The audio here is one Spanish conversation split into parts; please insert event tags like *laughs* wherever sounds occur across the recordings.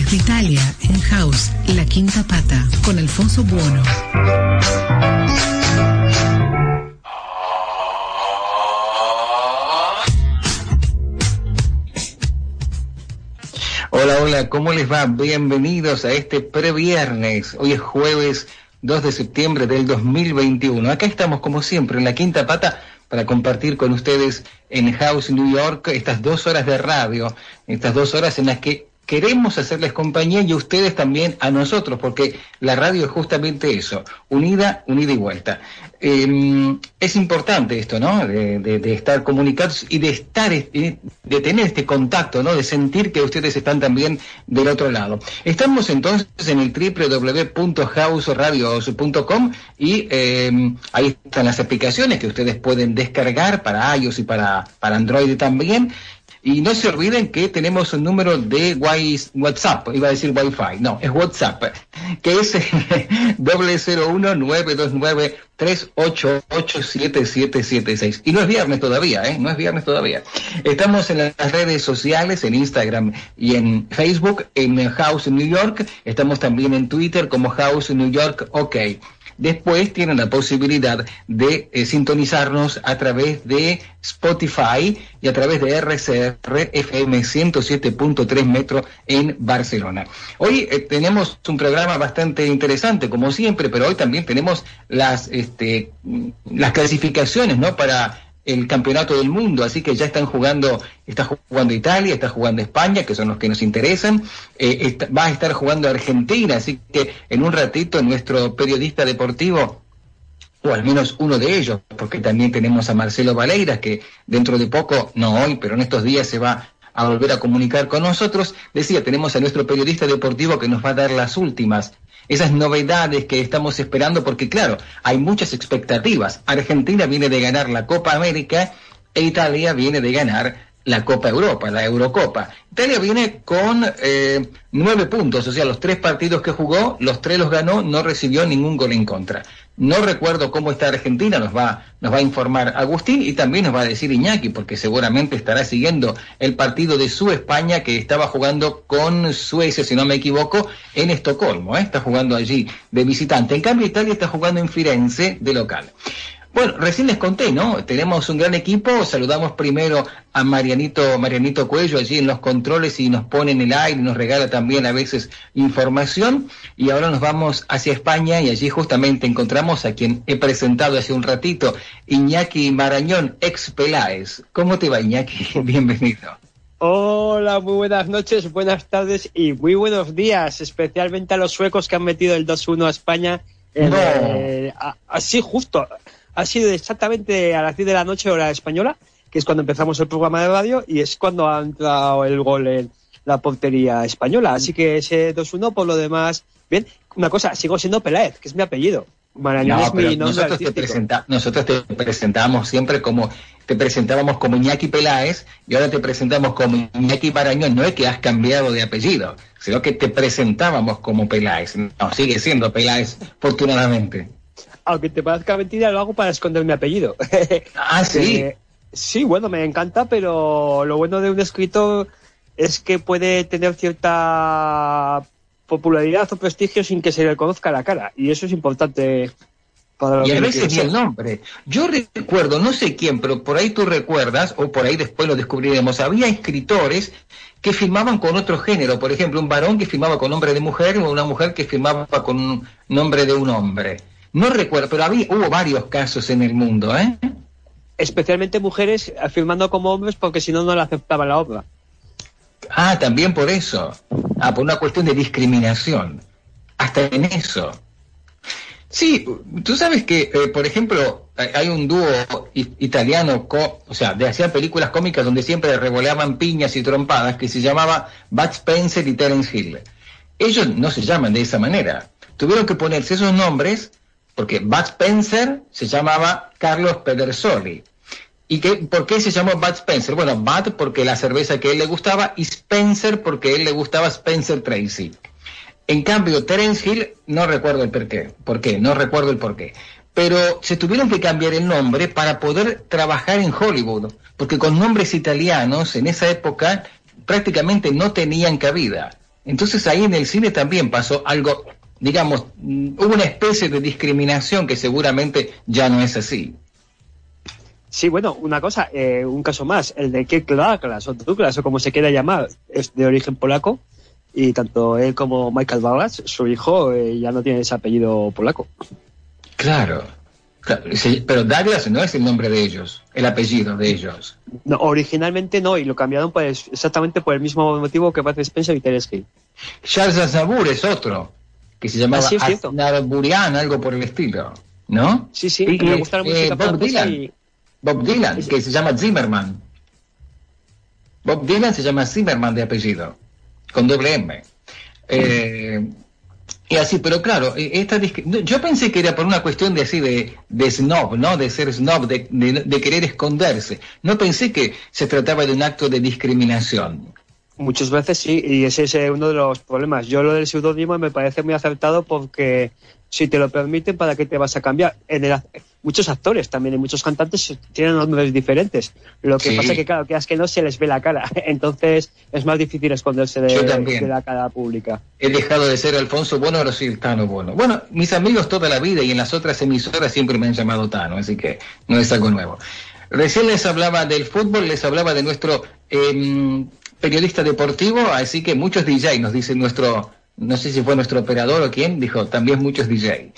Desde Italia, en House, La Quinta Pata, con Alfonso Buono. Hola, hola, ¿cómo les va? Bienvenidos a este previernes. Hoy es jueves 2 de septiembre del 2021. Acá estamos como siempre en la quinta pata para compartir con ustedes en House New York estas dos horas de radio, estas dos horas en las que queremos hacerles compañía y ustedes también a nosotros, porque la radio es justamente eso, unida, unida y vuelta. Em, es importante esto, ¿no? De, estar comunicados y de estar, eh, de tener este contacto, ¿no? De sentir que ustedes están también del otro lado. Estamos entonces en el www.houseradios.com y em, ahí están las aplicaciones que ustedes pueden descargar para iOS y para, para Android también. Y no se olviden que tenemos un número de WhatsApp, iba a decir Wi-Fi, no, es WhatsApp, que es *laughs* doble cero uno nueve dos nueve tres ocho ocho siete siete siete seis. Y no es viernes todavía, ¿eh? No es viernes todavía. Estamos en las redes sociales, en Instagram y en Facebook, en House New York. Estamos también en Twitter como House New York OK. Después tienen la posibilidad de eh, sintonizarnos a través de Spotify y a través de RCR FM 107.3 metro en Barcelona. Hoy eh, tenemos un programa bastante interesante, como siempre, pero hoy también tenemos las, este, las clasificaciones, ¿no? Para el campeonato del mundo, así que ya están jugando, está jugando Italia, está jugando España, que son los que nos interesan, eh, va a estar jugando Argentina, así que en un ratito nuestro periodista deportivo, o al menos uno de ellos, porque también tenemos a Marcelo Valeiras, que dentro de poco, no hoy, pero en estos días se va a volver a comunicar con nosotros, decía, tenemos a nuestro periodista deportivo que nos va a dar las últimas esas novedades que estamos esperando, porque claro, hay muchas expectativas. Argentina viene de ganar la Copa América e Italia viene de ganar la Copa Europa, la Eurocopa. Italia viene con eh, nueve puntos, o sea, los tres partidos que jugó, los tres los ganó, no recibió ningún gol en contra. No recuerdo cómo está Argentina, nos va, nos va a informar Agustín y también nos va a decir Iñaki, porque seguramente estará siguiendo el partido de su España que estaba jugando con Suecia, si no me equivoco, en Estocolmo, ¿eh? está jugando allí de visitante. En cambio, Italia está jugando en Firenze de local. Bueno, recién les conté, ¿no? Tenemos un gran equipo. Saludamos primero a Marianito, Marianito Cuello allí en los controles y nos pone en el aire, nos regala también a veces información. Y ahora nos vamos hacia España y allí justamente encontramos a quien he presentado hace un ratito, Iñaki Marañón, ex Peláez. ¿Cómo te va, Iñaki? *laughs* Bienvenido. Hola, muy buenas noches, buenas tardes y muy buenos días, especialmente a los suecos que han metido el 2-1 a España. así justo ha sido exactamente a las 10 de la noche hora española, que es cuando empezamos el programa de radio y es cuando ha entrado el gol en la portería española. Así que ese 2-1, por lo demás, bien. Una cosa, sigo siendo Peláez, que es mi apellido. Marañón es mi nombre nosotros te, nosotros te presentamos siempre como te presentábamos como Iñaki Peláez y ahora te presentamos como Iñaki Marañón. No es que has cambiado de apellido, sino que te presentábamos como Peláez. No, sigue siendo Peláez, *laughs* afortunadamente aunque te parezca mentira, lo hago para esconder mi apellido. *laughs* Ah, sí. Eh, sí, bueno, me encanta, pero lo bueno de un escritor es que puede tener cierta popularidad o prestigio sin que se le conozca la cara. Y eso es importante para y a veces ni el nombre. Yo recuerdo, no sé quién, pero por ahí tú recuerdas, o por ahí después lo descubriremos, había escritores que firmaban con otro género, por ejemplo, un varón que firmaba con nombre de mujer o una mujer que firmaba con nombre de un hombre. No recuerdo, pero había, hubo varios casos en el mundo, ¿eh? Especialmente mujeres afirmando como hombres porque si no, no le aceptaba la obra. Ah, también por eso. Ah, por una cuestión de discriminación. Hasta en eso. Sí, tú sabes que, eh, por ejemplo, hay un dúo italiano, o sea, de hacían películas cómicas donde siempre revoleaban piñas y trompadas, que se llamaba Bud Spencer y Terence Hill. Ellos no se llaman de esa manera. Tuvieron que ponerse esos nombres porque Bud Spencer se llamaba Carlos Pedersoli. ¿Y qué, por qué se llamó Bud Spencer? Bueno, Bud porque la cerveza que él le gustaba y Spencer porque él le gustaba Spencer Tracy. En cambio, Terence Hill, no recuerdo el por qué, por qué, no recuerdo el por qué. Pero se tuvieron que cambiar el nombre para poder trabajar en Hollywood, porque con nombres italianos en esa época prácticamente no tenían cabida. Entonces ahí en el cine también pasó algo, digamos, hubo una especie de discriminación que seguramente ya no es así. Sí, bueno, una cosa, eh, un caso más, el de Kirk Douglas o Douglas o como se quiera llamar, es de origen polaco y tanto él como Michael Douglas, su hijo, eh, ya no tiene ese apellido polaco. Claro, pero Douglas no es el nombre de ellos, el apellido de ellos. No, originalmente no, y lo cambiaron pues, exactamente por el mismo motivo que Bud Spencer y Terence Hill. Charles Aznavour es otro, que se llamaba ah, algo por el estilo, ¿no? Sí, sí, me gusta la música eh, Bob Dylan, Bob Dylan, que se llama Zimmerman. Bob Dylan se llama Zimmerman de apellido, con doble M. Eh, y así, pero claro, e, esta yo pensé que era por una cuestión de así, de, de snob, ¿no? De ser snob, de, de, querer esconderse. No pensé que se trataba de un acto de discriminación. Muchas veces sí, y ese es uno de los problemas. Yo lo del seudónimo me parece muy acertado porque si te lo permiten, ¿para qué te vas a cambiar? En el, muchos actores también y muchos cantantes tienen nombres diferentes. Lo que pasa es que, claro, que es que no se les ve la cara. *laughs* Entonces es más difícil esconderse de, la cara pública. He dejado de ser Alfonso Bueno, ahora soy Tano Bueno. Bueno, mis amigos toda la vida y en las otras emisoras siempre me han llamado Tano, así que no es algo nuevo. Recién les hablaba del fútbol, les hablaba de nuestro em, periodista deportivo, así que muchos DJ nos dicen nuestro no sé si fue nuestro operador o quién, dijo, también muchos DJ.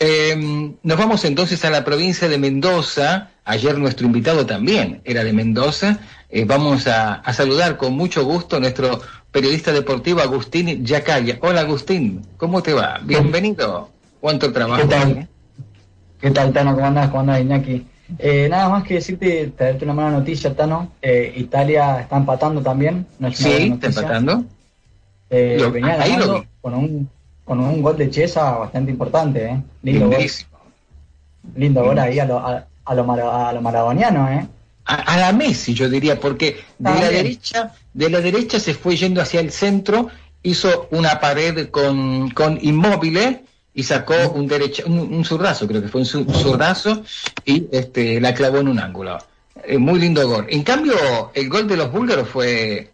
Em, nos vamos entonces a la provincia de Mendoza. Ayer nuestro invitado también era de Mendoza. Eh, vamos a, saludar con mucho gusto a nuestro periodista deportivo Agustín Yacaya. Hola Agustín, ¿cómo te va? Bienvenido. ¿Cuánto trabajo? ¿Qué tal? ¿Qué tal, Tano? ¿Cómo andás? ¿Cómo andás, Iñaki? Eh, nada más que decirte, traerte una mala noticia, Tano. Eh, Italia está empatando también. sí, está empatando. Eh, venía con un, con un gol de Chesa bastante importante, ¿eh? Lindo gol. Lindo gol ahí a lo, a, lo, a lo maradoniano, ¿eh? A, la Messi, yo diría, porque de la derecha, de la derecha se fue yendo hacia el centro, hizo una pared con, con inmóviles y sacó un derecha, un, zurdazo, creo que fue un zurdazo, y este la clavó en un ángulo. Eh, muy lindo gol. En cambio, el gol de los búlgaros fue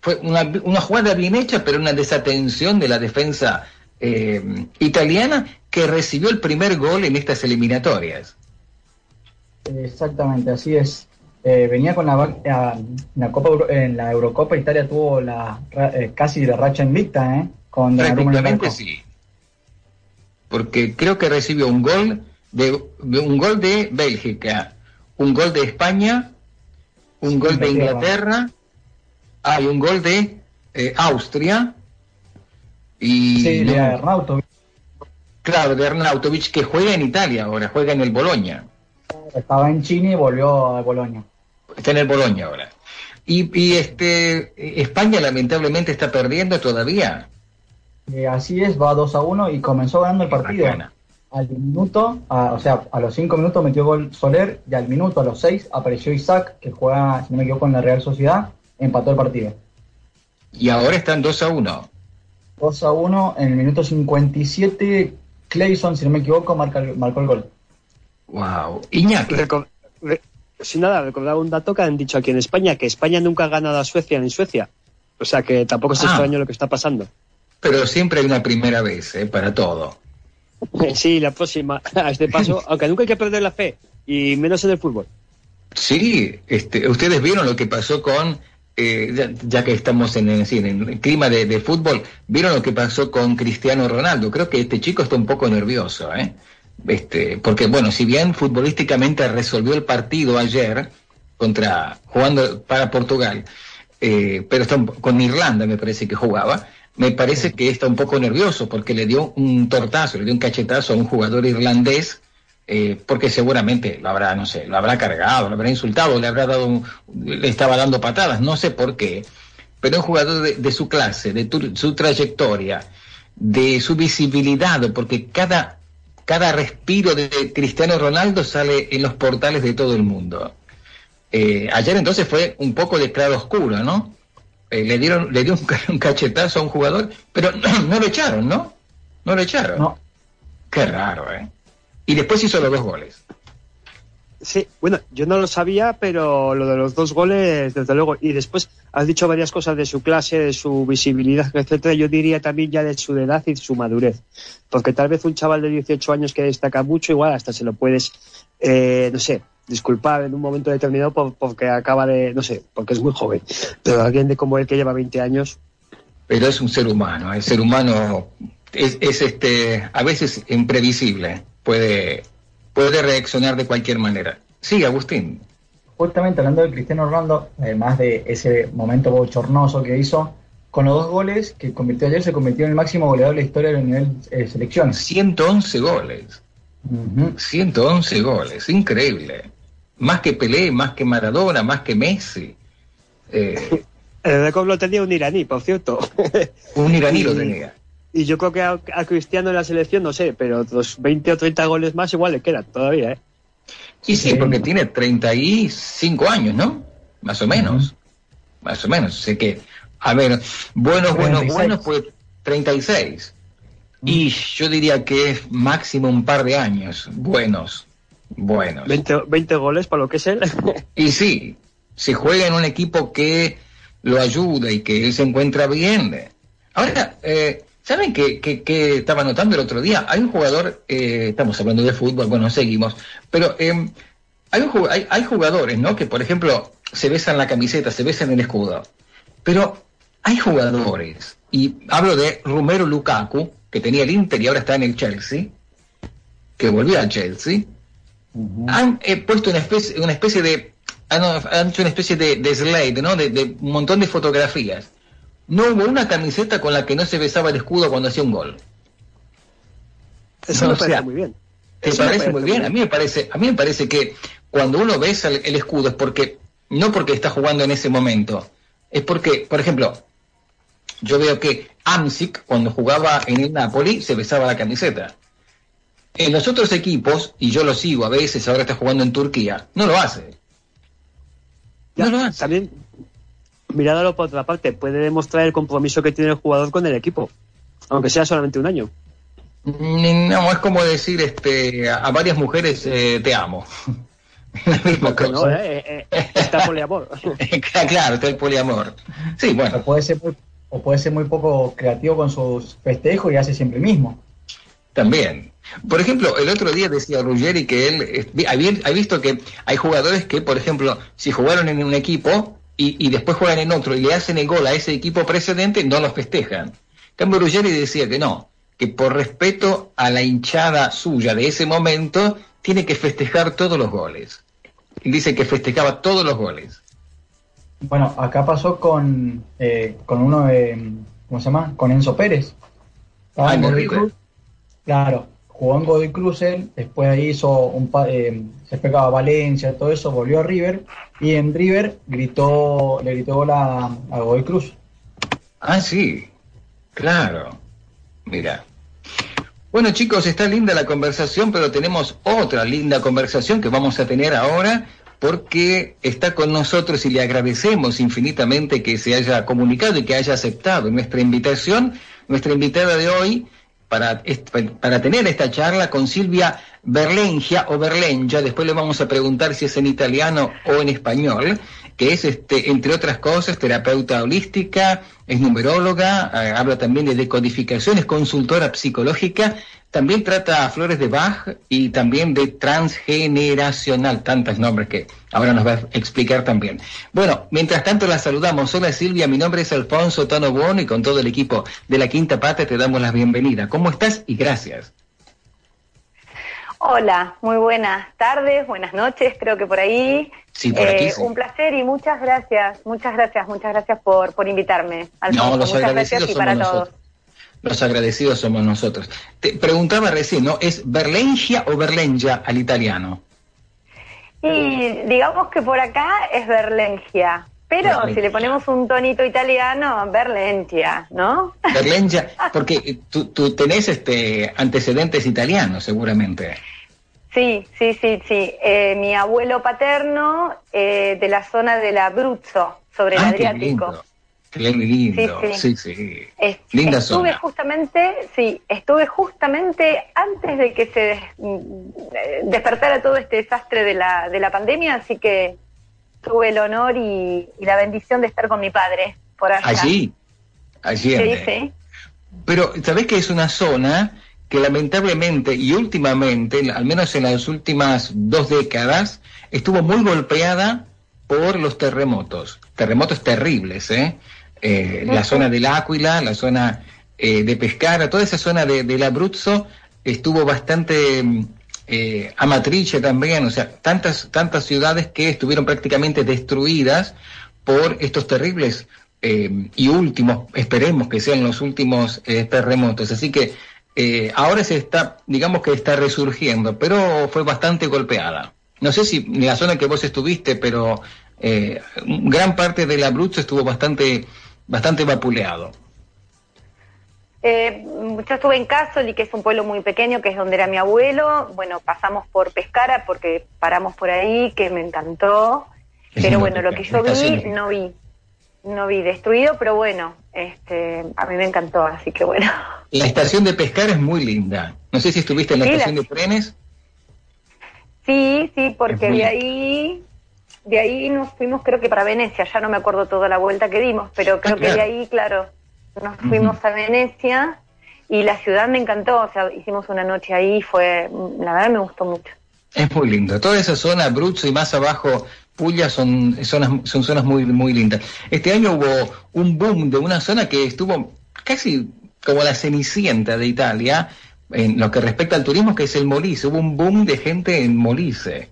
fue una, una jugada bien hecha, pero una desatención de la defensa eh, italiana que recibió el primer gol en estas eliminatorias. Exactamente, así es. Eh, venía con la, la Copa en la Eurocopa Italia tuvo la eh, casi la racha invicta, ¿eh? Con Prácticamente sí. Porque creo que recibió un gol de, un gol de Bélgica, un gol de España, un gol de Inglaterra hay un gol de eh, Austria y sí, de Arnautovic. Claro, de Arnautovic que juega en Italia ahora, juega en el Boloña. Estaba en China y volvió a Boloña. Está en el Boloña ahora. Y, este España lamentablemente está perdiendo todavía. Eh, así es, va 2 a 1 y comenzó ganando el partido. Al minuto, o sea, a los 5 minutos metió gol Soler y al minuto, a los 6, apareció Isaac, que juega, si no me equivoco, en la Real Sociedad empató el partido. Y ahora están 2 a 1. 2 a 1, en el minuto 57, Clayson, si no me equivoco, marca, marcó el gol. Wow. Iñaki. sin nada, recordaba un dato que han dicho aquí en España, que España nunca ha ganado a Suecia en Suecia. O sea que tampoco es ah. extraño lo que está pasando. Pero siempre hay una primera vez, ¿eh? para todo. *laughs* Sí, la próxima, a este paso, *laughs* aunque nunca hay que perder la fe, y menos en el fútbol. Sí, este, ustedes vieron lo que pasó con eh, ya, que estamos en, el clima de, fútbol, vieron lo que pasó con Cristiano Ronaldo. Creo que este chico está un poco nervioso, ¿eh? Este, porque bueno, si bien futbolísticamente resolvió el partido ayer contra jugando para Portugal, eh, pero está con Irlanda me parece que jugaba, me parece que está un poco nervioso porque le dio un tortazo, le dio un cachetazo a un jugador irlandés eh, porque seguramente lo habrá, no sé, lo habrá cargado, lo habrá insultado, le habrá dado, le estaba dando patadas, no sé por qué, pero un jugador de, su clase, de su trayectoria, de su visibilidad, porque cada, cada respiro de Cristiano Ronaldo sale en los portales de todo el mundo. Eh, ayer entonces fue un poco de claro oscuro, ¿no? Eh, le dieron, le dio un, cachetazo a un jugador, pero *clears throat* no, lo echaron, ¿no? No lo echaron. No. Qué raro, ¿eh? y después hizo los dos goles. Sí, bueno, yo no lo sabía, pero lo de los dos goles, desde luego. Y después has dicho varias cosas de su clase, de su visibilidad, etcétera. Yo diría también ya de su edad y su madurez. Porque tal vez un chaval de 18 años que destaca mucho, igual hasta se lo puedes, eh, no sé, disculpar en un momento determinado porque acaba de, no sé, porque es muy joven. Pero alguien de como él que lleva 20 años. Pero es un ser humano. El ser humano es, es este, a veces imprevisible. Puede puede reaccionar de cualquier manera. Sí, Agustín. Justamente hablando de Cristiano Ronaldo, además de ese momento bochornoso que hizo, con los dos goles que convirtió ayer, se convirtió en el máximo goleador de la historia del nivel de selecciones. 111 goles. 111 goles, increíble. Más que Pelé, más que Maradona, más que Messi. Eh, el récord lo tenía un iraní, por cierto. *laughs* un iraní lo tenía. Y yo creo que a, Cristiano en la selección, no sé, pero los 20 o 30 goles más igual le quedan todavía, ¿eh? Sí, sí, porque tiene 35 años, ¿no? Más o menos. Más o menos. Sé que, a ver, buenos, buenos, buenos, pues 36. Y yo diría que es máximo un par de años. Buenos. Buenos. 20, 20 goles para lo que es él. *laughs* y sí, si juega en un equipo que lo ayuda y que él se encuentra bien. Ahora, eh, ¿Saben qué, estaba notando el otro día? Hay un jugador, eh, estamos hablando de fútbol, bueno, seguimos, pero em, hay, hay, jugadores, ¿no? Que, por ejemplo, se besan la camiseta, se besan el escudo. Pero hay jugadores, y hablo de Romero Lukaku, que tenía el Inter y ahora está en el Chelsea, que volvió al Chelsea, han eh, puesto una especie, una especie de, han, hecho una especie de, de slide, ¿no? de un montón de fotografías no hubo una camiseta con la que no se besaba el escudo cuando hacía un gol. Eso me parece muy bien. ¿Te parece, muy bien? A mí me parece, a mí me parece que cuando uno besa el, escudo es porque, no porque está jugando en ese momento, es porque, por ejemplo, yo veo que Amsic, cuando jugaba en el Napoli, se besaba la camiseta. En los otros equipos, y yo lo sigo a veces, ahora está jugando en Turquía, no lo hace. no lo hace. También mirándolo por otra parte, puede demostrar el compromiso que tiene el jugador con el equipo, aunque sea solamente un año. Mm, no, es como decir este, a varias mujeres eh, te amo. *laughs* No, eh, eh, está poliamor. *laughs* claro, está el poliamor. Sí, bueno. Puede, ser muy, o puede ser muy poco creativo con sus festejos y hace siempre el mismo. También. Por ejemplo, el otro día decía Ruggeri que él ha visto que hay jugadores que, por ejemplo, si jugaron en un equipo, y, después juegan en otro y le hacen el gol a ese equipo precedente, no los festejan. Cambio Ruggeri decía que no, que por respeto a la hinchada suya de ese momento, tiene que festejar todos los goles. Dice que festejaba todos los goles. Bueno, acá pasó con, eh, con uno de, ¿cómo se llama? Con Enzo Pérez. Ah, Claro, jugó en Godoy Cruz después ahí hizo un eh, se pegaba a Valencia, todo eso, volvió a River y en River gritó, le gritó gol a, Godoy Cruz. Ah, sí, claro. Mira. Bueno chicos, está linda la conversación, pero tenemos otra linda conversación que vamos a tener ahora porque está con nosotros y le agradecemos infinitamente que se haya comunicado y que haya aceptado nuestra invitación. Nuestra invitada de hoy para, para tener esta charla con Silvia Berlengia o Berlengia, después le vamos a preguntar si es en italiano o en español, que es, este, entre otras cosas, terapeuta holística, es numeróloga, eh, habla también de decodificación, es consultora psicológica también trata a flores de Bach y también de transgeneracional, tantos nombres que ahora nos va a explicar también. Bueno, mientras tanto la saludamos. Hola Silvia, mi nombre es Alfonso Tano Bono y con todo el equipo de la Quinta Pata te damos la bienvenida. ¿Cómo estás? Y gracias. Hola, muy buenas tardes, buenas noches, creo que por ahí. Sí, por aquí, eh, Un placer y muchas gracias, muchas gracias, muchas gracias por, por invitarme. Alfonso. No, los muchas gracias y para todos. Los agradecidos somos nosotros. Te preguntaba recién, ¿no? ¿Es Berlengia o Berlengia al italiano? Y digamos que por acá es Berlengia. Pero si le ponemos un tonito italiano, Berlengia, ¿no? Berlengia, *laughs* porque tú, tú tenés este antecedentes italianos, seguramente. Sí, sí, sí, sí. Eh, mi abuelo paterno eh, de la zona del Abruzzo, sobre el ah, Adriático. Qué lindo, sí, sí. Linda estuve justamente, sí, estuve justamente antes de que se despertara todo este desastre de la, de la pandemia, así que tuve el honor y, la bendición de estar con mi padre por allá. Allí, allí. Sí, sí. Pero, ¿sabés que es una zona que lamentablemente y últimamente, al menos en las últimas dos décadas, estuvo muy golpeada por los terremotos, terremotos terribles, ¿eh? Eh la zona del Áquila, la zona eh, de Pescara, toda esa zona de, del Abruzzo estuvo bastante eh, Amatrice también, o sea, tantas, tantas ciudades que estuvieron prácticamente destruidas por estos terribles eh, y últimos, esperemos que sean los últimos terremotos. Así que ahora se está, digamos que está resurgiendo, pero fue bastante golpeada no sé si en la zona que vos estuviste, pero eh, gran parte del Abruzzo estuvo bastante, bastante vapuleado. Eh, yo estuve en Casoli, que es un pueblo muy pequeño, que es donde era mi abuelo. Bueno, pasamos por Pescara porque paramos por ahí, que me encantó. pero bueno, lo que yo vi, no vi. No vi destruido, pero bueno, este, a mí me encantó, así que bueno. *laughs* La estación de Pescara es muy linda. No sé si estuviste en la estación de trenes. Sí, sí, porque de ahí de ahí nos fuimos creo que para Venecia, ya no me acuerdo toda la vuelta que dimos, pero creo ah, que de ahí, claro, nos fuimos a Venecia y la ciudad me encantó, o sea, hicimos una noche ahí, fue, la verdad me gustó mucho. Es muy lindo, toda esa zona, Abruzzo y más abajo, Puglia, son zonas, son zonas muy, muy lindas. Este año hubo un boom de una zona que estuvo casi como la cenicienta de Italia, en lo que respecta al turismo, que es el Molise. Hubo un boom de gente en Molise.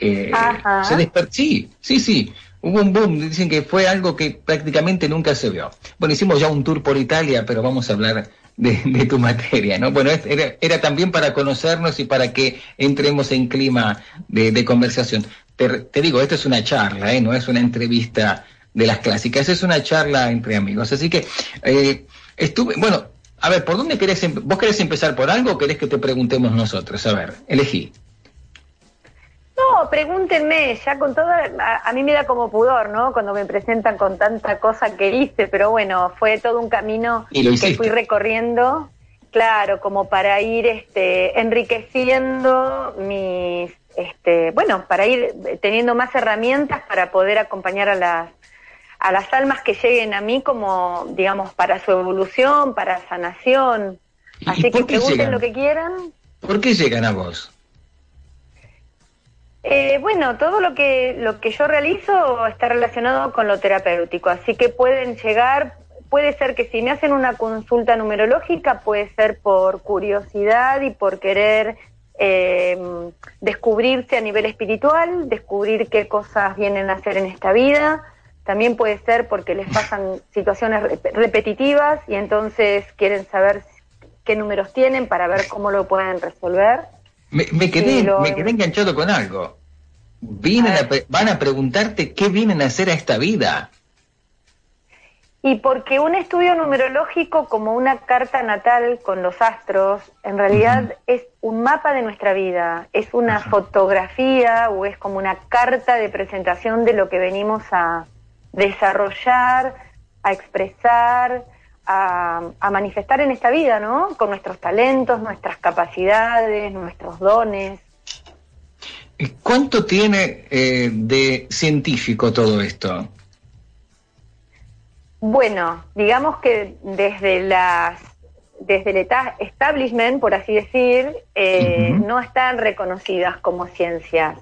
Eh, se despertó. Sí, sí, sí. Hubo un boom. Dicen que fue algo que prácticamente nunca se vio. Bueno, hicimos ya un tour por Italia, pero vamos a hablar de, tu materia, ¿no? Bueno, era, también para conocernos y para que entremos en clima de, conversación. Te, digo, esto es una charla, ¿eh? No es una entrevista de las clásicas, es una charla entre amigos. Así que eh, estuve, bueno, a ver, ¿por dónde querés, em-, vos querés empezar por algo o querés que te preguntemos nosotros? A ver, elegí. No, pregúntenme, ya con todo, a, mí me da como pudor, ¿no? Cuando me presentan con tanta cosa que hice, pero bueno, fue todo un camino que fui recorriendo, claro, como para ir este, enriqueciendo mis, este, bueno, para ir teniendo más herramientas para poder acompañar a las a las almas que lleguen a mí como, digamos, para su evolución, para sanación. Así que pregunten lo que quieran. ¿Por qué llegan a vos? Eh, bueno, todo lo que, lo que yo realizo está relacionado con lo terapéutico, así que pueden llegar, puede ser que si me hacen una consulta numerológica, puede ser por curiosidad y por querer eh, descubrirse a nivel espiritual, descubrir qué cosas vienen a hacer en esta vida, también puede ser porque les pasan situaciones repetitivas y entonces quieren saber qué números tienen para ver cómo lo pueden resolver. Me, quedé, me quedé enganchado con algo. Vienen van a preguntarte qué vienen a hacer a esta vida. Y porque un estudio numerológico como una carta natal con los astros, en realidad es un mapa de nuestra vida, es una fotografía o es como una carta de presentación de lo que venimos a, desarrollar, a expresar, a, manifestar en esta vida, ¿no? Con nuestros talentos, nuestras capacidades, nuestros dones. ¿Cuánto tiene eh, de científico todo esto? Bueno, digamos que desde las desde el establishment, por así decir, eh, no están reconocidas como ciencias.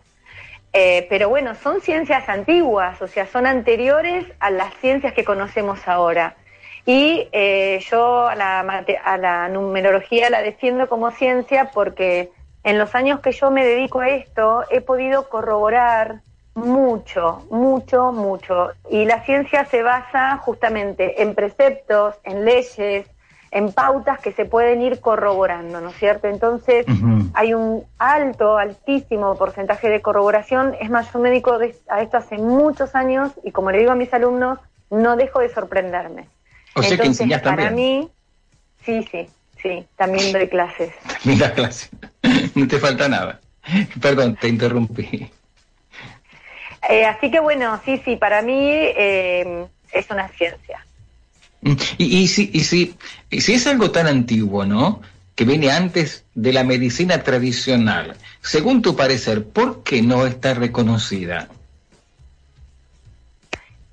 Eh, pero bueno, son ciencias antiguas, o sea, son anteriores a las ciencias que conocemos ahora. Y eh, yo a la, a la numerología la defiendo como ciencia porque en los años que yo me dedico a esto he podido corroborar mucho, mucho, mucho. Y la ciencia se basa justamente en preceptos, en leyes, en pautas que se pueden ir corroborando, ¿no es cierto? Entonces, hay un alto, altísimo porcentaje de corroboración. Es más, yo me dedico a esto hace muchos años y como le digo a mis alumnos, no dejo de sorprenderme. O sea que enseñas para mí, sí, sí, sí, también doy clases. *laughs* También das clases. *laughs* no te falta nada. Perdón, te interrumpí. Eh, así que bueno, sí, sí, para mí eh, es una ciencia. Mm, y, y, si, y, si, y si es algo tan antiguo, ¿no? Que viene antes de la medicina tradicional, según tu parecer, ¿por qué no está reconocida?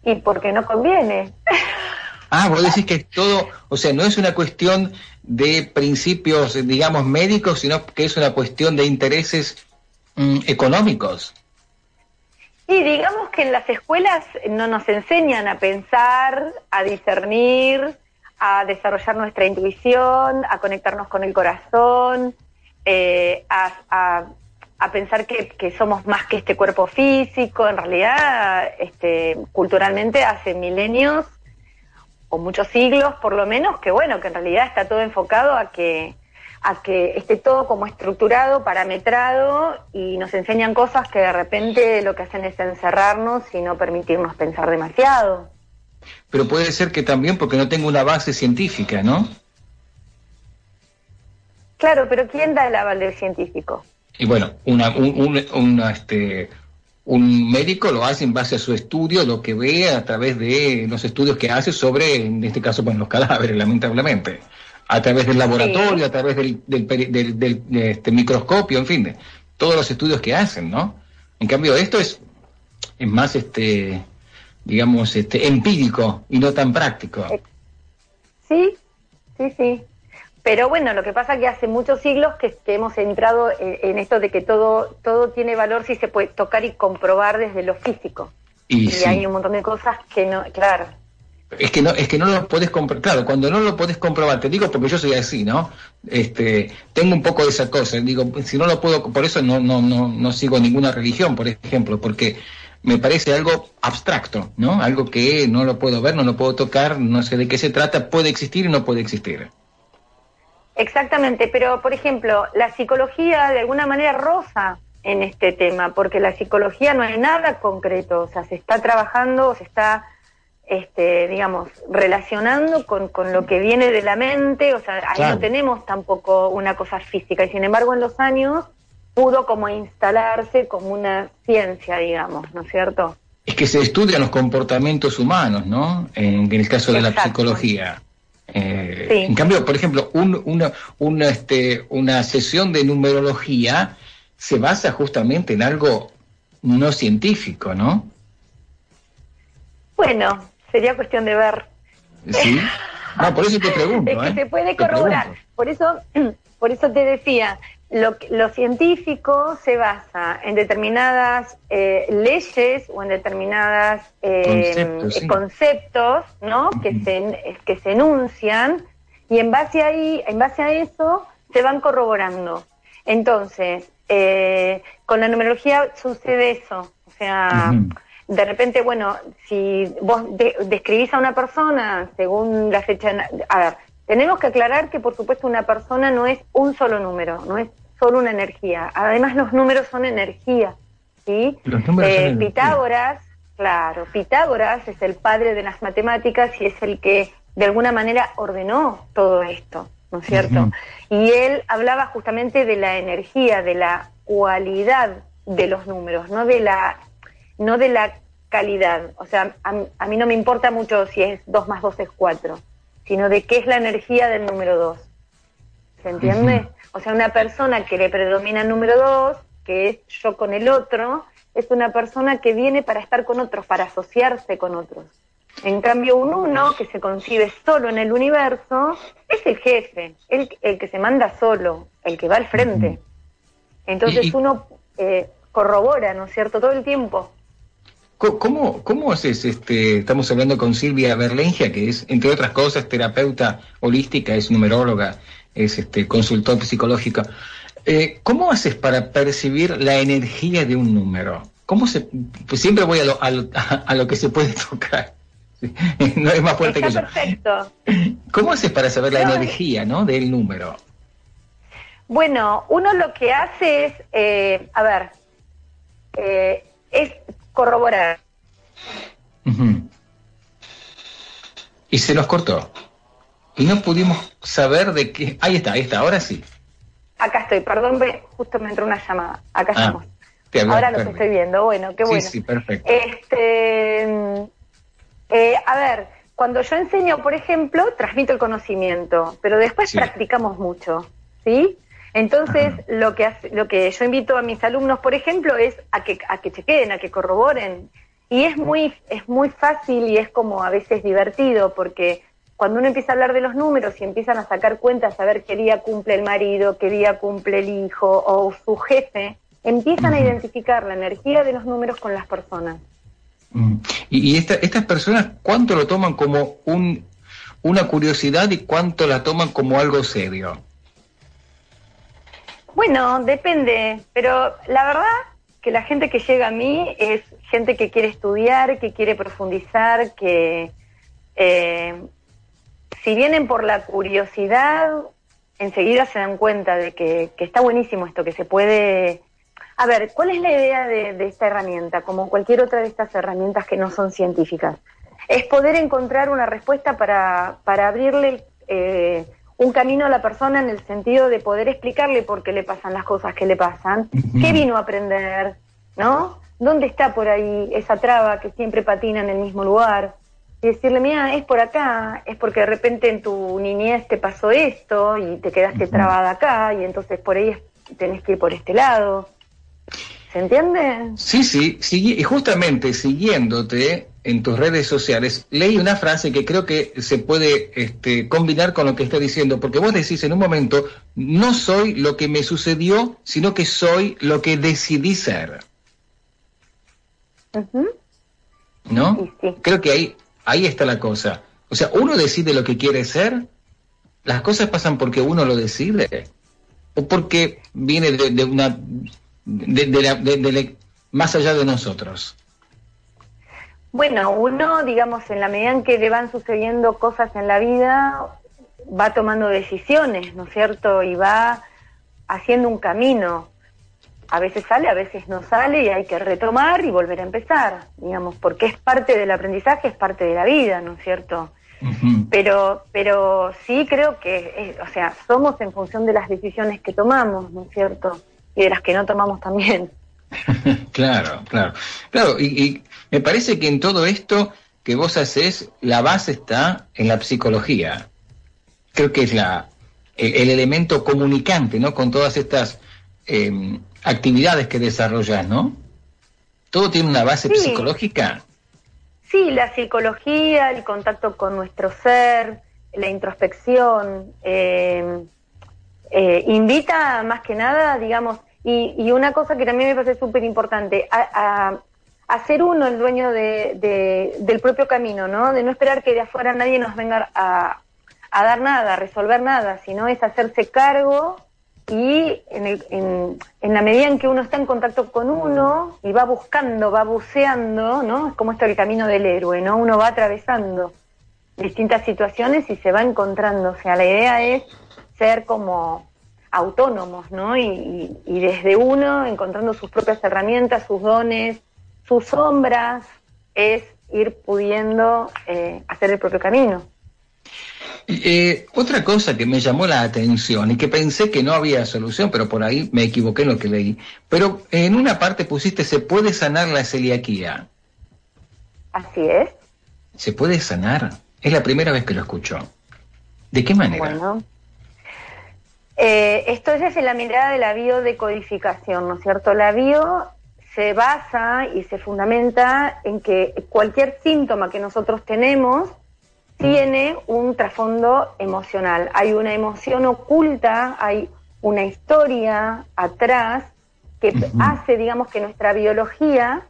Y porque no conviene. *laughs* Ah, vos decís que es todo, o sea, no es una cuestión de principios, digamos, médicos, sino que es una cuestión de intereses mm, económicos. Y digamos que en las escuelas no nos enseñan a pensar, a discernir, a desarrollar nuestra intuición, a conectarnos con el corazón, eh, a, pensar que, que, somos más que este cuerpo físico. En realidad, este, culturalmente, hace milenios o muchos siglos, por lo menos, que bueno, que en realidad está todo enfocado a que a que esté todo como estructurado, parametrado y nos enseñan cosas que de repente lo que hacen es encerrarnos y no permitirnos pensar demasiado. Pero puede ser que también porque no tengo una base científica, ¿no? Claro, pero ¿quién da el aval del científico? Y bueno, una, un, este, un médico lo hace en base a su estudio, lo que ve a través de los estudios que hace sobre, en este caso, bueno, los cadáveres, lamentablemente a través del laboratorio, a través del, del, este, microscopio, en fin, de todos los estudios que hacen, ¿no? En cambio, esto es, es más, este, digamos, este, empírico y no tan práctico. Sí, sí, sí. Pero bueno, lo que pasa es que hace muchos siglos que, hemos entrado en, esto de que todo, todo tiene valor si se puede tocar y comprobar desde lo físico. Y, y hay un montón de cosas que no, claro, es que no es que no lo puedes comprobar claro cuando no lo puedes comprobar te digo porque yo soy así no este tengo un poco de esa cosa digo si no lo puedo por eso no no no no sigo ninguna religión por ejemplo porque me parece algo abstracto no algo que no lo puedo ver no lo puedo tocar no sé de qué se trata puede existir y no puede existir exactamente pero por ejemplo la psicología de alguna manera rosa en este tema porque la psicología no hay nada concreto o sea se está trabajando se está este, digamos, relacionando con, con, lo que viene de la mente, o sea, ahí no tenemos tampoco una cosa física, y sin embargo en los años pudo como instalarse como una ciencia, digamos, ¿no es cierto? Es que se estudian los comportamientos humanos, ¿no? En, el caso de la psicología. Eh, en cambio, por ejemplo, un, una, una, este, una sesión de numerología se basa justamente en algo no científico, ¿no? Bueno, sería cuestión de ver. Sí. *laughs* No, por eso te pregunto. Es que ¿eh? se puede corroborar. Por eso, *clears throat* por eso te decía, lo, lo científico se basa en determinadas eh, leyes o en determinadas eh, conceptos, ¿no? que, se, que se enuncian y en base, ahí, en base a eso se van corroborando. Entonces, con la numerología sucede eso. O sea, de repente, bueno, si vos describís a una persona según la fecha... A ver, tenemos que aclarar que por supuesto una persona no es un solo número, no es solo una energía. Además los números son energía, ¿sí? Eh, Pitágoras, claro, Pitágoras es el padre de las matemáticas y es el que de alguna manera ordenó todo esto, ¿no es cierto? Y él hablaba justamente de la energía, de la cualidad de los números, no de la no de la calidad. O sea, a, mí no me importa mucho si es 2 más 2 es 4, sino de qué es la energía del número 2. ¿Se entiende? O sea, una persona que le predomina el número 2, que es yo con el otro, es una persona que viene para estar con otros, para asociarse con otros. En cambio, un uno que se concibe solo en el universo es el jefe, el, el que se manda solo, el que va al frente. Entonces uno eh, corrobora, ¿no es cierto?, todo el tiempo. ¿Cómo, ¿Cómo haces? Este, estamos hablando con Silvia Berlengia, que es, entre otras cosas, terapeuta holística, es numeróloga, es este, consultor psicológico. Eh, ¿Cómo haces para percibir la energía de un número? ¿Cómo se, pues siempre voy a lo, a, lo, que se puede *laughs* tocar. *laughs* No es más fuerte que yo. Perfecto. ¿Cómo haces para saber la energía ¿no? del número? Bueno, uno lo que hace es, eh, a ver, eh, es corroborar. Y se nos cortó. Y no pudimos saber de qué. Ahí está, ahí está, ahora sí. Acá estoy, perdón, justo me entró una llamada. Acá ah, estamos. ahora lo estoy viendo, bueno, qué bueno. Sí, sí, perfecto. Este, eh, a ver, cuando yo enseño, por ejemplo, transmito el conocimiento, pero después practicamos mucho, ¿sí? Entonces, lo que, lo que yo invito a mis alumnos, por ejemplo, es a que, a que chequeen, a que corroboren. Y es muy, es muy fácil y es como a veces divertido, porque cuando uno empieza a hablar de los números y empiezan a sacar cuentas, a ver qué día cumple el marido, qué día cumple el hijo o su jefe, empiezan a identificar la energía de los números con las personas. Mm. Y, estas personas, ¿cuánto lo toman como un, una curiosidad y cuánto la toman como algo serio? Bueno, depende, pero la verdad que la gente que llega a mí es gente que quiere estudiar, que quiere profundizar, que eh, si vienen por la curiosidad, enseguida se dan cuenta de que, está buenísimo esto, que se puede a ver, ¿cuál es la idea de, esta herramienta, como cualquier otra de estas herramientas que no son científicas? Es poder encontrar una respuesta para, para abrirle eh, un camino a la persona en el sentido de poder explicarle por qué le pasan las cosas que le pasan, qué vino a aprender, ¿no? ¿Dónde está por ahí esa traba que siempre patina en el mismo lugar? Y decirle, mira, es por acá, es porque de repente en tu niñez te pasó esto y te quedaste trabada acá y entonces por ahí tenés que ir por este lado. ¿Se entiende? Sí, sí, y justamente siguiéndote en tus redes sociales, leí una frase que creo que se puede este, combinar con lo que está diciendo, porque vos decís en un momento, no soy lo que me sucedió, sino que soy lo que decidí ser. ¿No? Creo que ahí, ahí está la cosa. O sea, uno decide lo que quiere ser, las cosas pasan porque uno lo decide, o porque viene de una de, más allá de nosotros? Bueno, uno, digamos, en la medida en que le van sucediendo cosas en la vida, va tomando decisiones, ¿no es cierto? Y va haciendo un camino. A veces sale, a veces no sale y hay que retomar y volver a empezar, digamos, porque es parte del aprendizaje, es parte de la vida, ¿no es cierto? Pero, pero sí creo que, o sea, somos en función de las decisiones que tomamos, ¿no es cierto? y de las que no tomamos también. *laughs* claro, claro. Claro, y, me parece que en todo esto que vos haces, la base está en la psicología. Creo que es la, el, elemento comunicante, ¿no? Con todas estas em, actividades que desarrollas, ¿no? ¿Todo tiene una base psicológica? Sí, la psicología, el contacto con nuestro ser, la introspección, em, eh, invita más que nada, digamos, y, una cosa que también me parece súper importante, a, a, ser uno el dueño de, del propio camino, ¿no? De no esperar que de afuera nadie nos venga a, a dar nada, a resolver nada, sino es hacerse cargo y en, el, en, en, la medida en que uno está en contacto con uno y va buscando, va buceando, ¿no? Es como esto el camino del héroe, ¿no? Uno va atravesando distintas situaciones y se va encontrando. O sea, la idea es ser como autónomos, ¿no? Y, desde uno, encontrando sus propias herramientas, sus dones, sus sombras, es ir pudiendo eh, hacer el propio camino. Eh, otra cosa que me llamó la atención y que pensé que no había solución, pero por ahí me equivoqué en lo que leí. Pero en una parte pusiste, se puede sanar la celiaquía. Así es. ¿Se puede sanar? Es la primera vez que lo escucho. ¿De qué manera? Bueno, eh, esto es desde la mirada de la biodecodificación, ¿no es cierto? La bio se basa y se fundamenta en que cualquier síntoma que nosotros tenemos tiene un trasfondo emocional. Hay una emoción oculta, hay una historia atrás que hace, digamos, que nuestra biología...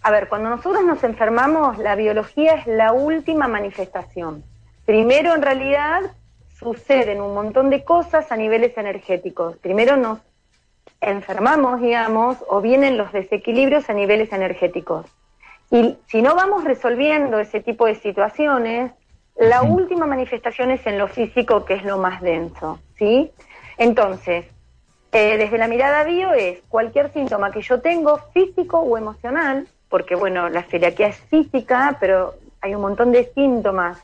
A ver, cuando nosotros nos enfermamos, la biología es la última manifestación. Primero, en realidad, suceden un montón de cosas a niveles energéticos. Primero nos enfermamos, digamos, o vienen los desequilibrios a niveles energéticos. Y si no vamos resolviendo ese tipo de situaciones, la última manifestación es en lo físico, que es lo más denso, ¿sí? Entonces, eh, desde la mirada bio es cualquier síntoma que yo tengo, físico o emocional, porque bueno, la celiaquía es física, pero hay un montón de síntomas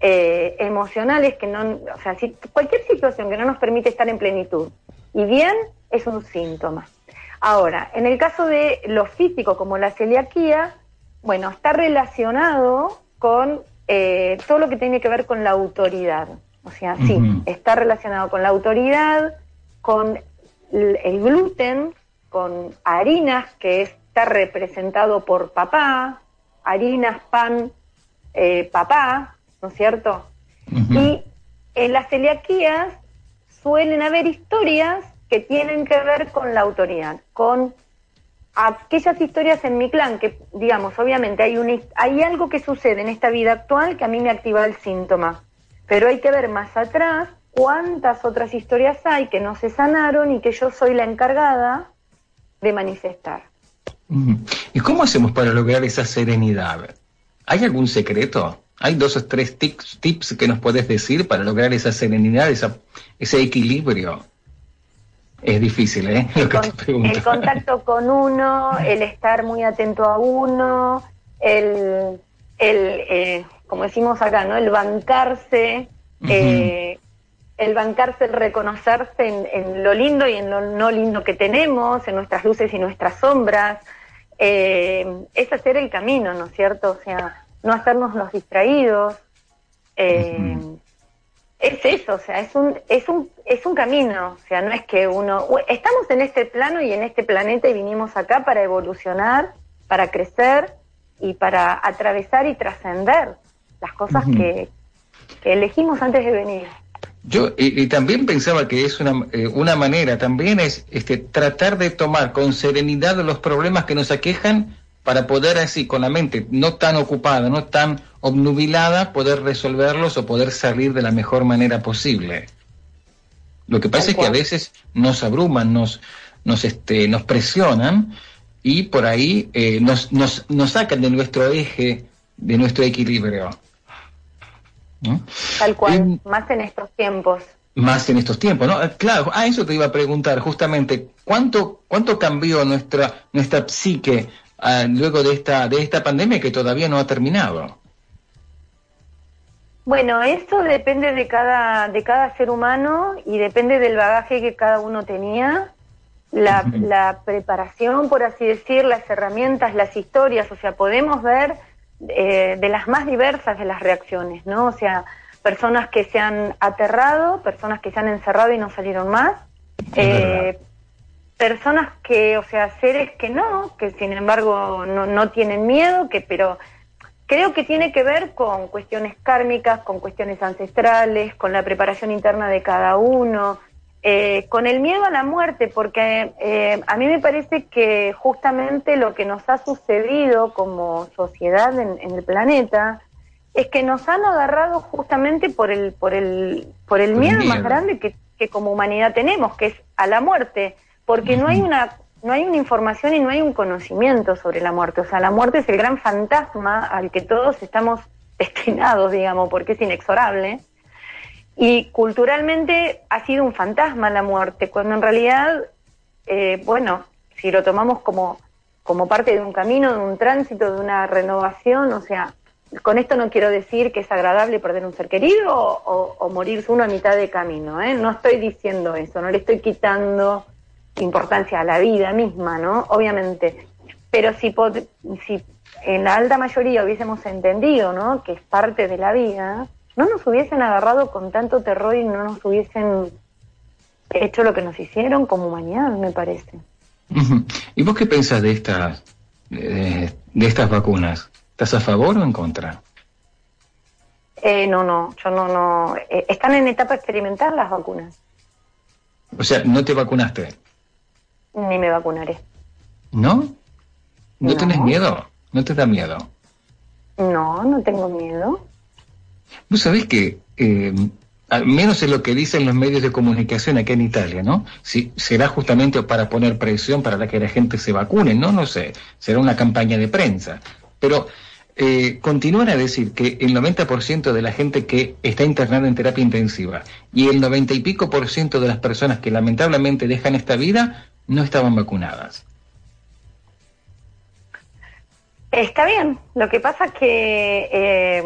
eh, emocionales que no, o sea, si, cualquier situación que no nos permite estar en plenitud y bien es un síntoma. Ahora, en el caso de lo físico como la celiaquía, bueno, está relacionado con eh, todo lo que tiene que ver con la autoridad. O sea, sí, está relacionado con la autoridad, con el gluten, con harinas, que está representado por papá, harinas, pan, eh, papá, ¿no es cierto? Y en las celiaquías suelen haber historias que tienen que ver con la autoridad, con aquellas historias en mi clan, que digamos, obviamente hay, un, hay algo que sucede en esta vida actual que a mí me activa el síntoma, pero hay que ver más atrás cuántas otras historias hay que no se sanaron y que yo soy la encargada de manifestar. ¿Y cómo hacemos para lograr esa serenidad? ¿Hay algún secreto? ¿Hay dos o tres tips, que nos puedes decir para lograr esa serenidad, esa, ese equilibrio? Es difícil, ¿eh? *laughs* El, contacto con uno, el estar muy atento a uno, el, el eh, como decimos acá, ¿no? El bancarse, eh, el bancarse, el reconocerse en, en, lo lindo y en lo no lindo que tenemos, en nuestras luces y nuestras sombras, eh, es hacer el camino, ¿no es cierto? O sea, no hacernos los distraídos. Eh, es eso, o sea, es un, es un, es un camino, o sea, no es que uno, estamos en este plano y en este planeta y vinimos acá para evolucionar, para crecer y para atravesar y trascender las cosas que, elegimos antes de venir. Yo y, también pensaba que es una, eh, una manera, también es este, tratar de tomar con serenidad los problemas que nos aquejan para poder así, con la mente no tan ocupada, no tan obnubilada, poder resolverlos o poder salir de la mejor manera posible. Lo que pasa es que a veces nos abruman, nos, nos, este, nos presionan y por ahí eh, nos, nos, nos sacan de nuestro eje, de nuestro equilibrio. Tal cual, más en estos tiempos. Más en estos tiempos, ¿no? Claro, a eso te iba a preguntar justamente, ¿cuánto, cuánto cambió nuestra, nuestra psique Ah, luego de esta, de esta pandemia que todavía no ha terminado? Bueno, eso depende de cada, de cada ser humano y depende del bagaje que cada uno tenía, la, la preparación, por así decir, las herramientas, las historias, o sea, podemos ver eh, de las más diversas de las reacciones, ¿no? O sea, personas que se han aterrado, personas que se han encerrado y no salieron más, eh, personas que, o sea, seres que no, que sin embargo no, no tienen miedo, que pero creo que tiene que ver con cuestiones kármicas, con cuestiones ancestrales, con la preparación interna de cada uno, eh, con el miedo a la muerte, porque eh, a mí me parece que justamente lo que nos ha sucedido como sociedad en, el planeta es que nos han agarrado justamente por el, por el, por el miedo, miedo, más grande que, que como humanidad tenemos, que es a la muerte porque no hay una no hay una información y no hay un conocimiento sobre la muerte. O sea, la muerte es el gran fantasma al que todos estamos *laughs* destinados, digamos, porque es inexorable. Y culturalmente ha sido un fantasma la muerte, cuando en realidad, eh, bueno, si lo tomamos como, como parte de un camino, de un tránsito, de una renovación, o sea, con esto no quiero decir que es agradable perder un ser querido o, o morirse uno a mitad de camino, ¿eh? no estoy diciendo eso, no le estoy quitando importancia a la vida misma, ¿no? Obviamente. Pero si, si en la alta mayoría hubiésemos entendido, ¿no? Que es parte de la vida, no nos hubiesen agarrado con tanto terror y no nos hubiesen hecho lo que nos hicieron como humanidad, me parece. ¿Y vos qué pensás de estas, de, estas vacunas? ¿Estás a favor o en contra? Eh, no, no, yo no, no. Eh, están en etapa experimental las vacunas. O sea, ¿no te vacunaste? Ni me vacunaré. ¿No? ¿No, tienes miedo? ¿No te da miedo? No, no tengo miedo. Vos sabés que, eh, al menos es lo que dicen los medios de comunicación aquí en Italia, ¿no? Si será justamente para poner presión para que la gente se vacune, ¿no? No sé, será una campaña de prensa. Pero eh, continúan a decir que el 90% de la gente que está internada en terapia intensiva y el 90 y pico por ciento de las personas que lamentablemente dejan esta vida no estaban vacunadas. Está bien, lo que pasa es que eh,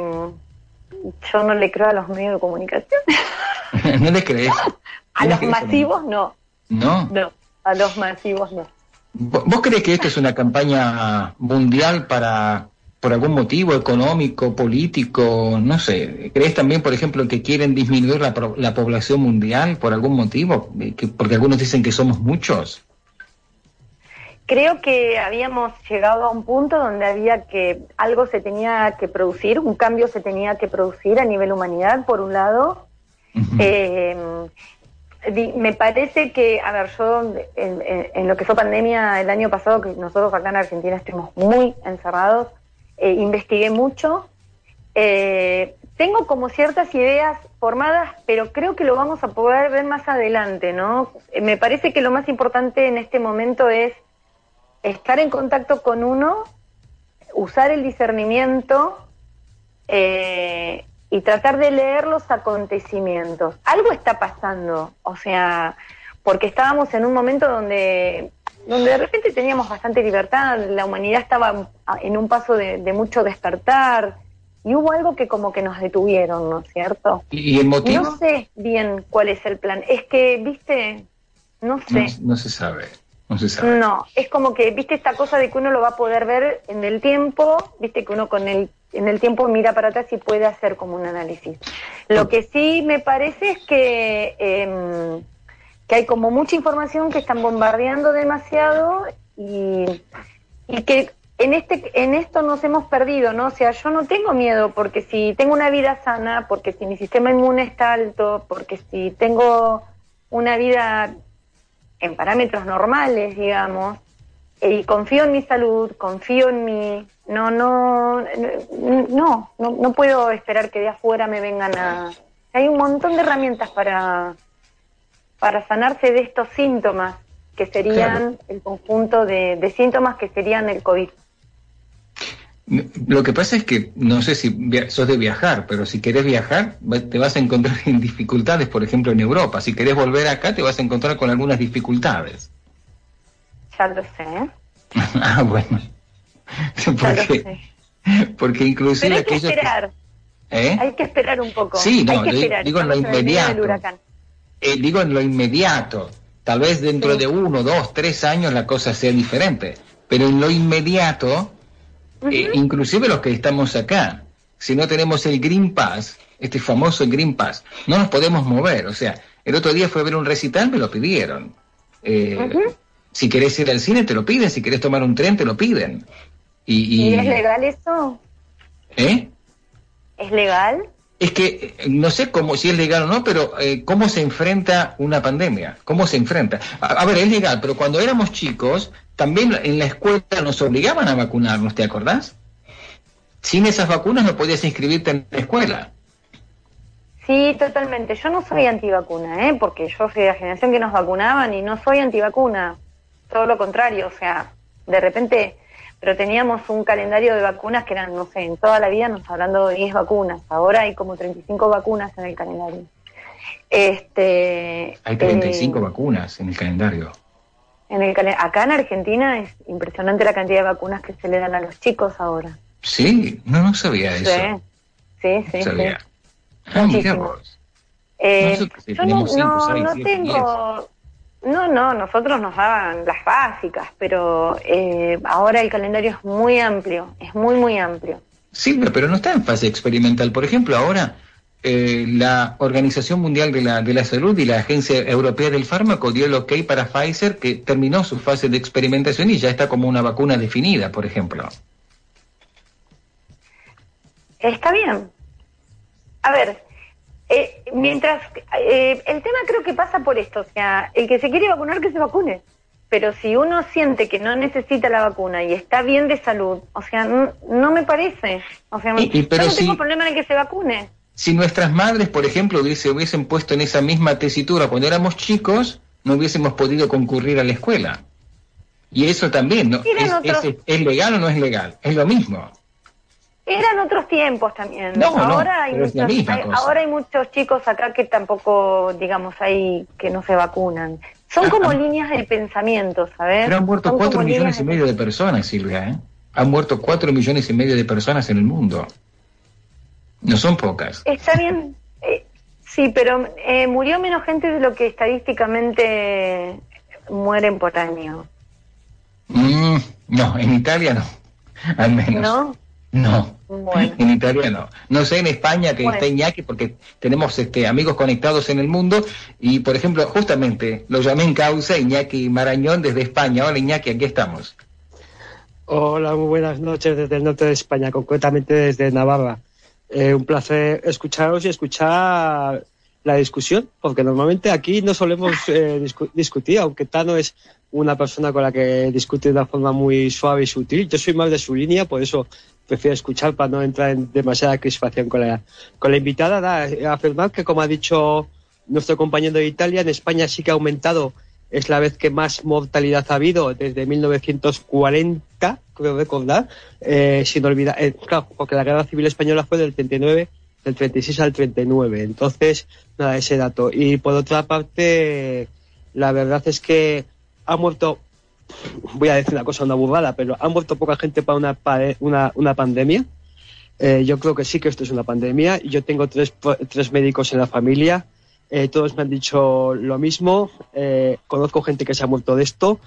yo no le creo a los medios de comunicación. *laughs* ¿No le *laughs* crees? a los masivos no. no. No, a los masivos no. ¿Vos crees que esto es una campaña mundial para por algún motivo económico, político, no sé. ¿Crees también, por ejemplo, que quieren disminuir la, la población mundial por algún motivo? porque algunos dicen que somos muchos. Creo que habíamos llegado a un punto donde había que algo se tenía que producir, un cambio se tenía que producir a nivel humanidad, por un lado. eh, me parece que, a ver, yo en, lo que fue pandemia el año pasado, que nosotros acá en Argentina estuvimos muy encerrados, eh, investigué mucho. Eh, tengo como ciertas ideas formadas, pero creo que lo vamos a poder ver más adelante, ¿no? Eh, me parece que lo más importante en este momento es estar en contacto con uno, usar el discernimiento eh, y tratar de leer los acontecimientos. Algo está pasando, o sea, porque estábamos en un momento donde, donde de repente teníamos bastante libertad, la humanidad estaba en un paso de, mucho despertar, y hubo algo que como que nos detuvieron, ¿no es cierto? ¿Y el motivo? No sé bien cuál es el plan. Es que, viste, no sé. No, se sabe. No es como que, viste, esta cosa de que uno lo va a poder ver en el tiempo, viste, que uno con el en el tiempo mira para atrás y puede hacer como un análisis. Lo que sí me parece es que, em, que hay como mucha información que están bombardeando demasiado y, y que en este en esto nos hemos perdido, ¿no? O sea, yo no tengo miedo porque si tengo una vida sana, porque si mi sistema inmune está alto, porque si tengo una vida en parámetros normales, digamos, y confío en mi salud, confío en mi no, no, no, no, no puedo esperar que de afuera me vengan a... Hay un montón de herramientas para, para sanarse de estos síntomas, que serían el conjunto de, síntomas que serían el COVID. Lo que pasa es que no sé si sos de viajar, pero si querés viajar te vas a encontrar *laughs* en dificultades, por ejemplo en Europa. Si querés volver acá te vas a encontrar con algunas dificultades. Ya lo sé. *laughs* ah, bueno. porque, porque inclusive hay que esperar. ¿Eh? Hay que esperar un poco. Sí, no, digo en lo inmediato. Eh, digo en lo inmediato. Tal vez dentro de uno, dos, tres años la cosa sea diferente. Pero en lo inmediato, eh, inclusive los que estamos acá, si no tenemos el Green Pass, este famoso Green Pass, no nos podemos mover. O sea, el otro día fue a ver un recital, me lo pidieron. Si querés ir al cine, te lo piden. Si querés tomar un tren, te lo piden. ¿Y, es legal eso? ¿Eh? ¿Es legal? Es que no sé cómo, si es legal o no, pero eh, cómo se enfrenta una pandemia, cómo se enfrenta. A, ver, es legal, pero cuando éramos chicos, también en la escuela nos obligaban a vacunarnos, ¿te acordás? Sin esas vacunas no podías inscribirte en la escuela. Sí, totalmente. Yo no soy antivacuna, ¿eh? porque yo soy de la generación que nos vacunaban y no soy antivacuna. Todo lo contrario, o sea, de repente pero teníamos un calendario de vacunas que eran, no sé, en toda la vida nos hablando de 10 vacunas, ahora hay como 35 vacunas en el calendario. Este, hay 35 eh, vacunas en el calendario. En el acá en Argentina es impresionante la cantidad de vacunas que se le dan a los chicos ahora. Sí, no, no sabía eso. Sí, sí, sabía. Ah, eh, yo no, no, no tengo... No, no, nosotros nos daban las básicas, pero eh, ahora el calendario es muy amplio, es muy, muy amplio. Sí, pero no está en fase experimental. Por ejemplo, ahora eh, la Organización Mundial de la, de la Salud y la Agencia Europea del Fármaco dio el ok para Pfizer, que terminó su fase de experimentación y ya está como una vacuna definida, por ejemplo. Está bien. A ver, eh, mientras, eh, el tema creo que pasa por esto, o sea, el que se quiere vacunar que se vacune, pero si uno siente que no necesita la vacuna y está bien de salud, o sea, no, me parece, o sea, y, yo no tengo problema en que se vacune. Si nuestras madres, por ejemplo, hubiese, hubiesen puesto en esa misma tesitura cuando éramos chicos, no hubiésemos podido concurrir a la escuela. Y eso también, ¿no? ¿Es legal o no es legal? Es lo mismo. Eran otros tiempos también. ahora, hay muchos, ahora hay muchos chicos acá que tampoco, digamos, hay que no se vacunan. Son ah, como ah. líneas de pensamiento, ¿sabes? Pero han muerto cuatro millones y medio de personas, Silvia, ¿eh? Han muerto cuatro millones y medio de personas en el mundo. No son pocas. Está bien. Eh, sí, pero eh, murió menos gente de lo que estadísticamente mueren por año. Mm, no, en Italia no. Al menos. ¿No? No, en italiano. No sé en España que está Iñaki porque tenemos este, amigos conectados en el mundo y, por ejemplo, justamente lo llamé en causa Iñaki Marañón desde España. Hola Iñaki, aquí estamos. Hola, muy buenas noches desde el norte de España, concretamente desde Navarra. Eh, un placer escucharos y escuchar la discusión, porque normalmente aquí no solemos eh, discutir, aunque Tano es una persona con la que discute de una forma muy suave y sutil. Yo soy más de su línea, por eso prefiero escuchar para no entrar en demasiada crispación con la, con la invitada. Da, afirmar que, como ha dicho nuestro compañero de Italia, en España sí que ha aumentado, es la vez que más mortalidad ha habido desde 1940, creo recordar, eh, sin olvidar, eh, porque la guerra civil española fue del 39 del 36 al 39. Entonces, nada, ese dato. Y por otra parte, la verdad es que ha muerto, voy a decir una cosa, una burrada, pero ha muerto poca gente para una, una, una pandemia. Eh, yo creo que sí que esto es una pandemia. Yo tengo tres, tres médicos en la familia. Eh, todos me han dicho lo mismo. Eh, conozco gente que se ha muerto de esto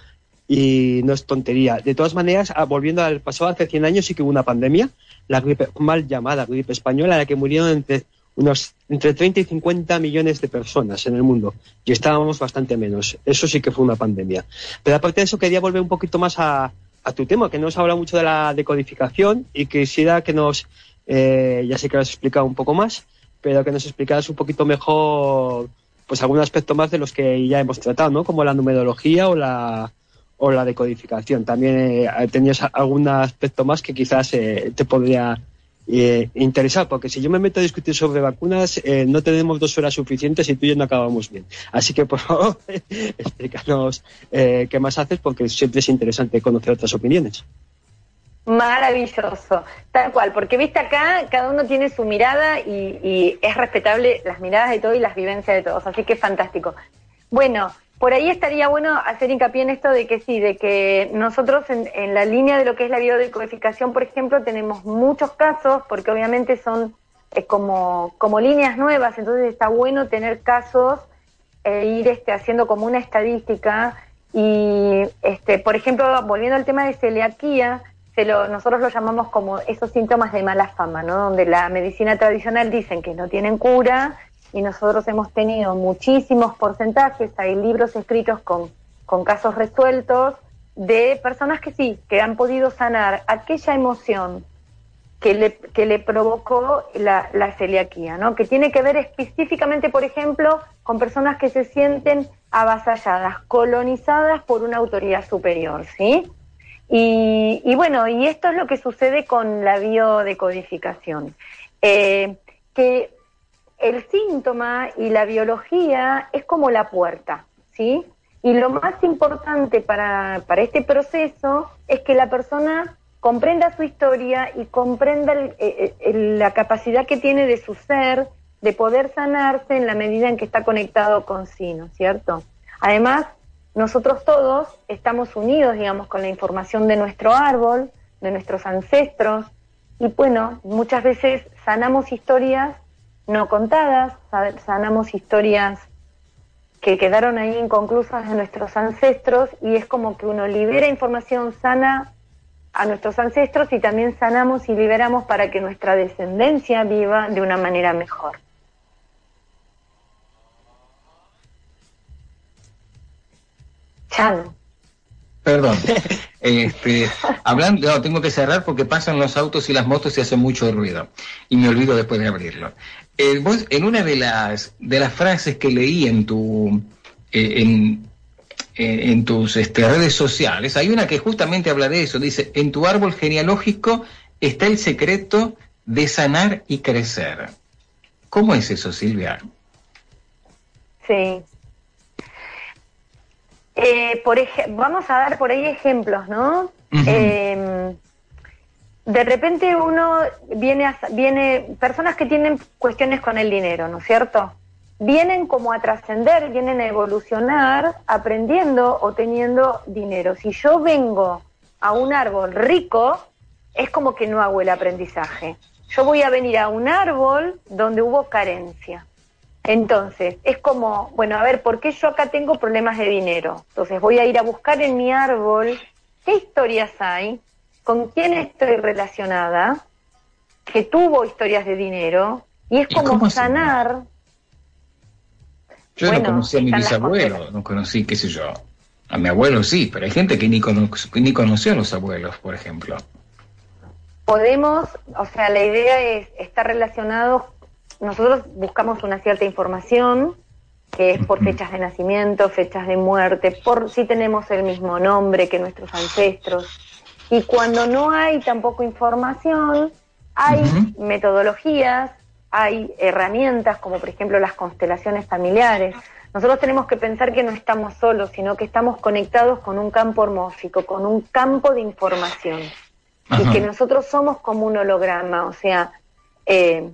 y no es tontería. De todas maneras, ah, volviendo al pasado, hace 100 años sí que hubo una pandemia, la gripe mal llamada gripe española, en la que murieron entre unos entre 30 y 50 millones de personas en el mundo y estábamos bastante menos. Eso sí que fue una pandemia. Pero aparte de eso, quería volver un poquito más a, tu tema, que nos habla mucho de la decodificación y quisiera que nos, eh, ya sé que lo has explicado un poco más, pero que nos explicaras un poquito mejor, pues algún aspecto más de los que ya hemos tratado, ¿no? Como la numerología o la, o la decodificación. También eh, tenías algún aspecto más que quizás eh, te podría eh, interesar, porque si yo me meto a discutir sobre vacunas, eh, no tenemos dos horas suficientes y tú y yo no acabamos bien. Así que, por favor, *laughs* explícanos eh, qué más haces, porque siempre es interesante conocer otras opiniones. Maravilloso, tal cual, porque viste acá, cada uno tiene su mirada y, y es respetable las miradas de todos y las vivencias de todos, así que fantástico. Bueno, por ahí estaría bueno hacer hincapié en esto de que sí, de que nosotros en, la línea de lo que es la biodecodificación, por ejemplo, tenemos muchos casos, porque obviamente son como, como líneas nuevas, entonces está bueno tener casos e ir este, haciendo como una estadística. Y, este, por ejemplo, volviendo al tema de celiaquía, se lo, nosotros lo llamamos como esos síntomas de mala fama, ¿no? Donde la medicina tradicional dicen que no tienen cura y nosotros hemos tenido muchísimos porcentajes, hay libros escritos con, con casos resueltos de personas que sí, que han podido sanar aquella emoción que le, que le provocó la, la celiaquía, ¿no? Que tiene que ver específicamente, por ejemplo, con personas que se sienten avasalladas, colonizadas por una autoridad superior, ¿sí? Y, bueno, y esto es lo que sucede con la biodecodificación. Eh, que el síntoma y la biología es como la puerta, ¿sí? Y lo más importante para, este proceso es que la persona comprenda su historia y comprenda eh, eh, la capacidad que tiene de su ser de poder sanarse en la medida en que está conectado con sí, ¿no es cierto? Además, nosotros todos estamos unidos, digamos, con la información de nuestro árbol, de nuestros ancestros, y bueno, muchas veces sanamos historias no contadas, sanamos historias que quedaron ahí inconclusas de nuestros ancestros y es como que uno libera información sana a nuestros ancestros y también sanamos y liberamos para que nuestra descendencia viva de una manera mejor. Chano. Perdón. *laughs* Este, hablando, tengo que cerrar porque pasan los autos y las motos y hacen mucho ruido. Y me olvido después de abrirlo. Eh, en una de las, de las frases que leí en tu eh, en, eh, en, tus este, redes sociales, hay una que justamente habla de eso. Dice, en tu árbol genealógico está el secreto de sanar y crecer. ¿Cómo es eso, Silvia? Sí. por vamos a dar por ahí ejemplos, ¿no? De repente uno viene, a, viene, personas que tienen cuestiones con el dinero, ¿no es cierto? Vienen como a trascender, vienen a evolucionar aprendiendo o teniendo dinero. Si yo vengo a un árbol rico, es como que no hago el aprendizaje. Yo voy a venir a un árbol donde hubo carencia. Entonces, es como, bueno, a ver, ¿por qué yo acá tengo problemas de dinero? Entonces voy a ir a buscar en mi árbol qué historias hay, con quién estoy relacionada que tuvo historias de dinero y es como sanar. Yo no conocí a mi bisabuelo, no conocí, qué sé yo. A mi abuelo sí, pero hay gente que ni, ni conoció a los abuelos, por ejemplo. Podemos, o sea, la idea es estar relacionados, nosotros buscamos una cierta información, que es por fechas de nacimiento, fechas de muerte, por si tenemos el mismo nombre que nuestros ancestros. Y cuando no hay tampoco información, hay metodologías, hay herramientas como por ejemplo las constelaciones familiares. Nosotros tenemos que pensar que no estamos solos, sino que estamos conectados con un campo hormósico, con un campo de información. Y que nosotros somos como un holograma, o sea, eh,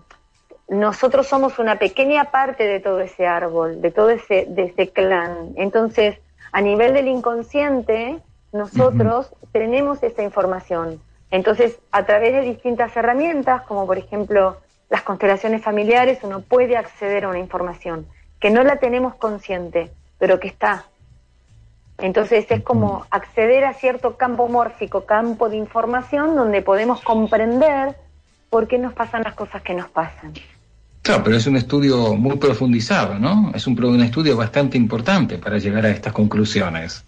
nosotros somos una pequeña parte de todo ese árbol, de todo ese, de ese clan. Entonces, a nivel del inconsciente, nosotros tenemos esa información. Entonces, a través de distintas herramientas, como por ejemplo las constelaciones familiares, uno puede acceder a una información que no la tenemos consciente, pero que está. Entonces es como acceder a cierto campo mórfico, campo de información donde podemos comprender por qué nos pasan las cosas que nos pasan. Claro, pero es un estudio muy profundizado, ¿no? Es un, un estudio bastante importante para llegar a estas conclusiones.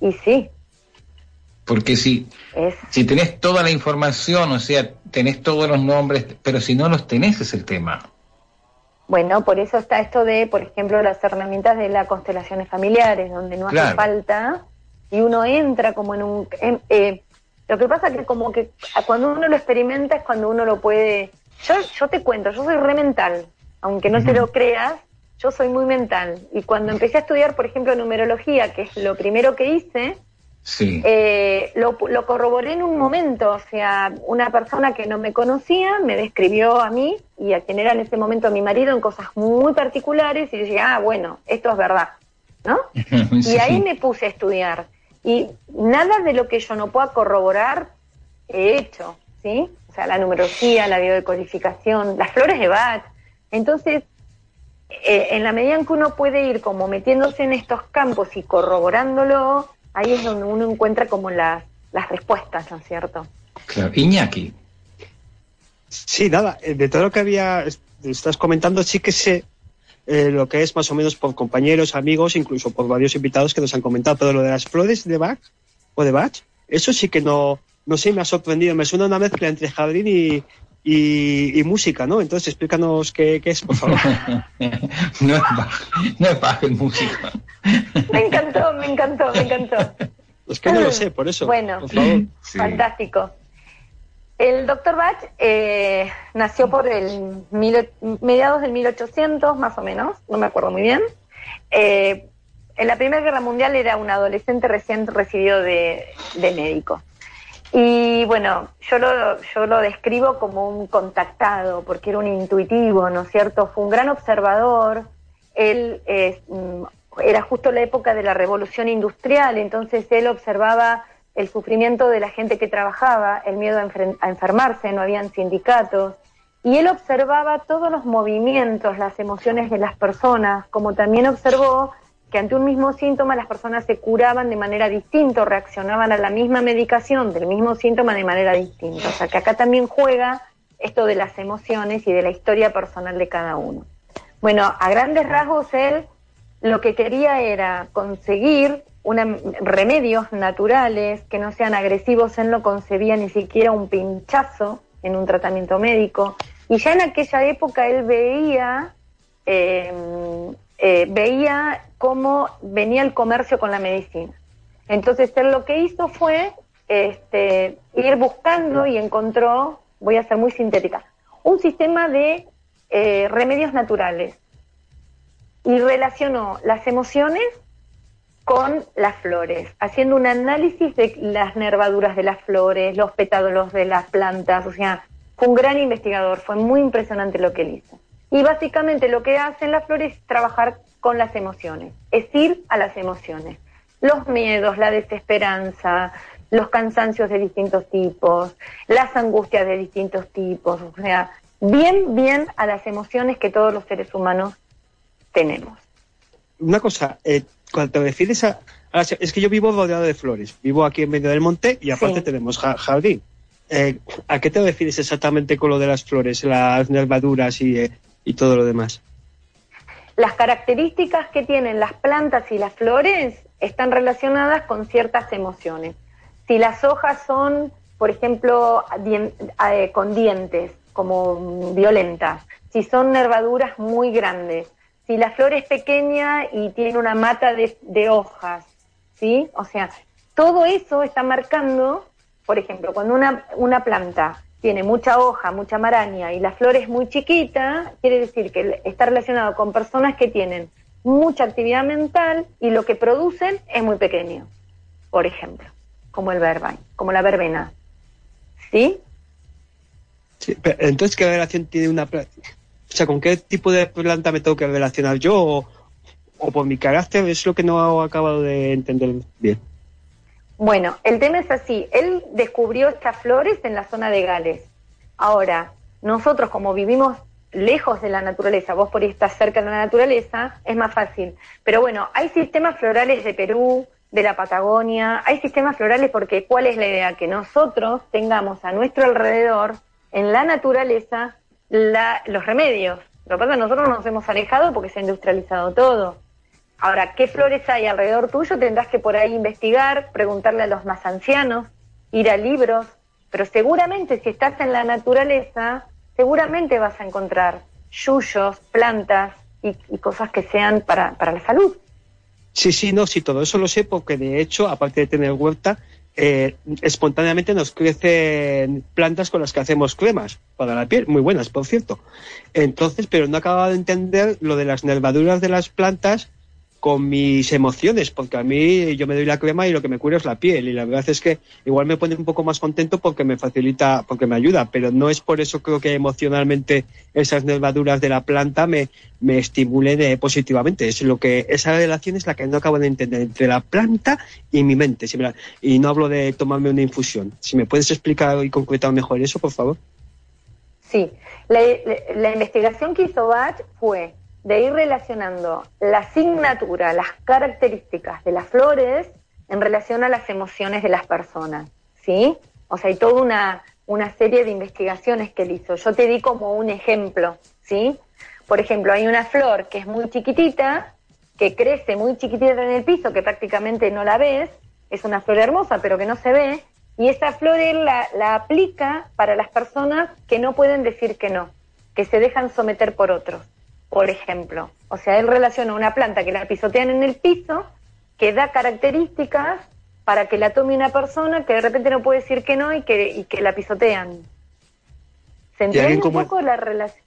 Y sí, porque si, si tenés toda la información, o sea, tenés todos los nombres, pero si no los tenés es el tema. Bueno, por eso está esto de, por ejemplo, las herramientas de las constelaciones familiares, donde no hace falta y uno entra como en un... Eh, lo que pasa que como que cuando uno lo experimenta es cuando uno lo puede... Yo, yo te cuento, yo soy re mental, aunque no te lo creas, yo soy muy mental. Y cuando empecé a estudiar, por ejemplo, numerología, que es lo primero que hice, Sí. Eh, lo, corroboré en un momento, o sea, una persona que no me conocía me describió a mí y a quien era en ese momento mi marido en cosas muy particulares y yo dije, ah, bueno, esto es verdad, ¿no? *laughs* Y ahí me puse a estudiar. Y nada de lo que yo no pueda corroborar he hecho, ¿sí? O sea, la numerología, la biodecodificación, las flores de Bach. Entonces, eh, en la medida en que uno puede ir como metiéndose en estos campos y corroborándolo, ahí es donde uno encuentra como las, las respuestas, ¿no es cierto? Claro. Iñaki. Sí, nada, eh, de todo lo que había, estás comentando, sí que sé eh, lo que es más o menos por compañeros, amigos, incluso por varios invitados que nos han comentado, pero lo de las flores de Bach o de Bach, eso sí que no, no sé, me ha sorprendido, me suena una mezcla entre jardín y, y, música, ¿no? Entonces explícanos qué, es, por favor. *laughs* no es Bach, no es Bach, es música. me encantó, me encantó, me encantó. Es que no lo sé, por eso. Bueno, fantástico. El doctor Bach eh, nació por el mediados del 1800, más o menos, no me acuerdo muy bien. Eh, en la Primera Guerra Mundial era un adolescente recién recibido de, de médico. Y bueno, yo lo, yo lo describo como un contactado, porque era un intuitivo, ¿no es cierto? Fue un gran observador. Él mm, era justo la época de la revolución industrial, entonces él observaba el sufrimiento de la gente que trabajaba, el miedo a, enfermarse, no habían sindicatos. Y él observaba todos los movimientos, las emociones de las personas, como también observó que ante un mismo síntoma las personas se curaban de manera distinta, reaccionaban a la misma medicación del mismo síntoma de manera distinta. O sea que acá también juega esto de las emociones y de la historia personal de cada uno. Bueno, a grandes rasgos él lo que quería era conseguir una, remedios naturales que no sean agresivos, él no concebía ni siquiera un pinchazo en un tratamiento médico. Y ya en aquella época él veía eh, eh, veía cómo venía el comercio con la medicina. Entonces él lo que hizo fue este, ir buscando y encontró, voy a ser muy sintética, un sistema de eh, remedios naturales y relacionó las emociones con las flores, haciendo un análisis de las nervaduras de las flores, los pétalos de las plantas, o sea, fue un gran investigador, fue muy impresionante lo que él hizo. Y básicamente lo que hacen las flores es trabajar con las emociones, es ir a las emociones. Los miedos, la desesperanza, los cansancios de distintos tipos, las angustias de distintos tipos, o sea, bien, bien a las emociones que todos los seres humanos tenemos. Una cosa, eh, cuando te refieres a, Es que yo vivo rodeado de flores, vivo aquí en medio del monte y aparte tenemos jardín. eh, ¿a qué te refieres exactamente con lo de las flores, las nervaduras y, eh, y todo lo demás? Las características que tienen las plantas y las flores están relacionadas con ciertas emociones. Si las hojas son, por ejemplo, eh, con dientes, como violentas, si son nervaduras muy grandes, si la flor es pequeña y tiene una mata de, hojas, ¿sí? O sea, todo eso está marcando, por ejemplo, cuando una, una planta tiene mucha hoja, mucha maraña y la flor es muy chiquita, quiere decir que está relacionado con personas que tienen mucha actividad mental y lo que producen es muy pequeño, por ejemplo, como el verba, como la verbena. ¿Sí? sí entonces, ¿qué relación tiene una planta? O sea, ¿con qué tipo de planta me tengo que relacionar yo? O, por mi carácter, es lo que no he acabado de entender bien. Bueno, el tema es así. Él descubrió estas flores en la zona de Gales. Ahora, nosotros como vivimos lejos de la naturaleza, vos por ahí estás cerca de la naturaleza, es más fácil. Pero bueno, hay sistemas florales de Perú, de la Patagonia, hay sistemas florales porque ¿cuál es la idea? Que nosotros tengamos a nuestro alrededor, en la naturaleza, los remedios. Lo que pasa es que nosotros nos hemos alejado porque se ha industrializado todo. Ahora, ¿qué flores hay alrededor tuyo? Tendrás que por ahí investigar, preguntarle a los más ancianos, ir a libros, pero seguramente si estás en la naturaleza, seguramente vas a encontrar yuyos, plantas y, cosas que sean para, para la salud. Sí, sí, no, sí, todo eso lo sé porque de hecho, aparte de tener huerta, eh, espontáneamente nos crecen plantas con las que hacemos cremas para la piel, muy buenas, por cierto. Entonces, pero no acababa de entender lo de las nervaduras de las plantas con mis emociones, porque a mí yo me doy la crema y lo que me cura es la piel y la verdad es que igual me pone un poco más contento porque me facilita, porque me ayuda, pero no es por eso creo que emocionalmente esas nervaduras de la planta me, me estimulen positivamente. Es lo que esa relación es la que no acabo de entender entre la planta y mi mente. y no hablo de tomarme una infusión. Si me puedes explicar y concretar mejor eso, por favor. Sí, la, la investigación que hizo Bach fue de ir relacionando la asignatura, las características de las flores en relación a las emociones de las personas, ¿sí? O sea, hay toda una, una serie de investigaciones que él hizo. Yo te di como un ejemplo, ¿sí? Por ejemplo, hay una flor que es muy chiquitita, que crece muy chiquitita en el piso, que prácticamente no la ves, es una flor hermosa, pero que no se ve, y esa flor él la, la aplica para las personas que no pueden decir que no, que se dejan someter por otros por ejemplo. O sea, él relaciona una planta que la pisotean en el piso, que da características para que la tome una persona que de repente no puede decir que no y que, y que la pisotean. ¿Se entiende un poco la relación?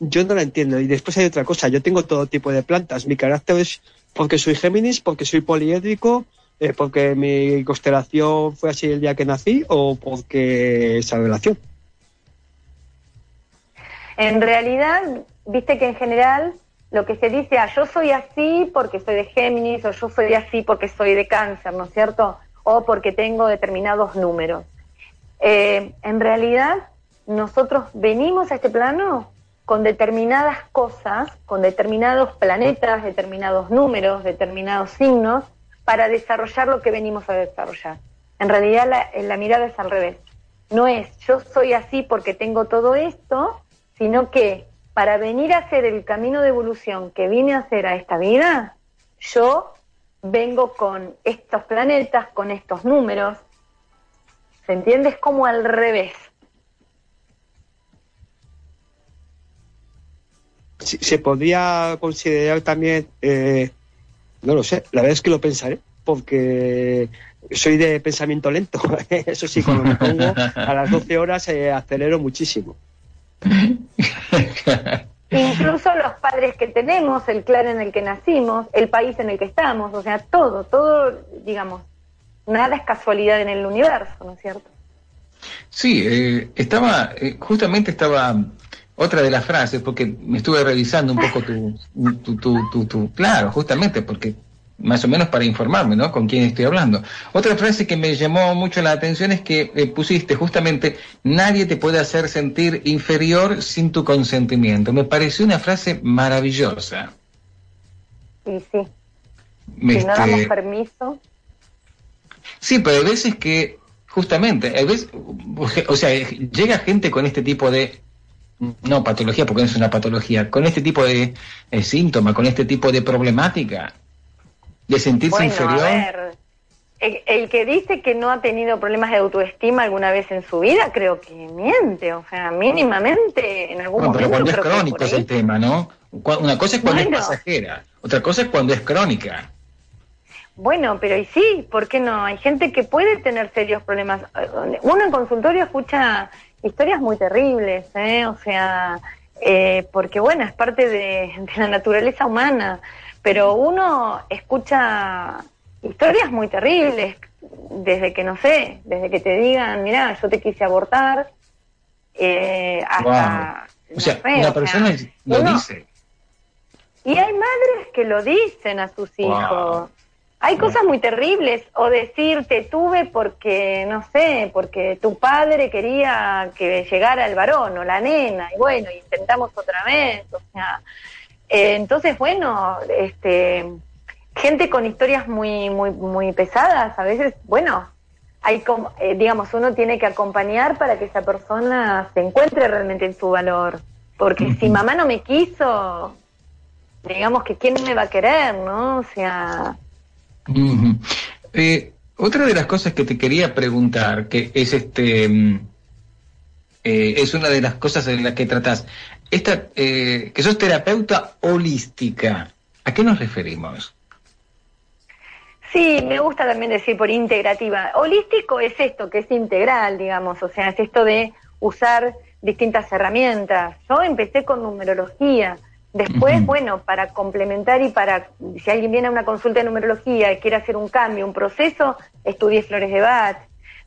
Yo no la entiendo. Y después hay otra cosa. Yo tengo todo tipo de plantas. Mi carácter es porque soy Géminis, porque soy poliédrico, eh, porque mi constelación fue así el día que nací o porque esa relación. En realidad, viste que en general lo que se dice, ah, yo soy así porque soy de Géminis, o yo soy así porque soy de cáncer, ¿no es cierto? O porque tengo determinados números. Eh, en realidad, nosotros venimos a este plano con determinadas cosas, con determinados planetas, determinados números, determinados signos, para desarrollar lo que venimos a desarrollar. En realidad la, la mirada es al revés. No es yo soy así porque tengo todo esto, sino que para venir a hacer el camino de evolución que vine a hacer a esta vida, yo vengo con estos planetas, con estos números. ¿Se entiende? Es como al revés. se podría considerar también, eh, no lo sé, la verdad es que lo pensaré, porque soy de pensamiento lento. *laughs* Eso sí, cuando me pongo a las 12 horas eh, acelero muchísimo. *laughs* Incluso los padres que tenemos, el clan en el que nacimos, el país en el que estamos, o sea, todo, todo, digamos, nada es casualidad en el universo, ¿no es cierto? Sí, eh, estaba, eh, justamente estaba otra de las frases, porque me estuve revisando un poco tu, tu, tu, tu, tu claro, justamente porque más o menos para informarme, ¿no? Con quién estoy hablando. Otra frase que me llamó mucho la atención es que eh, pusiste justamente, nadie te puede hacer sentir inferior sin tu consentimiento. Me pareció una frase maravillosa. Sí, sí. si no damos este, permiso. Sí, pero hay veces que justamente, o sea, llega gente con este tipo de no patología, porque no es una patología, con este tipo de eh, síntoma, con este tipo de problemática, de sentirse inferior. A ver, el, que dice que no ha tenido problemas de autoestima alguna vez en su vida, creo que miente, o sea, mínimamente en algún momento. Pero cuando es crónico es el tema, ¿no? Una cosa es cuando es pasajera, otra cosa es cuando es crónica. Bueno, pero y sí, ¿por qué no? Hay gente que puede tener serios problemas. Uno en consultorio escucha historias muy terribles, ¿eh? O sea, eh, porque bueno, es parte de, la naturaleza humana, pero uno escucha historias muy terribles, desde que no sé, desde que te digan, mira, yo te quise abortar, eh, hasta... O sea, una persona lo dice. Y hay madres que lo dicen a sus hijos. Hay cosas muy terribles, o decir te tuve porque, no sé, porque tu padre quería que llegara el varón o la nena, y bueno, intentamos otra vez, o sea, eh, entonces, bueno, este, gente con historias muy, muy, muy pesadas, a veces, bueno, hay como, eh, digamos, uno tiene que acompañar para que esa persona se encuentre realmente en su valor, porque si mamá no me quiso, digamos que quién me va a querer, ¿no? O sea, eh, otra de las cosas que te quería preguntar, que es este mm, eh, es una de las cosas en las que tratás, esta, eh, que sos terapeuta holística, ¿a qué nos referimos? Sí, me gusta también decir por integrativa. Holístico es esto, que es integral, digamos, o sea, es esto de usar distintas herramientas. Yo empecé con numerología, Después, bueno, para complementar y para, si alguien viene a una consulta de numerología y quiere hacer un cambio, un proceso, estudié flores de Bach.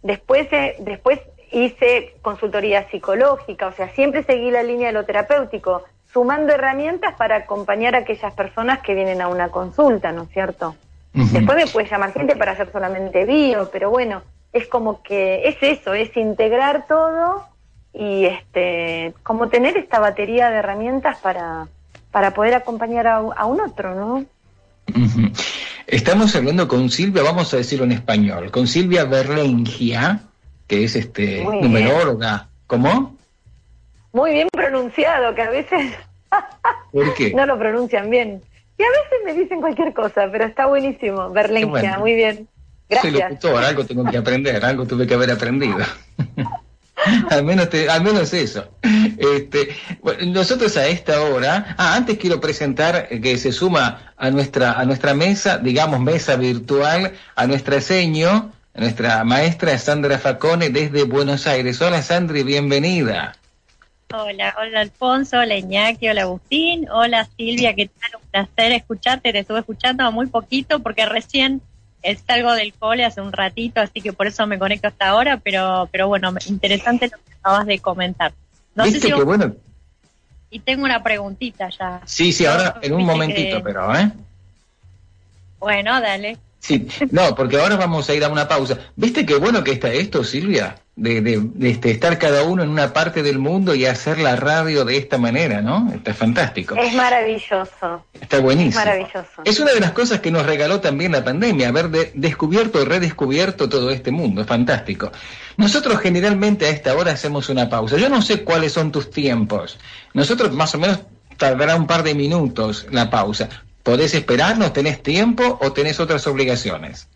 Después, eh, después hice consultoría psicológica, o sea, siempre seguí la línea de lo terapéutico, sumando herramientas para acompañar a aquellas personas que vienen a una consulta, ¿no es cierto? Después me puede llamar gente para hacer solamente bio, pero bueno, es como que es eso, es integrar todo y este, como tener esta batería de herramientas para, para poder acompañar a, un otro, ¿no? Estamos hablando con Silvia, vamos a decirlo en español, con Silvia Berlengia, que es este numeróloga. ¿Cómo? Muy bien pronunciado, que a veces *laughs* no lo pronuncian bien. Y a veces me dicen cualquier cosa, pero está buenísimo. Berlengia, muy bien. Gracias. Soy algo tengo que aprender, algo tuve que haber aprendido. *laughs* al menos al menos eso. Este, nosotros a esta hora, ah, antes quiero presentar que se suma a nuestra a nuestra mesa, digamos mesa virtual, a nuestra seño, nuestra maestra Sandra Facone desde Buenos Aires. Hola Sandri, bienvenida. Hola, hola Alfonso, hola Iñaki, hola Agustín, hola Silvia, ¿qué tal? Un placer escucharte, te estuve escuchando muy poquito porque recién salgo del cole hace un ratito, así que por eso me conecto hasta ahora, pero, pero bueno, interesante lo que acabas de comentar. No sé si bueno? Y tengo una preguntita ya. Sí, sí, ahora en un momentito, pero, ¿eh? Bueno, dale. Sí, no, porque ahora vamos a ir a una pausa. ¿Viste qué bueno que está esto, Silvia? De, de, este, estar cada uno en una parte del mundo y hacer la radio de esta manera, ¿no? Está fantástico. Es maravilloso. Está buenísimo. Es maravilloso. Es una de las cosas que nos regaló también la pandemia, haber descubierto y redescubierto todo este mundo. Es fantástico. Nosotros generalmente a esta hora hacemos una pausa. Yo no sé cuáles son tus tiempos. Nosotros más o menos tardará un par de minutos la pausa. ¿Podés esperarnos? ¿Tenés tiempo o tenés otras obligaciones?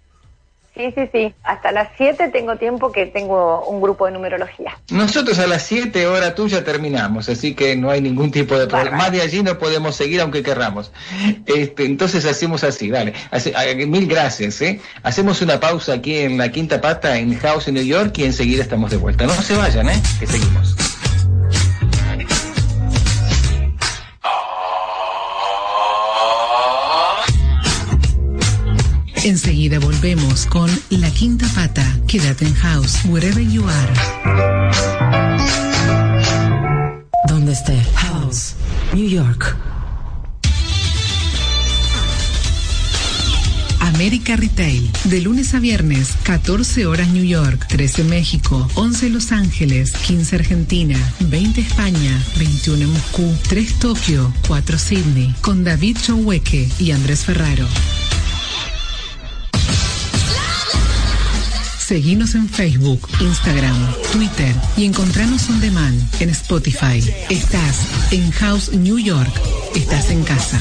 Sí, sí, sí. Hasta las 7 tengo tiempo que tengo un grupo de numerología. Nosotros a las 7 hora tuya terminamos, así que no hay ningún tipo de problema. Más de allí no podemos seguir aunque querramos. Este, entonces hacemos así, dale. mil gracias. ¿eh? Hacemos una pausa aquí en la Quinta Pata en House en New York y enseguida estamos de vuelta. No se vayan, ¿eh? que seguimos. Enseguida volvemos con La Quinta Pata. Quédate en house, wherever you are. Donde esté. House, New York. América Retail, de lunes a viernes, 14 horas New York, 13 México, 11 Los Ángeles, 15 Argentina, 20 España, 21 Moscú, 3 Tokio, 4 Sydney, con David Choweque y Andrés Ferraro. Seguinos en Facebook, Instagram, Twitter y encontranos on demand en Spotify. Estás en House New York. Estás en casa.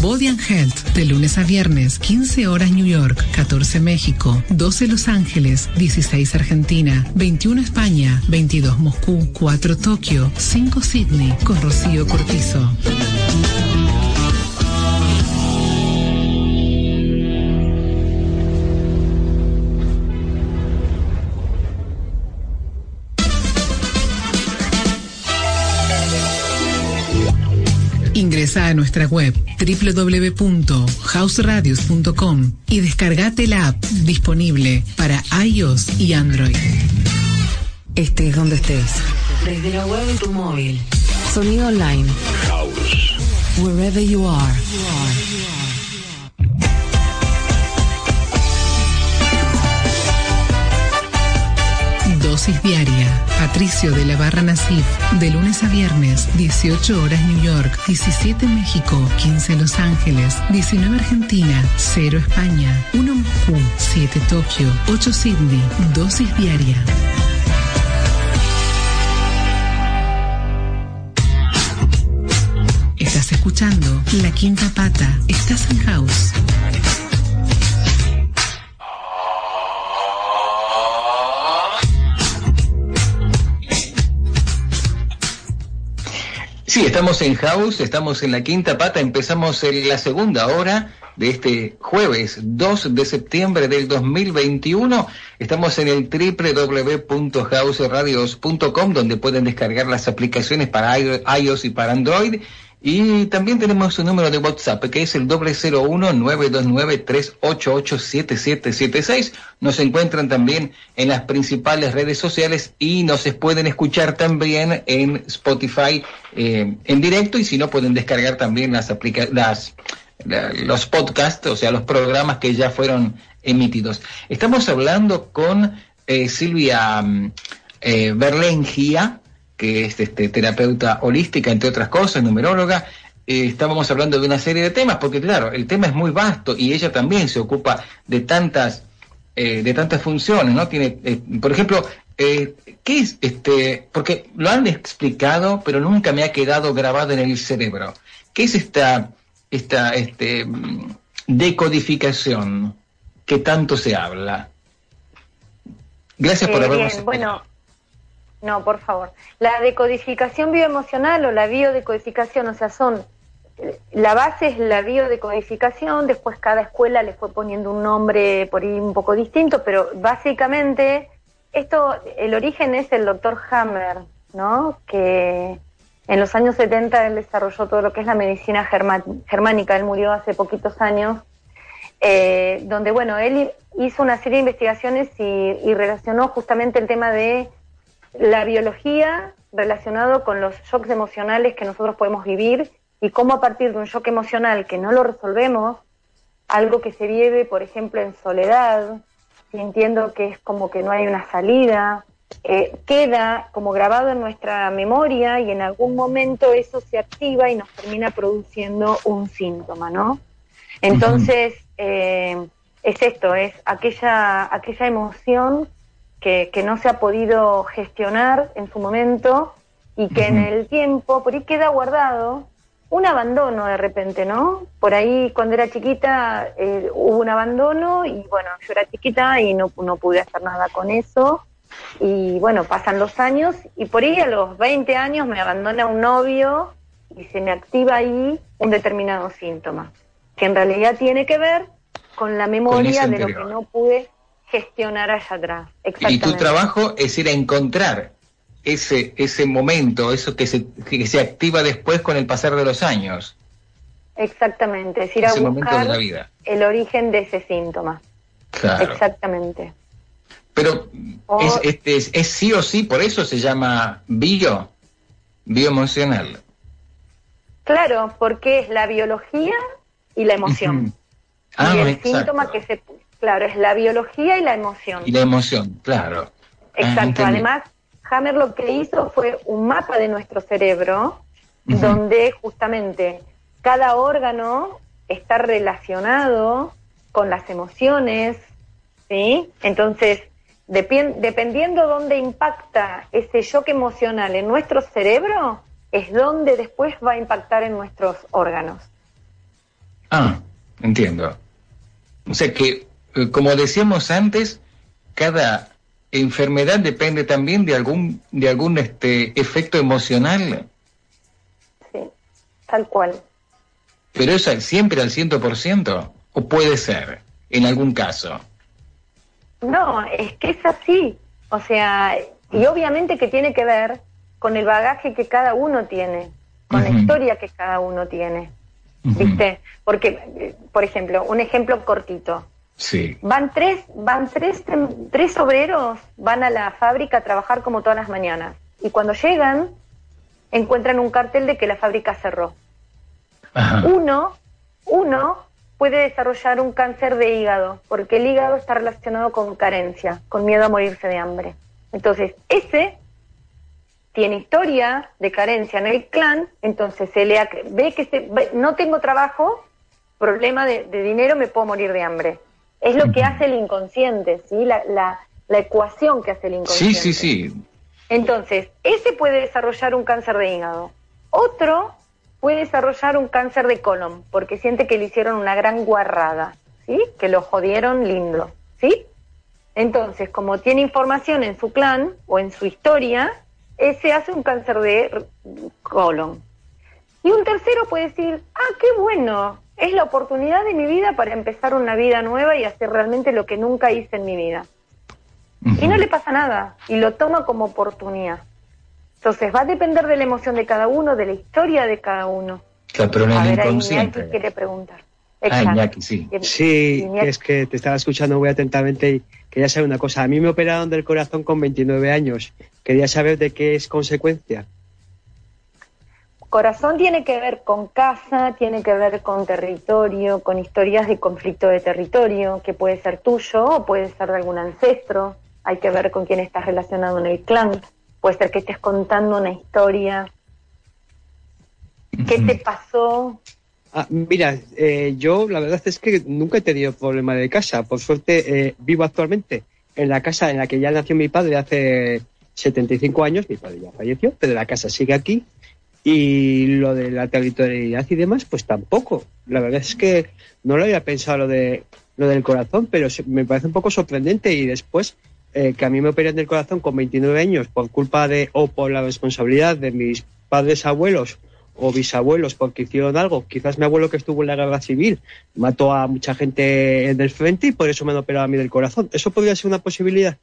Body and Health, de lunes a viernes, 15 horas New York, 14 México, 12 Los Ángeles, 16 Argentina, 21 España, 22 Moscú, 4 Tokio, 5 Sydney, con Rocío Cortizo. Ingresa a nuestra web www.houseradios.com y descargate la app disponible para iOS y Android. Estés donde estés. Desde la web de tu móvil. Sonido online. House. Wherever you are. Dosis diaria. Patricio de la Barra Nasif. De lunes a viernes, 18 horas New York, 17 México, 15 Los Ángeles, 19 Argentina, 0 España, 1 Moscú, 7 Tokio, 8 Sydney. Dosis diaria. Estás escuchando La Quinta Pata. Estás en House. Sí, estamos en House, estamos en la quinta pata, empezamos en la segunda hora de este jueves 2 de septiembre del 2021. Estamos en el www.houseradios.com donde pueden descargar las aplicaciones para iOS y para Android y también tenemos un número de WhatsApp que es el doble cero uno nueve dos nueve tres ocho ocho siete siete siete seis. Nos encuentran también en las principales redes sociales y nos pueden escuchar también en Spotify eh, en directo y si no pueden descargar también las aplica las los podcasts, o sea, los programas que ya fueron emitidos. Estamos hablando con eh, Silvia mm, eh, Berlengia, que es este, terapeuta holística, entre otras cosas, numeróloga. Eh, estábamos hablando de una serie de temas, porque claro, el tema es muy vasto y ella también se ocupa de tantas, eh, de tantas funciones, ¿no? Tiene, eh, por ejemplo, ¿qué es este? Porque lo han explicado, pero nunca me ha quedado grabado en el cerebro. ¿Qué es esta, esta, este, decodificación que tanto se habla? Gracias por habernos. bueno, no, por favor. La decodificación bioemocional o la biodecodificación, o sea, son la base es la biodecodificación, después cada escuela le fue poniendo un nombre por ahí un poco distinto, pero básicamente esto, el origen es el doctor Hammer, ¿no? Que en los años 70 él desarrolló todo lo que es la medicina germánica, él murió hace poquitos años, eh, donde, bueno, él hizo una serie de investigaciones y relacionó justamente el tema de la biología relacionado con los shocks emocionales que nosotros podemos vivir y cómo a partir de un shock emocional que no lo resolvemos, algo que se vive, por ejemplo, en soledad, sintiendo que es como que no hay una salida, eh, queda como grabado en nuestra memoria y en algún momento eso se activa y nos termina produciendo un síntoma, ¿no? Entonces, eh, es esto, es aquella, aquella emoción que, no se ha podido gestionar en su momento y que en el tiempo por ahí queda guardado un abandono de repente, ¿no? Por ahí cuando era chiquita eh, hubo un abandono y bueno, yo era chiquita y no, no pude hacer nada con eso. Y bueno, pasan los años y por ahí a los 20 años me abandona un novio y se me activa ahí un determinado síntoma, que en realidad tiene que ver con la memoria de lo que no pude gestionar allá atrás. Y tu trabajo es ir a encontrar ese, ese momento, eso que se, que se activa después con el pasar de los años. Exactamente, es ir a buscar el origen de ese síntoma. Claro. Exactamente. Pero es, este, es, sí o sí, por eso se llama bio, bioemocional. Claro, porque es la biología y la emoción. Ah, y el síntoma que se Claro, es la biología y la emoción. Y la emoción, claro. Exacto. Ah, Además, Hammer lo que hizo fue un mapa de nuestro cerebro donde justamente cada órgano está relacionado con las emociones, ¿sí? Entonces, dependiendo dónde impacta ese shock emocional en nuestro cerebro, es donde después va a impactar en nuestros órganos. Ah, entiendo. O sea que, como decíamos antes, cada enfermedad depende también de algún de algún este efecto emocional. Sí, tal cual. Pero es siempre al ciento por ciento o puede ser en algún caso. No, es que es así. O sea, y obviamente que tiene que ver con el bagaje que cada uno tiene, con la historia que cada uno tiene. ¿Viste? Porque, por ejemplo, un ejemplo cortito. Sí. Van tres, van tres, tres obreros, van a la fábrica a trabajar como todas las mañanas. Y cuando llegan, encuentran un cartel de que la fábrica cerró. Uno, uno puede desarrollar un cáncer de hígado, porque el hígado está relacionado con carencia, con miedo a morirse de hambre. Entonces, ese tiene historia de carencia en el clan, entonces se le ve que se, no tengo trabajo, problema de, dinero, me puedo morir de hambre. Es lo que hace el inconsciente, ¿sí? La, la, la, ecuación que hace el inconsciente. Sí, sí, sí. Entonces, ese puede desarrollar un cáncer de hígado. Otro puede desarrollar un cáncer de colon, porque siente que le hicieron una gran guarrada, ¿sí? Que lo jodieron lindo, ¿sí? Entonces, como tiene información en su clan o en su historia, se hace un cáncer de colon. Y un tercero puede decir, ah, qué bueno, es la oportunidad de mi vida para empezar una vida nueva y hacer realmente lo que nunca hice en mi vida. Y no le pasa nada, y lo toma como oportunidad. Entonces va a depender de la emoción de cada uno, de la historia de cada uno. Claro, pero en el inconsciente. quiere preguntar. Ah, sí. Sí, es que te estaba escuchando muy atentamente y quería saber una cosa. A mí me operaron del corazón con 29 años. Quería saber de qué es consecuencia. Corazón tiene que ver con casa, tiene que ver con territorio, con historias de conflicto de territorio, que puede ser tuyo o puede ser de algún ancestro. Hay que ver con quién estás relacionado en el clan. Puede ser que estés contando una historia. ¿Qué te pasó? Ah, mira, eh, yo la verdad es que nunca he tenido problema de casa. Por suerte eh, vivo actualmente en la casa en la que ya nació mi padre hace 75 años. Mi padre ya falleció, pero la casa sigue aquí. Y lo de la territorialidad y demás, pues tampoco. La verdad es que no lo había pensado lo de lo del corazón, pero me parece un poco sorprendente. Y después eh, que a mí me operan del corazón con 29 años por culpa de o por la responsabilidad de mis padres abuelos o bisabuelos porque hicieron algo. Quizás mi abuelo que estuvo en la guerra civil mató a mucha gente en el frente y por eso me han operado a mí del corazón. ¿Eso podría ser una posibilidad?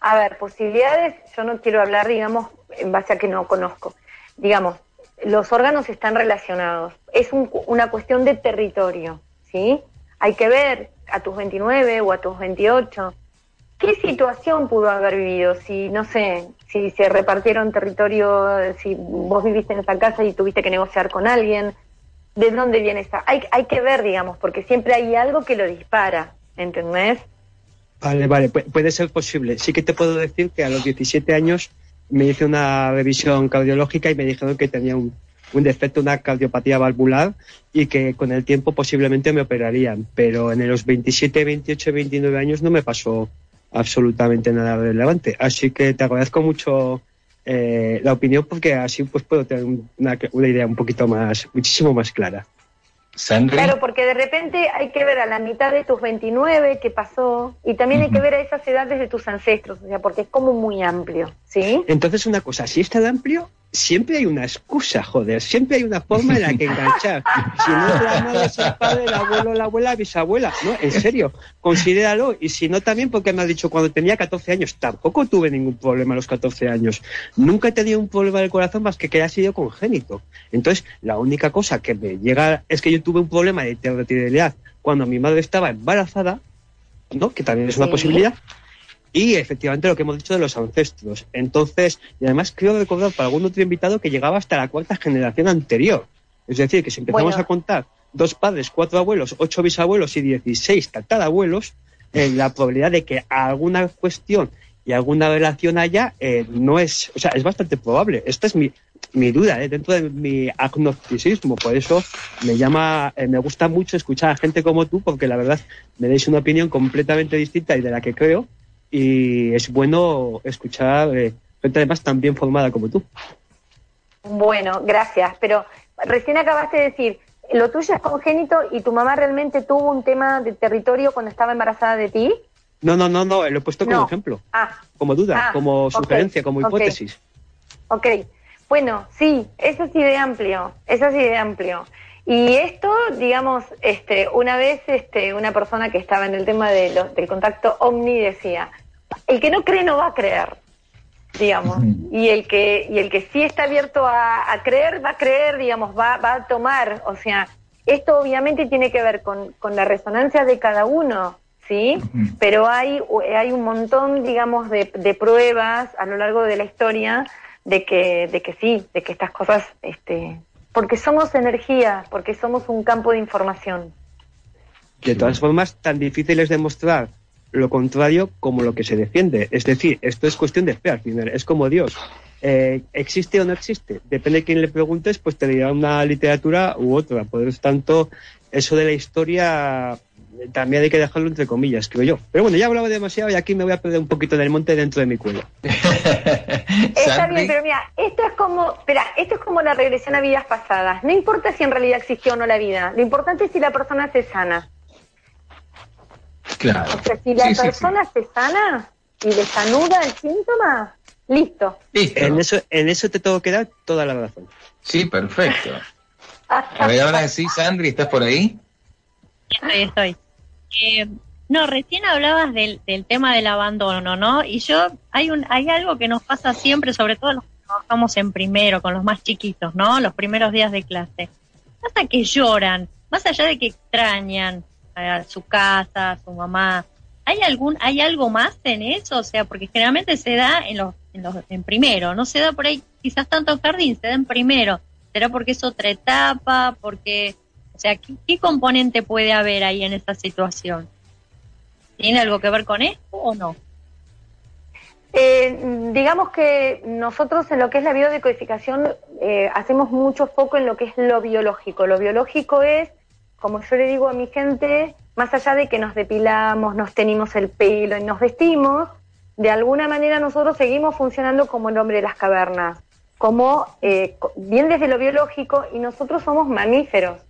A ver, posibilidades, yo no quiero hablar, digamos, en base a que no conozco. Digamos, los órganos están relacionados. Es una cuestión de territorio, ¿sí? Hay que ver a tus 29 o a tus 28 ¿Qué situación pudo haber vivido? Si, no sé, si se repartieron territorio, si vos viviste en esa casa y tuviste que negociar con alguien, ¿de dónde viene esa? Hay, hay que ver, digamos, porque siempre hay algo que lo dispara, ¿entendés? Vale, vale, puede ser posible. Sí que te puedo decir que a los 17 años me hice una revisión cardiológica y me dijeron que tenía un, defecto, una cardiopatía valvular y que con el tiempo posiblemente me operarían. Pero en los 27, 28, 29 años no me pasó absolutamente nada relevante. Así que te agradezco mucho eh, la opinión porque así pues puedo tener una, una, idea un poquito más, muchísimo más clara. Claro, porque de repente hay que ver a la mitad de tus 29 qué pasó y también hay que ver a esas edades de tus ancestros, o sea, porque es como muy amplio, ¿sí? Entonces una cosa, si es tan amplio, siempre hay una excusa, joder, siempre hay una forma en la que enganchar. Si no es la madre, es el padre, el abuelo, la abuela, bisabuela, no, en serio, considéralo. Y si no, también porque me has dicho cuando tenía 14 años, tampoco tuve ningún problema a los 14 años. Nunca he tenido un problema del corazón más que que haya sido congénito. Entonces, la única cosa que me llega es que yo tuve un problema de heterotiroidalidad cuando mi madre estaba embarazada, ¿no? Que también es una posibilidad y efectivamente lo que hemos dicho de los ancestros. Entonces, y además creo recordar para algún otro invitado que llegaba hasta la cuarta generación anterior. Es decir, que si empezamos a contar dos padres, cuatro abuelos, ocho bisabuelos y dieciséis tatarabuelos, eh, la probabilidad de que alguna cuestión y alguna relación haya eh, no es, o sea, es bastante probable. Esta es mi, mi duda, ¿eh? dentro de mi agnosticismo. Por eso me llama, eh, me gusta mucho escuchar a gente como tú, porque la verdad me dais una opinión completamente distinta y de la que creo. Y es bueno escuchar eh, gente además tan bien formada como tú. Bueno, gracias. Pero recién acabaste de decir, lo tuyo es congénito y tu mamá realmente tuvo un tema de territorio cuando estaba embarazada de ti. No, no, no, no, lo he puesto como ejemplo, ah. como duda, ah, como sugerencia, como hipótesis. Ok, bueno, sí, eso sí de amplio, eso sí de amplio. Y esto, digamos, este, una vez este, una persona que estaba en el tema de del contacto omni decía, el que no cree no va a creer, digamos, y el que y el que sí está abierto a, creer va a creer, digamos, va, va a tomar, o sea, esto obviamente tiene que ver con, con la resonancia de cada uno, ¿sí? Pero hay, hay un montón, digamos, de, de pruebas a lo largo de la historia de que, de que sí, de que estas cosas, este, porque somos energía, porque somos un campo de información. De todas formas, tan difícil es demostrar lo contrario como lo que se defiende. Es decir, esto es cuestión de fe es como Dios. Eh, ¿Existe o no existe? Depende de quién le preguntes, pues te dirá una literatura u otra. Por lo tanto, eso de la historia también hay que dejarlo entre comillas, creo yo. Pero bueno, ya hablaba demasiado y aquí me voy a perder un poquito en el monte dentro de mi cuello. *laughs* Está bien, pero mira, esto es como, espera, esto es como la regresión a vidas pasadas. No importa si en realidad existió o no la vida, lo importante es si la persona se sana. Claro. O sea, si la persona se sana y desanuda el síntoma, listo. En eso, en eso te tengo que dar toda la razón. Sí, perfecto. *laughs* A ver, ahora sí, Sandri, ¿estás por ahí? Estoy, estoy. Eh, no, recién hablabas del, del, tema del abandono, ¿no? Y yo, hay, un, hay algo que nos pasa siempre, sobre todo los que trabajamos en primero, con los más chiquitos, ¿no? Los primeros días de clase. Hasta que lloran, más allá de que extrañan a su casa, a su mamá. ¿Hay algún, hay algo más en eso? O sea, porque generalmente se da en los, en los, en primero, no se da por ahí quizás tanto en jardín, se da en primero. ¿Será porque es otra etapa? Porque o sea, ¿qué, componente puede haber ahí en esta situación? ¿Tiene algo que ver con esto o no? Eh, digamos que nosotros en lo que es la biodecodificación eh, hacemos mucho foco en lo que es lo biológico. Lo biológico es, como yo le digo a mi gente, más allá de que nos depilamos, nos tenimos el pelo y nos vestimos, de alguna manera nosotros seguimos funcionando como el hombre de las cavernas, como eh, bien desde lo biológico y nosotros somos mamíferos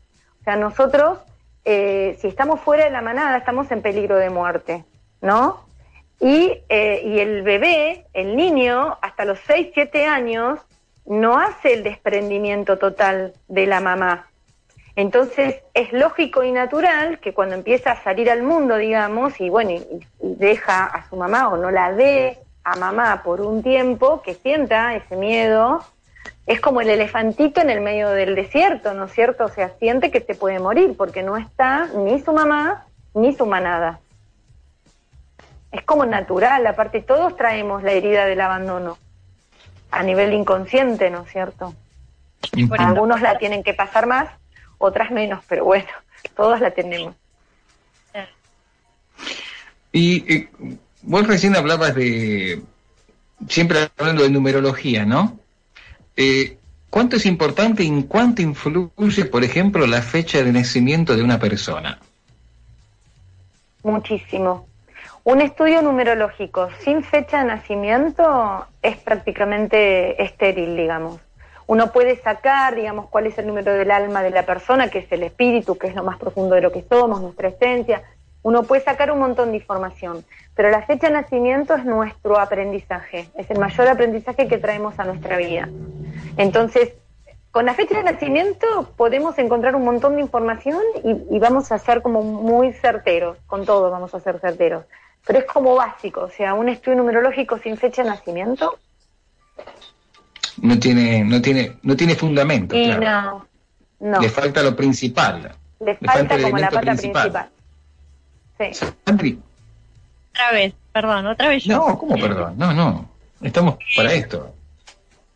sea, nosotros, eh, si estamos fuera de la manada, estamos en peligro de muerte, ¿no? Y, eh, y el bebé, el niño, hasta los 6, 7 años, no hace el desprendimiento total de la mamá. Entonces es lógico y natural que cuando empieza a salir al mundo, digamos, y bueno, y, deja a su mamá o no la ve a mamá por un tiempo, que sienta ese miedo es como el elefantito en el medio del desierto, ¿no es cierto? O sea, siente que se puede morir porque no está ni su mamá ni su manada. Es como natural, aparte todos traemos la herida del abandono a nivel inconsciente, ¿no es cierto? Algunos la tienen que pasar más, otras menos, pero bueno, todos la tenemos. Y eh, vos recién hablabas de, siempre hablando de numerología, ¿no? Eh, ¿Cuánto es importante y en cuánto influye, por ejemplo, la fecha de nacimiento de una persona? Muchísimo. Un estudio numerológico sin fecha de nacimiento es prácticamente estéril, digamos. Uno puede sacar, digamos, cuál es el número del alma de la persona, que es el espíritu, que es lo más profundo de lo que somos, nuestra esencia. Uno puede sacar un montón de información, pero la fecha de nacimiento es nuestro aprendizaje, es el mayor aprendizaje que traemos a nuestra vida. Entonces, con la fecha de nacimiento podemos encontrar un montón de información y, vamos a ser como muy certeros, con todo vamos a ser certeros. Pero es como básico, o sea, un estudio numerológico sin fecha de nacimiento. No tiene, no tiene, no tiene fundamento. no, no. Le falta lo principal. Le, falta, como la pata principal. Sí. Otra vez, perdón, otra vez yo. No, ¿cómo perdón? No, no. Estamos para esto.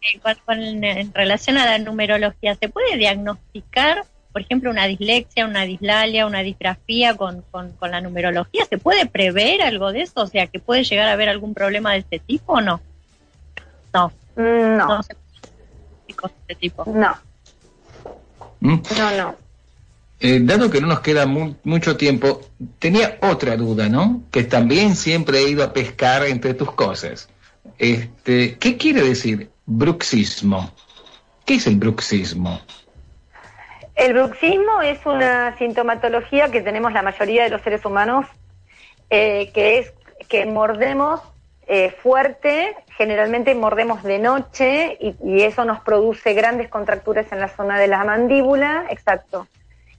en relación a la numerología, ¿se puede diagnosticar, por ejemplo, una dislexia, una dislalia, una disgrafía con, con, la numerología? ¿Se puede prever algo de eso? O sea, ¿que puede llegar a haber algún problema de este tipo o no? No. No. cosas de tipo. No. ¿Mm? No, no. Eh, dado que no nos queda mucho tiempo, tenía otra duda, ¿no? Que también siempre he ido a pescar entre tus cosas. Este, ¿Qué quiere decir bruxismo? ¿Qué es el bruxismo? El bruxismo es una sintomatología que tenemos la mayoría de los seres humanos, eh, que es que mordemos eh, fuerte, generalmente mordemos de noche y, eso nos produce grandes contracturas en la zona de la mandíbula, exacto.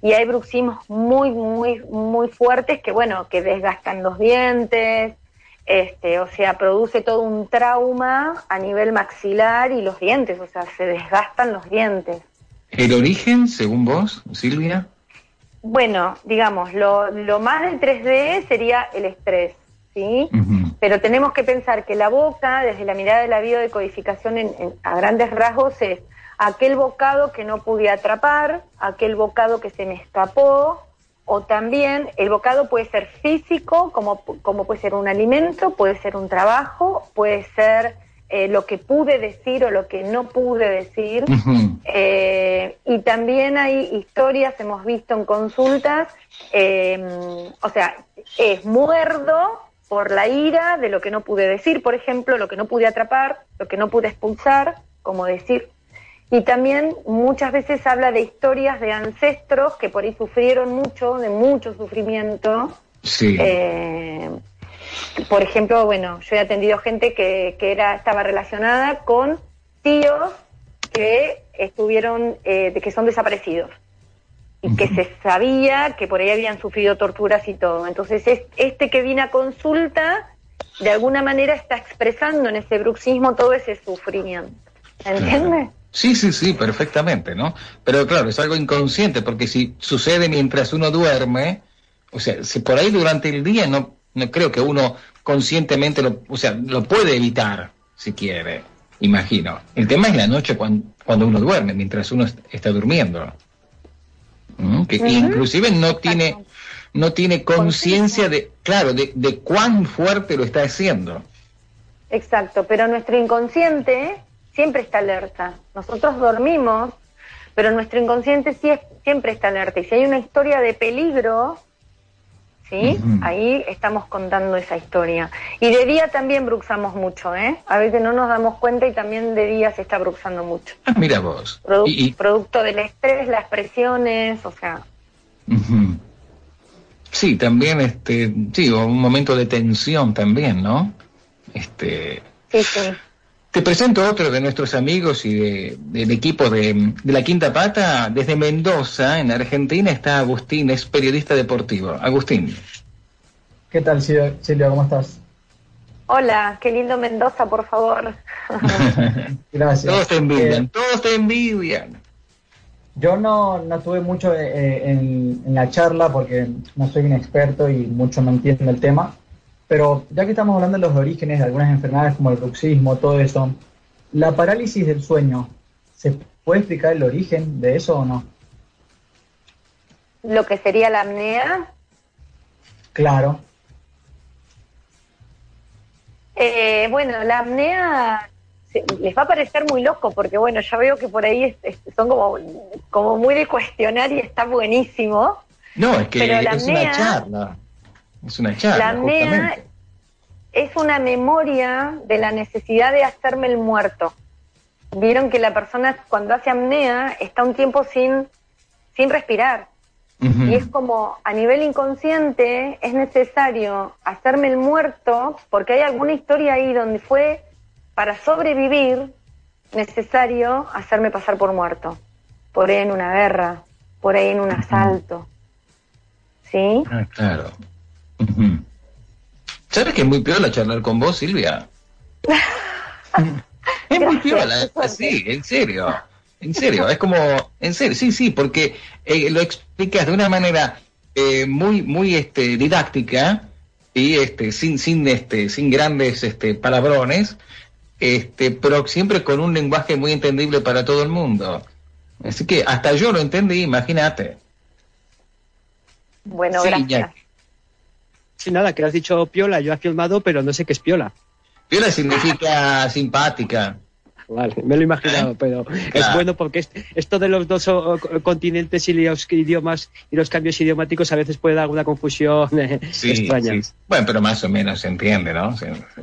Y hay bruxismos muy, muy, muy fuertes que, bueno, que desgastan los dientes, este, o sea, produce todo un trauma a nivel maxilar y los dientes, o sea, se desgastan los dientes. ¿El origen, según vos, Silvia? Bueno, digamos, lo, lo más del 3D sería el estrés, ¿sí? Pero tenemos que pensar que la boca, desde la mirada de la biodecodificación en, a grandes rasgos, es aquel bocado que no pude atrapar, aquel bocado que se me escapó, o también el bocado puede ser físico, como, como puede ser un alimento, puede ser un trabajo, puede ser eh, lo que pude decir o lo que no pude decir. Eh, y también hay historias, hemos visto en consultas, em, o sea, es muerdo por la ira de lo que no pude decir, por ejemplo, lo que no pude atrapar, lo que no pude expulsar, como decir. Y también muchas veces habla de historias de ancestros que por ahí sufrieron mucho, de mucho sufrimiento. Sí. Eh, por ejemplo, bueno, yo he atendido gente que, que era, estaba relacionada con tíos que estuvieron, eh, que son desaparecidos y que se sabía que por ahí habían sufrido torturas y todo. Entonces, este que viene a consulta, de alguna manera está expresando en ese bruxismo todo ese sufrimiento. ¿Entiendes? Sí, sí, sí, perfectamente, ¿no? Pero claro, es algo inconsciente, porque si sucede mientras uno duerme, o sea, si por ahí durante el día no no creo que uno conscientemente lo, o sea, lo puede evitar, si quiere, imagino. El tema es la noche cuando, cuando uno duerme, mientras uno está durmiendo. ¿Mm? Que inclusive no tiene, no tiene conciencia de, claro, de, de cuán fuerte lo está haciendo. Exacto, pero nuestro inconsciente siempre está alerta. Nosotros dormimos, pero nuestro inconsciente siempre está alerta. Y si hay una historia de peligro, ¿sí? Ahí estamos contando esa historia. Y de día también bruxamos mucho, ¿eh? A veces no nos damos cuenta y también de día se está bruxando mucho. Ah, mira vos. Producto del estrés, las presiones, o sea. Sí, también, este, sí, un momento de tensión también, ¿no? Este. Sí, sí. Te presento otro de nuestros amigos y de, del equipo de, La Quinta Pata. Desde Mendoza, en Argentina, está Agustín, es periodista deportivo. Agustín. ¿Qué tal, Silvia? ¿Cómo estás? Hola, qué lindo Mendoza, por favor. *laughs* Gracias. Todos te envidian, eh, todos te envidian. Yo no, no tuve mucho eh, eh, en, en, la charla porque no soy un experto y mucho no entiendo el tema, pero ya que estamos hablando de los orígenes de algunas enfermedades como el bruxismo, todo eso, ¿la parálisis del sueño, ¿se puede explicar el origen de eso o no? ¿Lo que sería la apnea? Claro. Eh, bueno, la apnea les va a parecer muy loco porque bueno, ya veo que por ahí son como, como muy de cuestionar y está buenísimo. No, es que es una charla. Es una charla. La apnea es una memoria de la necesidad de hacerme el muerto. Vieron que la persona cuando hace apnea está un tiempo sin, sin respirar. Y es como a nivel inconsciente es necesario hacerme el muerto porque hay alguna historia ahí donde fue para sobrevivir necesario hacerme pasar por muerto. Por ahí en una guerra, por ahí en un asalto. ¿Sí? Ah, claro. ¿Sabes que es muy piola charlar con vos, Silvia? *laughs* es muy piola, sí, en serio. En serio, es como, en serio, sí, sí, porque eh, lo explicas de una manera eh, muy, muy este, didáctica y este, sin, sin, este, sin grandes este, palabrones, este, pero siempre con un lenguaje muy entendible para todo el mundo. Así que hasta yo lo entendí, imagínate. Bueno, gracias. Sí, nada, que has dicho piola, yo he filmado, pero no sé qué es piola. Piola significa simpática. Vale, me lo he imaginado, pero es bueno porque esto de los dos continentes y los idiomas y los cambios idiomáticos a veces puede dar alguna confusión eh, extraña. Bueno, pero más o menos se entiende, ¿no?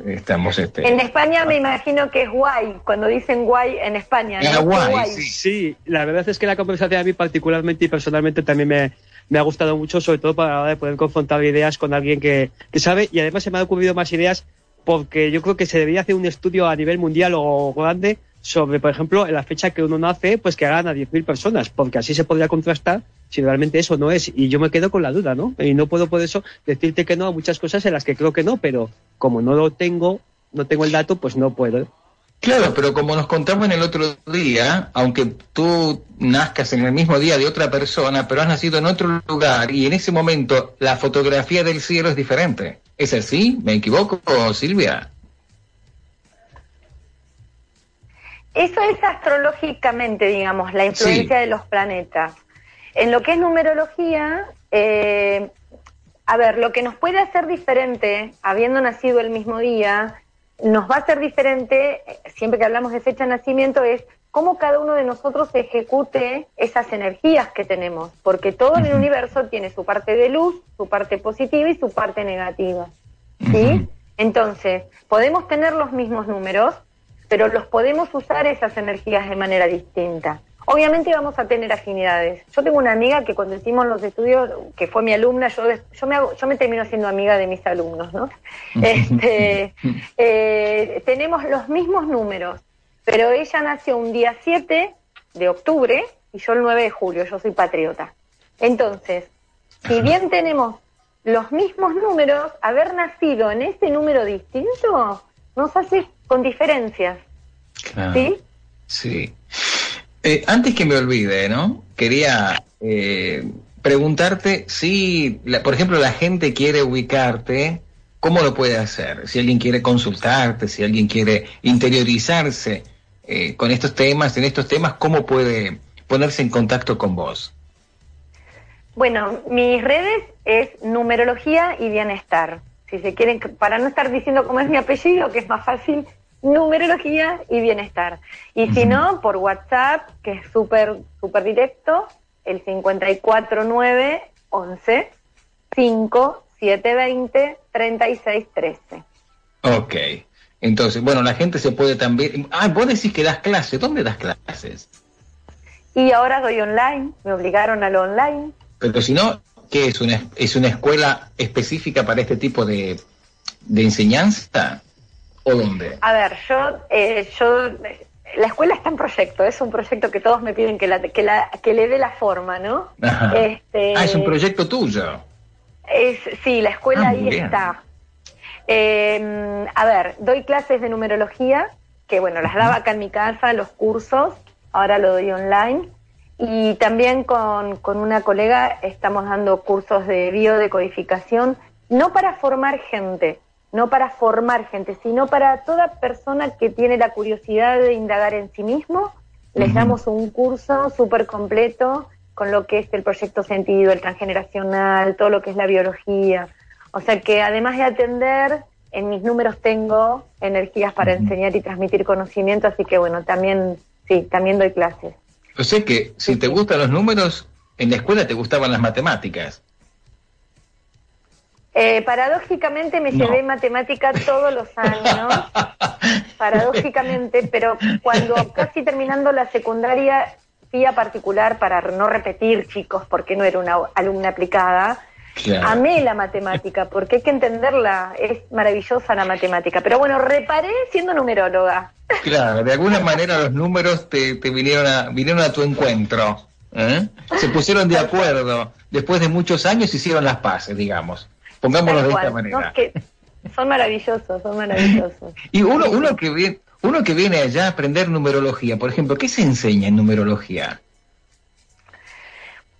Estamos este... En España me imagino que es guay, cuando dicen guay en España. Guay, Sí. la verdad es que la conversación a mí particularmente y personalmente también me, me ha gustado mucho, sobre todo para poder confrontar ideas con alguien que, que sabe y además se me han ocurrido más ideas porque yo creo que se debería hacer un estudio a nivel mundial o grande sobre, por ejemplo, en la fecha que uno nace, pues que hagan a 10.000 personas, porque así se podría contrastar si realmente eso no es. Y yo me quedo con la duda, ¿no? Y no puedo por eso decirte que no a muchas cosas en las que creo que no, pero como no lo tengo, no tengo el dato, pues no puedo. Claro, pero como nos contamos en el otro día, aunque tú nazcas en el mismo día de otra persona, pero has nacido en otro lugar y en ese momento la fotografía del cielo es diferente. ¿Es así? ¿Me equivoco, Silvia? Eso es astrológicamente, digamos, la influencia de los planetas. En lo que es numerología, eh, a ver, lo que nos puede hacer diferente, habiendo nacido el mismo día, nos va a hacer diferente, siempre que hablamos de fecha de nacimiento, es cómo cada uno de nosotros ejecute esas energías que tenemos, porque todo en el universo tiene su parte de luz, su parte positiva y su parte negativa. ¿Sí? Entonces, podemos tener los mismos números, pero los podemos usar esas energías de manera distinta. Obviamente vamos a tener afinidades. Yo tengo una amiga que cuando hicimos los estudios, que fue mi alumna, yo, yo, me, yo me termino siendo amiga de mis alumnos, ¿no? *laughs* Este, eh, tenemos los mismos números, pero ella nació un día 7 de octubre y yo el 9 de julio, yo soy patriota. Entonces, si bien tenemos los mismos números, haber nacido en ese número distinto nos hace con diferencias. ¿Sí? Sí. Eh, antes que me olvide, ¿no? Quería eh, preguntarte si, por ejemplo, la gente quiere ubicarte, ¿cómo lo puede hacer? Si alguien quiere consultarte, si alguien quiere interiorizarse eh, con estos temas, en estos temas, ¿cómo puede ponerse en contacto con vos? Bueno, mis redes es numerología y bienestar. Si se quieren, para no estar diciendo cómo es mi apellido, que es más fácil, numerología y bienestar. Y si no, por WhatsApp, que es súper, súper directo, el 54911 5720 3613. Ok. Entonces, bueno, la gente se puede también... Ah, vos decís que das clases. ¿Dónde das clases? Y ahora doy online. Me obligaron a lo online. Pero si no, ¿qué es una, es una escuela específica para este tipo de, de enseñanza? ¿O dónde? A ver, yo, eh, yo, la escuela está en proyecto, es un proyecto que todos me piden que, la, que, la, que le dé la forma, ¿no? Este, ah, es un proyecto tuyo. Es, sí, la escuela ah, ahí está. Eh, a ver, doy clases de numerología, que bueno, las daba acá en mi casa, los cursos, ahora lo doy online. Y también con, con una colega estamos dando cursos de biodecodificación, no para formar gente, no para formar gente, sino para toda persona que tiene la curiosidad de indagar en sí mismo. Les damos un curso súper completo con lo que es el proyecto sentido, el transgeneracional, todo lo que es la biología, o sea que además de atender, en mis números tengo energías para enseñar y transmitir conocimiento, así que bueno, también, sí, también doy clases. O sea que si te gustan los números, en la escuela te gustaban las matemáticas. Eh, paradójicamente me llevé matemática todos los años, paradójicamente, pero cuando casi terminando la secundaria fui a particular para no repetir, chicos, porque no era una alumna aplicada, Amé la matemática, porque hay que entenderla, es maravillosa la matemática. Pero bueno, reparé siendo numeróloga. Claro, de alguna manera los números te, vinieron, a, vinieron a tu encuentro. ¿eh? Se pusieron de acuerdo. Después de muchos años hicieron las paces, digamos. Pongámoslo de esta manera. son maravillosos, son maravillosos. *laughs* y uno, uno, que viene, uno que viene allá a aprender numerología, por ejemplo, ¿qué se enseña en numerología?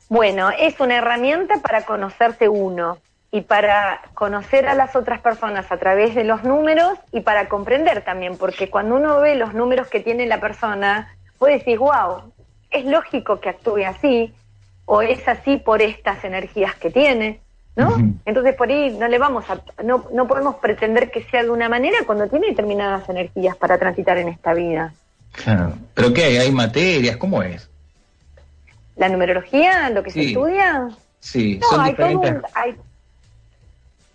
Bueno, es una herramienta para conocerse uno y para conocer a las otras personas a través de los números y para comprender también, porque cuando uno ve los números que tiene la persona, puede decir, wow, es lógico que actúe así, o es así por estas energías que tiene, ¿no? Entonces por ahí no le vamos a, no, no podemos pretender que sea de una manera cuando tiene determinadas energías para transitar en esta vida. ¿Pero qué hay? ¿Hay materias? ¿Cómo es? ¿La numerología? ¿Lo que se estudia? Sí, no, hay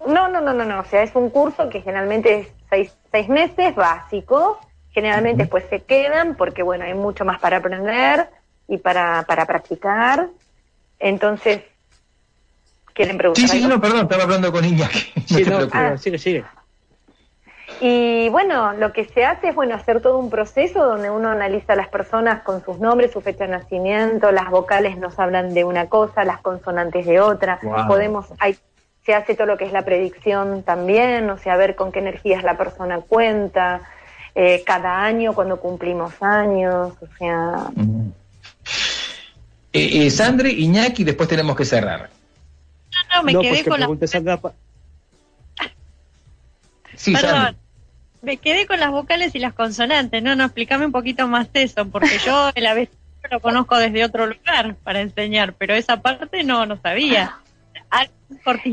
No, no, no, no, no. O sea, es un curso que generalmente es seis, seis meses, básico. Generalmente después se quedan porque, bueno, hay mucho más para aprender y para, para practicar. Entonces, ¿quieren preguntar? Sí, sí, no, perdón, estaba hablando con Iñaki. *laughs* Sí, no, ah. sigue, sigue. Y bueno, lo que se hace es bueno hacer todo un proceso donde uno analiza a las personas con sus nombres, su fecha de nacimiento, las vocales nos hablan de una cosa, las consonantes de otra. Podemos, hay, se hace todo lo que es la predicción también, o sea, ver con qué energías la persona cuenta, eh, cada año cuando cumplimos años, o sea. Eh, eh, Sandre, Iñaki, después tenemos que cerrar. No, no, me quedé con la... Sí, Perdón me quedé con las vocales y las consonantes. No, no, explícame un poquito más eso, porque yo el abecedario lo conozco desde otro lugar para enseñar, pero esa parte no, no sabía.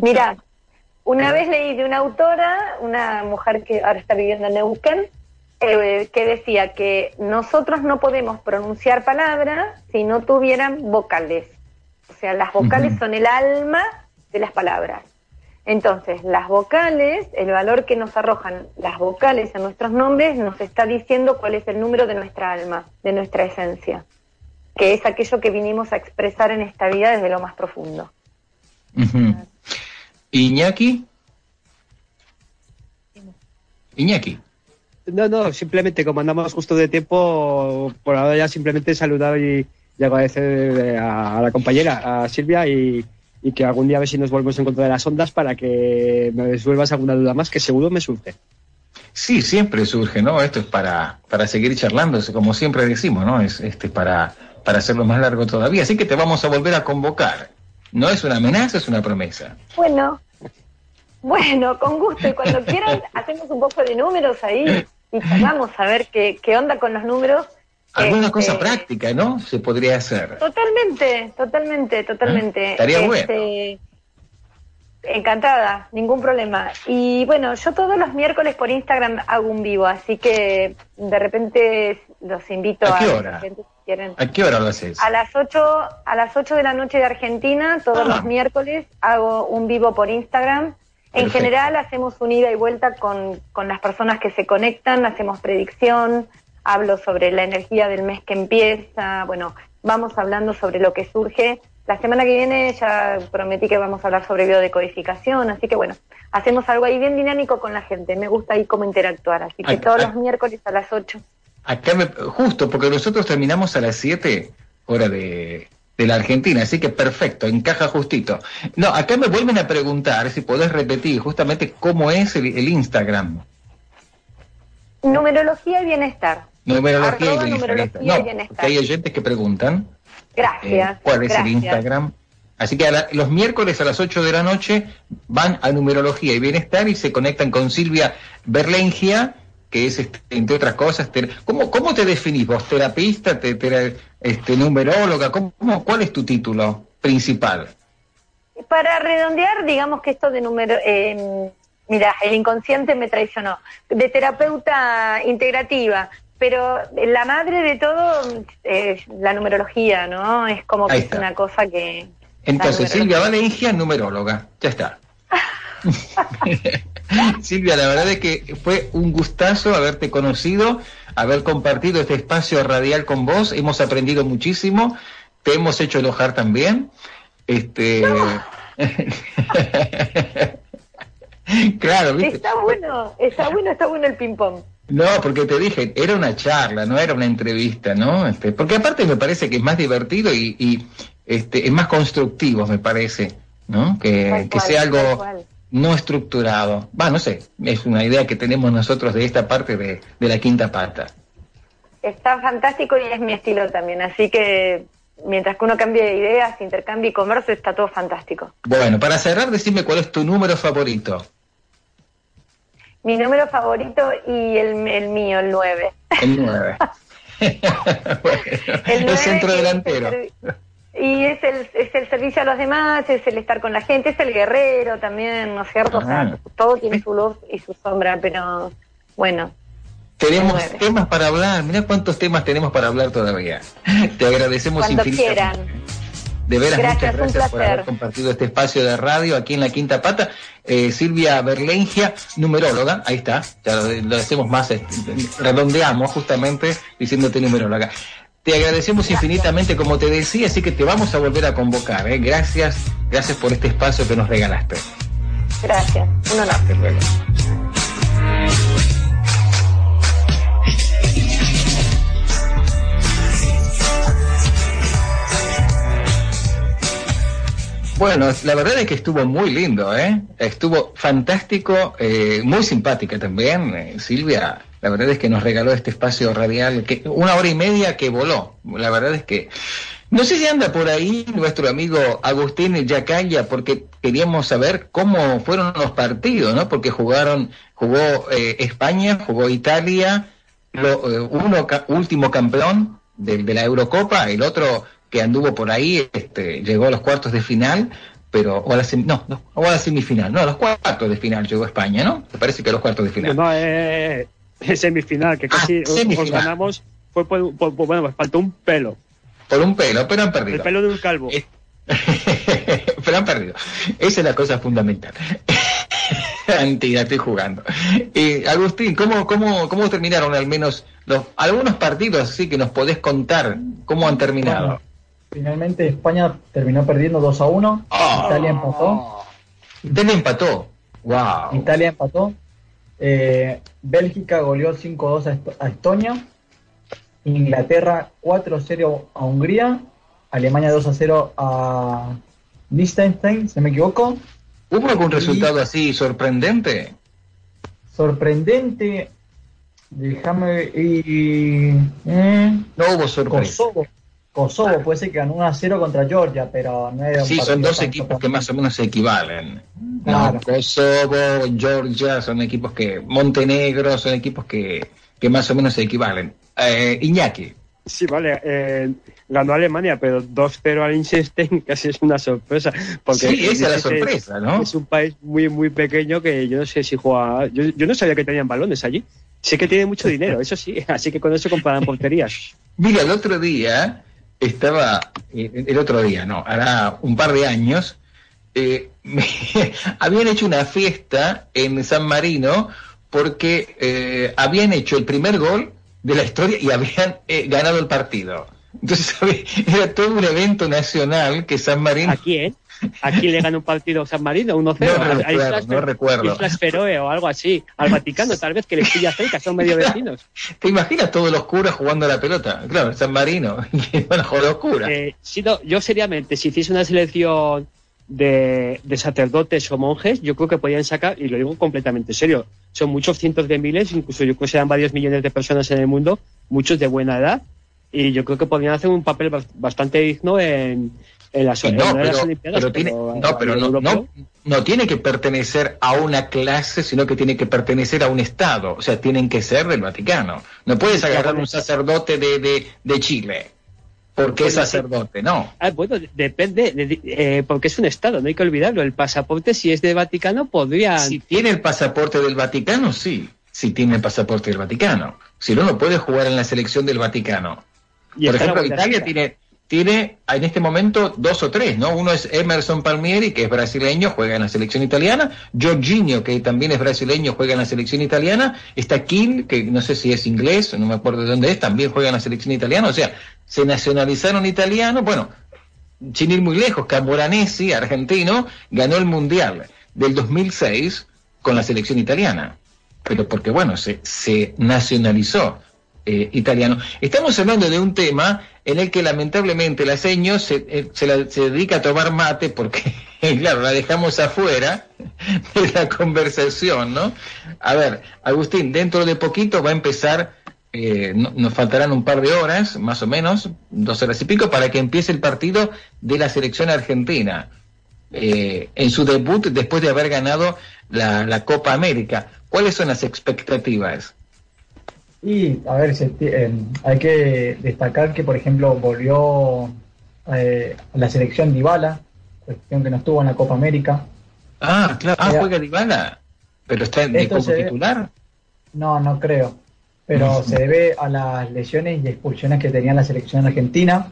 Mira, una vez leí de una autora, una mujer que ahora está viviendo en Neuquén, eh, que decía que nosotros no podemos pronunciar palabras si no tuvieran vocales. O sea, las vocales son el alma de las palabras. Entonces, las vocales, el valor que nos arrojan las vocales en nuestros nombres nos está diciendo cuál es el número de nuestra alma, de nuestra esencia, que es aquello que vinimos a expresar en esta vida desde lo más profundo. Iñaki. Iñaki. No, no, simplemente como andamos justo de tiempo, por ahora ya simplemente saludar y, agradecer a la compañera, a Silvia y y que algún día a ver si nos volvemos en contra de las ondas para que me resuelvas alguna duda más que seguro me surge. Sí, siempre surge, ¿no? Esto es para, para seguir charlando, como siempre decimos, ¿no? Es este para, para hacerlo más largo todavía. Así que te vamos a volver a convocar. No es una amenaza, es una promesa. Bueno, bueno, con gusto. Y cuando *laughs* quieran, hacemos un poco de números ahí y vamos a ver qué, qué onda con los números Alguna este, cosa práctica, ¿no? Se podría hacer. Totalmente, totalmente, totalmente. ¿Eh? Estaría este, Encantada, ningún problema. Y bueno, yo todos los miércoles por Instagram hago un vivo, así que de repente los invito a... ¿A qué hora? ¿A qué hora lo haces? A las 8, a las 8 de la noche de Argentina, todos los ah. miércoles hago un vivo por Instagram. En general hacemos un ida y vuelta con, con las personas que se conectan, hacemos predicción, hablo sobre la energía del mes que empieza, bueno, vamos hablando sobre lo que surge. La semana que viene ya prometí que vamos a hablar sobre biodecodificación, así que bueno, hacemos algo ahí bien dinámico con la gente, me gusta ahí cómo interactuar, así que todos los miércoles a las 8. Acá justo, porque nosotros terminamos a las 7, hora de, de la Argentina, así que perfecto, encaja justito. No, acá me vuelven a preguntar si podés repetir justamente cómo es el Instagram. Numerología y bienestar. Numerología, y, bienestar. hay oyentes que preguntan. Gracias. Eh, ¿Cuál es el Instagram? Así que los miércoles a las 8 de la noche van a Numerología y Bienestar y se conectan con Silvia Berlengia, que es, este, entre otras cosas, ¿cómo, ¿cómo te definís vos? ¿Terapista? Te, este, ¿Numeróloga? ¿Cómo, ¿Cuál es tu título principal? Para redondear, digamos que esto de número, eh, mira, el inconsciente me traicionó, de terapeuta integrativa, pero la madre de todo es la numerología, ¿no? Es como que es una cosa que... Entonces, Silvia Valencia, numeróloga, ya está. *laughs* Silvia, la verdad es que fue un gustazo haberte conocido, haber compartido este espacio radial con vos, hemos aprendido muchísimo, te hemos hecho enojar también. Este... *laughs* *laughs* claro, ¿viste? Está bueno, está bueno, está bueno el ping-pong. No, porque te dije, era una charla, no era una entrevista, ¿no? Este, porque aparte me parece que es más divertido y, este, es más constructivo, me parece, ¿no? Que, sea algo no estructurado. Va, no sé, es una idea que tenemos nosotros de esta parte de, la quinta pata. Está fantástico y es mi estilo también, así que mientras que uno cambie de ideas, intercambie y comercio, está todo fantástico. Bueno, para cerrar, decime cuál es tu número favorito. Mi número favorito y el, el mío, el 9. El 9. *laughs* el, centro delantero. y es el, es el servicio a los demás, es el estar con la gente, es el guerrero también, ¿no es cierto? O sea, ah. todo tiene su luz y su sombra, pero bueno. Tenemos temas para hablar, mira cuántos temas tenemos para hablar todavía. Te agradecemos Cuando quieran. De veras, muchas gracias por haber compartido este espacio de radio aquí en la Quinta Pata. Eh, Silvia Berlengia, numeróloga, ahí está, ya lo, hacemos más, este, redondeamos justamente diciéndote numeróloga. Te agradecemos infinitamente, como te decía, así que te vamos a volver a convocar. ¿eh? Gracias, gracias por este espacio que nos regalaste. Gracias, un honor. Bueno, la verdad es que estuvo muy lindo, ¿eh? Estuvo fantástico, eh, muy simpática también, eh, Silvia. La verdad es que nos regaló este espacio radial, que una hora y media que voló. La verdad es que no sé si anda por ahí nuestro amigo Agustín Yacaya, porque queríamos saber cómo fueron los partidos, ¿no? Porque jugaron, jugó eh, España, jugó Italia, uno último campeón de, de la Eurocopa, el otro que anduvo por ahí, este, llegó a los cuartos de final, pero o a la no, no, o a la semifinal, no, a los cuartos de final llegó España, ¿no? Me parece que a los cuartos de final. No, eh, eh semifinal, que casi ah, ganamos, fue por, bueno, pues faltó un pelo. Por un pelo, pero han perdido. El pelo de un calvo. *laughs* pero han perdido. Esa es la cosa fundamental. *laughs* Mentira, estoy jugando. Eh, Agustín, ¿cómo, cómo, ¿cómo terminaron al menos los algunos partidos así que nos podés contar cómo han terminado? Finalmente España terminó perdiendo 2 a 1. Ah. Italia empató. Italia empató. Wow. Italia empató. Eh, Bélgica goleó 5-2 a, Estonia. Inglaterra 4-0 a Hungría. Alemania 2-0 a Liechtenstein, si me equivoco. ¿Hubo algún resultado así sorprendente? Sorprendente. Déjame. Y, eh, no hubo sorpresa. Kosovo puede ser que ganó 1 a 0 contra Georgia, pero no es Sí, son dos equipos que más o menos se equivalen. Kosovo, Georgia son equipos que. Montenegro son equipos que, que más o menos se equivalen. Eh, Iñaki. Sí, vale. Eh, ganó Alemania, pero 2-0 al Liechtenstein *laughs* casi es una sorpresa. Porque sí, esa es la sorpresa, ¿no? Es un país muy, muy pequeño que yo no sé si juega. Yo, yo no sabía que tenían balones allí. Sé que tiene mucho *laughs* dinero, eso sí. Así que con eso comparan porterías. Mira, el otro día estaba, eh, el otro día, no, hará un par de años, eh, *laughs* habían hecho una fiesta en San Marino porque eh, habían hecho el primer gol de la historia y habían ganado el partido. Entonces *laughs* era todo un evento nacional que San Marino... ¿A quién? Aquí le gana un partido San Marino, 1-0. No, recuerdo, no recuerdo. Islas Feroe o algo así. Al Vaticano, tal vez, que le pilla cerca, son medio *laughs* vecinos. ¿Te imaginas todos los curas jugando a la pelota? Claro, San Marino. *laughs* bueno, joder, los curas. Eh, yo seriamente, si hiciese una selección de, de, sacerdotes o monjes, yo creo que podían sacar, y lo digo completamente serio, son muchos cientos de miles, incluso yo creo que sean varios millones de personas en el mundo, muchos de buena edad, y yo creo que podrían hacer un papel bastante digno en, no, pero, tiene, no, pero no, no, tiene que pertenecer a una clase, sino que tiene que pertenecer a un Estado. O sea, tienen que ser del Vaticano. No puedes agarrar un sacerdote de, de, Chile. Porque es sacerdote, no. Ah, bueno, depende, eh, porque es un Estado, no hay que olvidarlo. El pasaporte, si es de Vaticano, podría. Si tiene el pasaporte del Vaticano, sí. Si tiene el pasaporte del Vaticano. Si no, no puede jugar en la selección del Vaticano. Por ejemplo, Italia tiene, tiene en este momento dos o tres, ¿no? Uno es Emerson Palmieri, que es brasileño, juega en la selección italiana, Jorginho, que también es brasileño, juega en la selección italiana, está Kim, que no sé si es inglés, no me acuerdo de dónde es, también juega en la selección italiana, o sea, se nacionalizaron italianos, bueno, sin ir muy lejos, Camoranesi, argentino, ganó el Mundial del 2006 con la selección italiana, pero porque, bueno, se, se nacionalizó eh, italiano. Estamos hablando de un tema en el que lamentablemente la seño se, eh, se, dedica a tomar mate porque, *laughs* claro, la dejamos afuera *laughs* de la conversación, ¿no? A ver, Agustín, dentro de poquito va a empezar, eh, nos faltarán un par de horas, más o menos, dos horas y pico, para que empiece el partido de la selección argentina. Eh, en su debut después de haber ganado la, la Copa América. ¿Cuáles son las expectativas? Y, a ver, eh, hay que destacar que, por ejemplo, volvió eh, la selección Dybala, cuestión que no estuvo en la Copa América. Ah, claro. Ah, juega Dybala. Pero está en, como titular. No, no creo. pero se debe a las lesiones y expulsiones que tenía la selección argentina.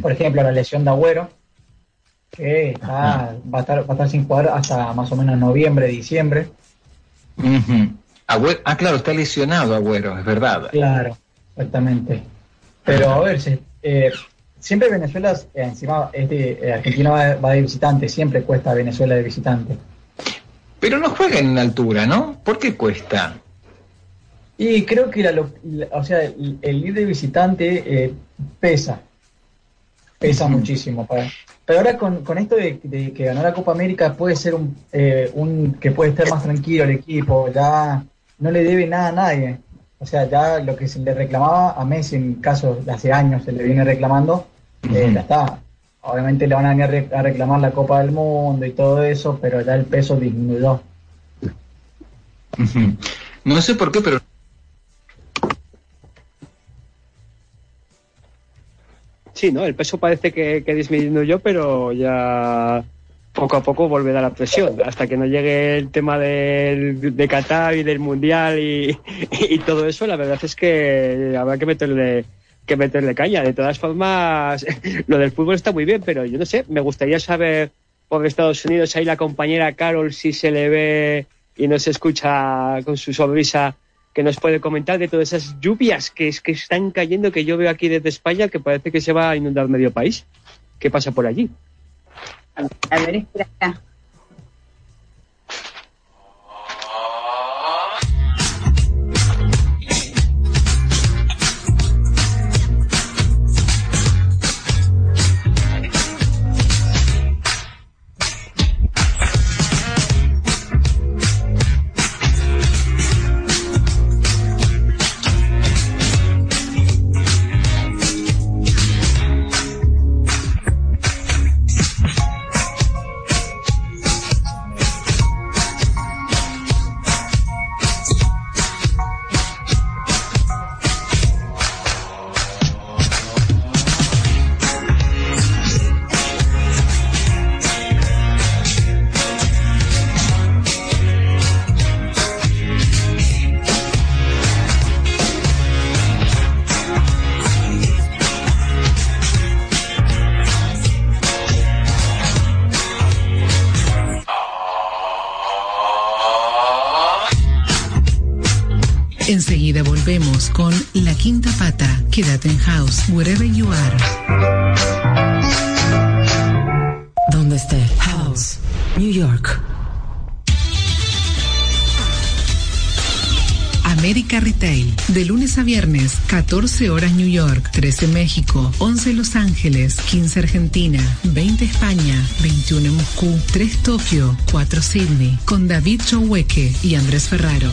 Por ejemplo, la lesión de Agüero, que va, a estar, va a estar sin jugar hasta más o menos noviembre, diciembre. Ah, claro, está lesionado Agüero, es verdad. Claro, exactamente. Pero a ver, eh, siempre Venezuela, eh, encima es de, eh, Argentina va, va, de visitante, siempre cuesta Venezuela de visitante. Pero no juega en altura, ¿no? ¿Por qué cuesta? Y creo que la, o sea, el, ir de visitante eh, pesa, pesa muchísimo. pero ahora con, con esto de, que ganó la Copa América puede ser un, eh, un, que puede estar más tranquilo el equipo, ya no le debe nada a nadie. O sea, ya lo que se le reclamaba a Messi en caso de hace años se le viene reclamando, eh, ya está. Obviamente le van a venir a reclamar la Copa del Mundo y todo eso, pero ya el peso disminuyó. No sé por qué, pero Sí, ¿no? El peso parece que, que disminuyó, pero ya poco a poco volverá la presión, hasta que no llegue el tema del, de Qatar y del Mundial y, todo eso, la verdad es que habrá que meterle que meterle caña. De todas formas, *laughs* lo del fútbol está muy bien, pero yo no sé, me gustaría saber por Estados Unidos ahí la compañera Carol si se le ve y no se escucha con su sonrisa que nos puede comentar de todas esas lluvias que, es, que están cayendo, que yo veo aquí desde España, que parece que se va a inundar medio país. ¿Qué pasa por allí? A ver, espera. Quinta Pata. Quédate en house, wherever you are. Donde esté. House, New York. América Retail, de lunes a viernes, 14 horas New York, 13 México, 11 Los Ángeles, 15 Argentina, 20 España, 21 Moscú, 3 Tokio, 4 Sydney, con David Choweque y Andrés Ferraro.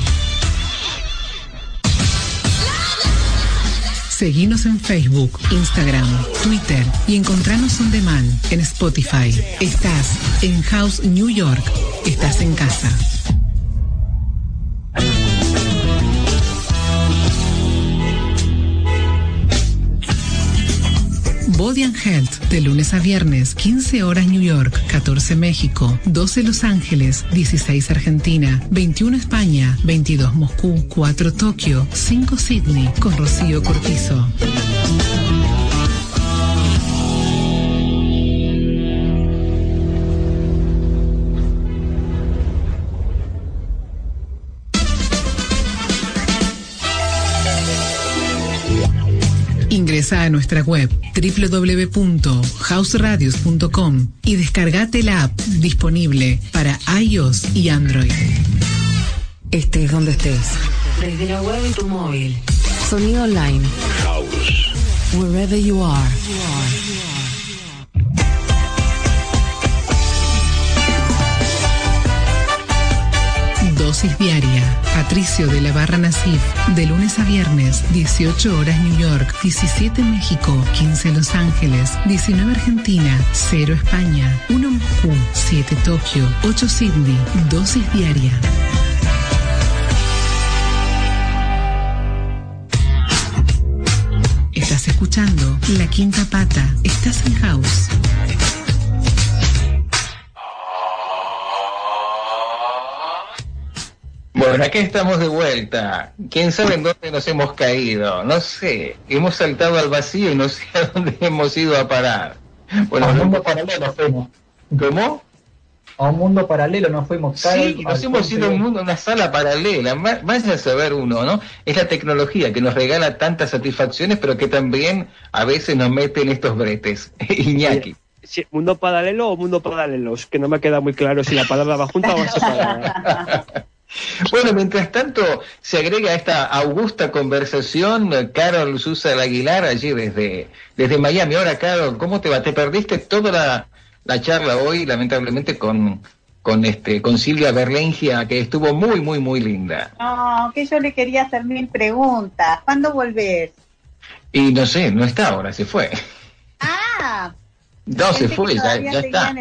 Seguinos en Facebook, Instagram, Twitter y encontranos on demand en Spotify. Estás en House New York. Estás en casa. Body and Health, de lunes a viernes, 15 horas New York, 14 México, 12 Los Ángeles, 16 Argentina, 21 España, 22 Moscú, 4 Tokio, 5 Sydney, con Rocío Cortizo. Ingresa a nuestra web www.houseradios.com y descargate la app disponible para iOS y Android. Estés donde estés. Desde la web y tu móvil. Sonido online. House. Wherever you are. Dosis diaria. Patricio de la Barra Nasif. De lunes a viernes, 18 horas New York, 17 México, 15 Los Ángeles, 19 Argentina, 0 España, 1 Moscú, 7 Tokio, 8 Sydney. Dosis diaria. Estás escuchando La Quinta Pata. Estás en House. Bueno, aquí estamos de vuelta. ¿Quién sabe en dónde nos hemos caído? No sé. Hemos saltado al vacío y no sé a dónde *laughs* hemos ido a parar. Bueno, a un mundo paralelo fuimos. ¿Cómo? A un mundo paralelo nos fuimos. Sí, nos hemos ido a un mundo, una sala paralela. Vaya a saber uno, ¿no? Es la tecnología que nos regala tantas satisfacciones, pero que también a veces nos mete en estos bretes. *laughs* Iñaki. ¿Mundo paralelo o mundo paralelos? Que no me queda muy claro si la palabra va junta o va separada. *laughs* Bueno, mientras tanto, se agrega a esta augusta conversación Carol Susa Aguilar allí desde, desde Miami. Ahora, Carol, ¿cómo te va? ¿Te perdiste toda la, la charla hoy, lamentablemente, con, con, este, con Silvia Berlengia, que estuvo muy, muy, muy linda? No, que yo le quería hacer mil preguntas. ¿Cuándo volvés? Y no sé, no está ahora, se fue. Ah, no, se fue, ya, está.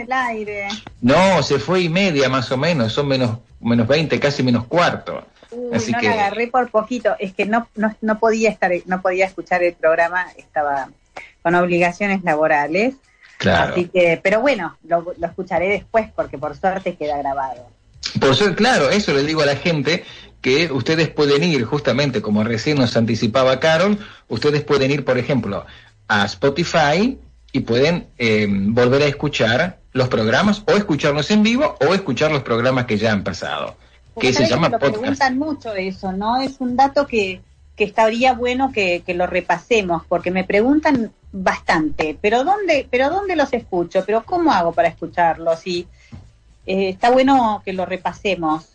No, se fue y media más o menos, son menos, menos 20, casi menos cuarto. Así no que... la agarré por poquito, es que no, no, no podía estar, no podía escuchar el programa, estaba con obligaciones laborales. Claro. Así que, pero bueno, lo, lo escucharé después porque por suerte queda grabado. Por ser claro, eso le digo a la gente que ustedes pueden ir, justamente como recién nos anticipaba Carol, ustedes pueden ir, por ejemplo, a Spotify y pueden eh, volver a escuchar los programas o escucharlos en vivo o escuchar los programas que ya han pasado. que se llama que preguntan mucho eso, ¿no? Es un dato que, que estaría bueno que, lo repasemos, porque me preguntan bastante, pero ¿dónde, pero dónde los escucho? ¿Pero cómo hago para escucharlos? Y eh, está bueno que lo repasemos.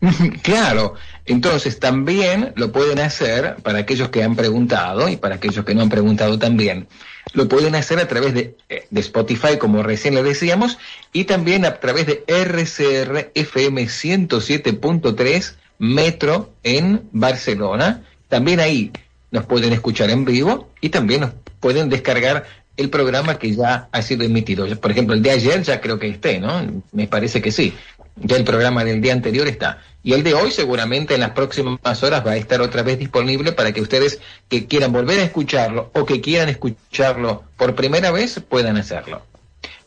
*laughs* Claro, entonces también lo pueden hacer para aquellos que han preguntado y para aquellos que no han preguntado también. Lo pueden hacer a través de, eh, de Spotify, como recién le decíamos, y también a través de RCR FM 107.3 Metro en Barcelona. También ahí nos pueden escuchar en vivo y también nos pueden descargar el programa que ya ha sido emitido. Por ejemplo, el de ayer ya creo que esté, ¿no? Me parece que sí. Ya el programa del día anterior está. Y el de hoy seguramente en las próximas horas va a estar otra vez disponible para que ustedes que quieran volver a escucharlo o que quieran escucharlo por primera vez puedan hacerlo.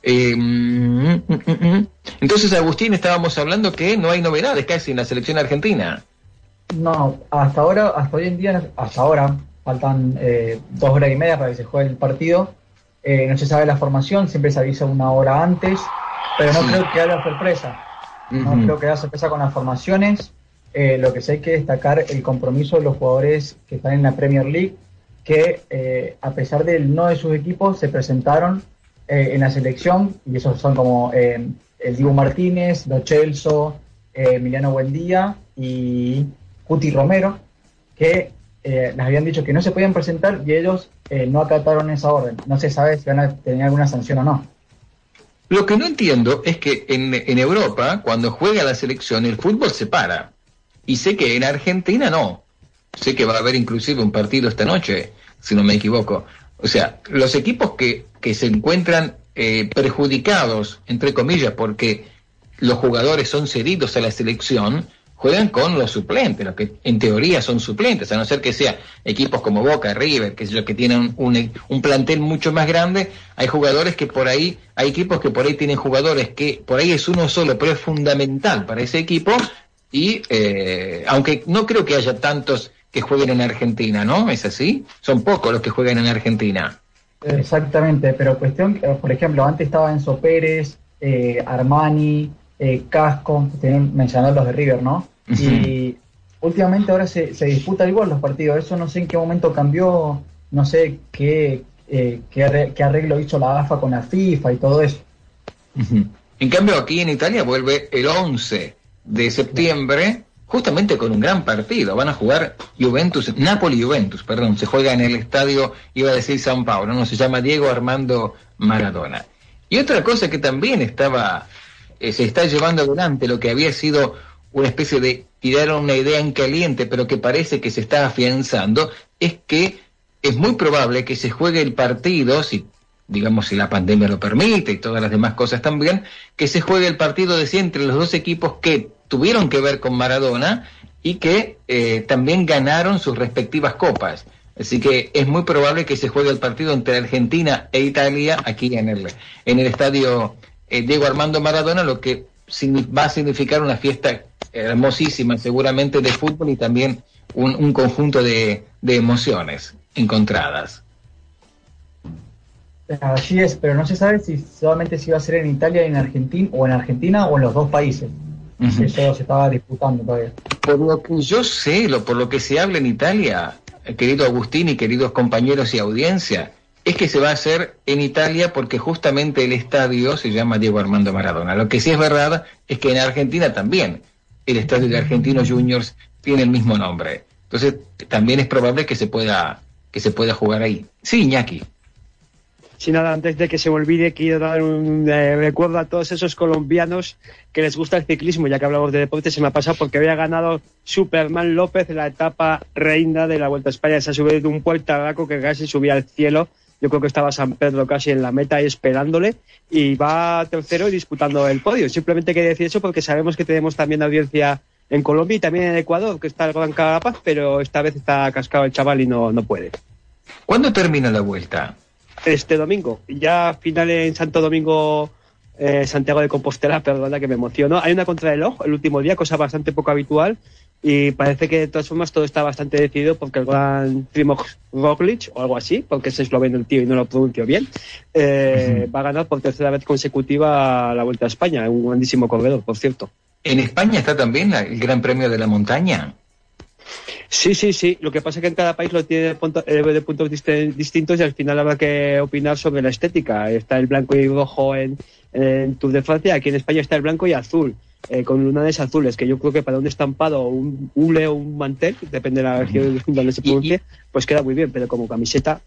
Eh, mm, mm, mm, entonces, Agustín, estábamos hablando que no hay novedades casi en la selección argentina. No, hasta ahora, hasta hoy en día, hasta ahora, faltan eh, dos horas y media para que se juegue el partido. Eh, no se sabe la formación, siempre se avisa una hora antes, pero no creo que haya sorpresa. No creo que haya sorpresa con las formaciones. Eh, lo que sí hay que destacar el compromiso de los jugadores que están en la Premier League, que eh, a pesar del no de sus equipos, se presentaron eh, en la selección, y esos son como el Dibu Martínez, Lo Celso, Emiliano Buendía y Cuti Romero, que les habían dicho que no se podían presentar y ellos no acataron esa orden. No se sabe si van a tener alguna sanción o no. Lo que no entiendo es que en, en Europa, cuando juega la selección, el fútbol se para. Y sé que en Argentina no. Sé que va a haber inclusive un partido esta noche, si no me equivoco. O sea, los equipos que, que se encuentran eh, perjudicados, entre comillas, porque los jugadores son cedidos a la selección, juegan con los suplentes, los que en teoría son suplentes, a no ser que sea equipos como Boca, River, que es lo que tienen un, un, plantel mucho más grande, hay jugadores que por ahí, hay equipos que por ahí tienen jugadores que por ahí es uno solo, pero es fundamental para ese equipo, y eh, aunque no creo que haya tantos que jueguen en Argentina, ¿no? ¿Es así? Son pocos los que juegan en Argentina. Exactamente, pero cuestión, por ejemplo, antes estaba Enzo Pérez, eh, Armani, eh, Casco, tienen mencionado los de River, ¿no? Y últimamente ahora se, se disputa igual los partidos. Eso no sé en qué momento cambió, no sé qué, eh, qué, arreglo hizo la AFA con la FIFA y todo eso. En cambio, aquí en Italia vuelve el 11 de septiembre, justamente con un gran partido. Van a jugar Juventus, Napoli-Juventus, perdón, se juega en el estadio, iba a decir San Paulo, no, se llama Diego Armando Maradona. Y otra cosa que también estaba, eh, se está llevando adelante, lo que había sido una especie de tirar una idea en caliente, pero que parece que se está afianzando, es que es muy probable que se juegue el partido, si digamos si la pandemia lo permite y todas las demás cosas también, que se juegue el partido de sí entre los dos equipos que tuvieron que ver con Maradona y que eh, también ganaron sus respectivas copas. Así que es muy probable que se juegue el partido entre Argentina e Italia aquí en el, en el estadio eh, Diego Armando Maradona, lo que va a significar una fiesta hermosísima seguramente de fútbol y también un, conjunto de, emociones encontradas. Así es, pero no se sabe si solamente si va a ser en Italia, en Argentina o en Argentina o en los dos países. Eso se estaba disputando todavía. Por lo que yo sé, lo, por lo que se habla en Italia, querido Agustín y queridos compañeros y audiencia, es que se va a hacer en Italia porque justamente el estadio se llama Diego Armando Maradona. Lo que sí es verdad es que en Argentina también el estadio de Argentinos Juniors tiene el mismo nombre. Entonces también es probable que se pueda que se pueda jugar ahí. Sí, Iñaki. Sin nada, antes de que se me olvide, quiero dar un eh, recuerdo a todos esos colombianos que les gusta el ciclismo, ya que hablamos de deporte, se me ha pasado porque había ganado Superman López la etapa reina de la Vuelta a España. Se ha subido un puerto que casi subía al cielo yo creo que estaba San Pedro casi en la meta y esperándole y va tercero y disputando el podio. Simplemente quería decir eso porque sabemos que tenemos también audiencia en Colombia y también en Ecuador, que está el Gran Carapaz, pero esta vez está cascado el chaval y no, no puede. ¿Cuándo termina la vuelta? Este domingo. Ya final en Santo Domingo, eh, Santiago de Compostela, perdona que me emociono. Hay una contra el ojo el último día, cosa bastante poco habitual, y parece que de todas formas todo está bastante decidido porque el gran Primoz Roglic o algo así, porque es esloveno el tío y no lo pronuncio bien, eh, va a ganar por tercera vez consecutiva la Vuelta a España, un grandísimo corredor, por cierto. ¿En España está también el Gran Premio de la Montaña? Sí, sí, sí. Lo que pasa es que en cada país lo tiene de, eh, puntos distintos y al final habrá que opinar sobre la estética. Está el blanco y rojo en, en Tour de Francia, aquí en España está el blanco y azul. Eh, con lunares azules, que yo creo que para un estampado, un hule o un mantel, depende de la región donde se pronuncie, pues queda muy bien, pero como camiseta.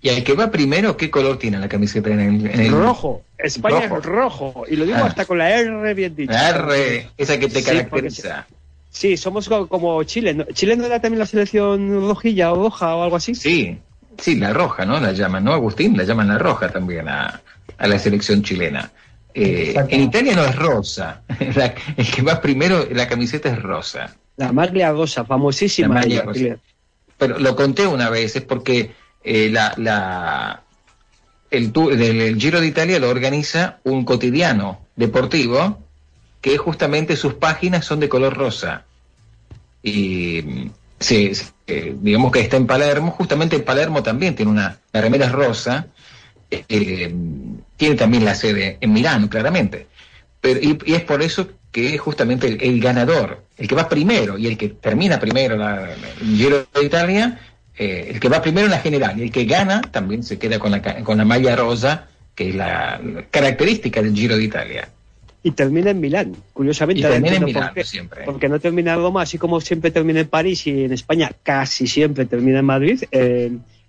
¿Y el que va primero, qué color tiene la camiseta en el, Rojo. España es rojo. Y lo digo ah. hasta con la R bien dicho. La R, esa que te caracteriza. Sí, somos como Chile. ¿Chile no era también la selección rojilla o roja o algo así? Sí, sí, la roja, ¿no? La llaman, ¿no, Agustín? La llaman la roja también a, a la selección chilena. Eh, en Italia no es rosa. *laughs* el que va primero, la camiseta es rosa. La maglia rosa, famosísima. Pero lo conté una vez, es porque eh, la, la, el, el, Giro de Italia lo organiza un cotidiano deportivo que justamente sus páginas son de color rosa. Y sí, eh, digamos que está en Palermo, justamente en Palermo también tiene una, la remera rosa. Eh, tiene también la sede en Milán, claramente. Pero, y, es por eso que justamente el, ganador, el que va primero y el que termina primero la, el Giro de Italia, eh, el que va primero en la general y el que gana también se queda con la, con la malla rosa, que es la, característica del Giro de Italia. Y termina en Milán, curiosamente. Y termina en Milán siempre. Porque no termina en Roma, así como siempre termina en París y en España casi siempre termina en Madrid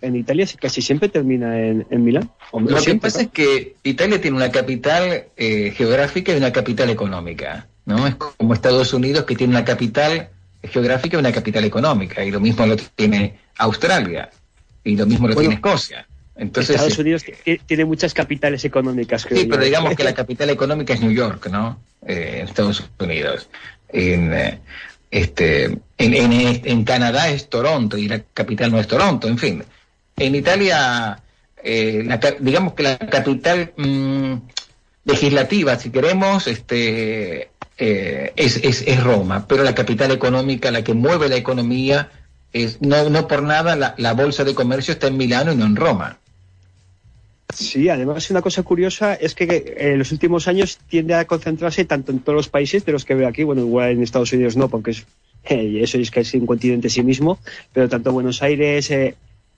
en Italia casi siempre termina en, Milán. Lo que pasa es que Italia tiene una capital eh, geográfica y una capital económica, ¿no? Es como Estados Unidos que tiene una capital geográfica y una capital económica, y lo mismo lo tiene Australia, y lo mismo lo tiene Escocia. Entonces, Estados Unidos tiene muchas capitales económicas. Sí, pero digamos que la *laughs* capital económica es New York, ¿no? Eh, en Estados Unidos. En, eh, este, en, en, en, Canadá es Toronto y la capital no es Toronto, en fin. En Italia, eh, digamos que la capital mm, legislativa, si queremos, este, eh, es, es, Roma, pero la capital económica, la que mueve la economía, es, no, no por nada la, bolsa de comercio está en Milano y no en Roma. Sí, además una cosa curiosa es que eh, en los últimos años tiende a concentrarse tanto en todos los países de los que veo aquí, bueno, igual en Estados Unidos no, porque es, *laughs* eso es es un continente en sí mismo, pero tanto Buenos Aires,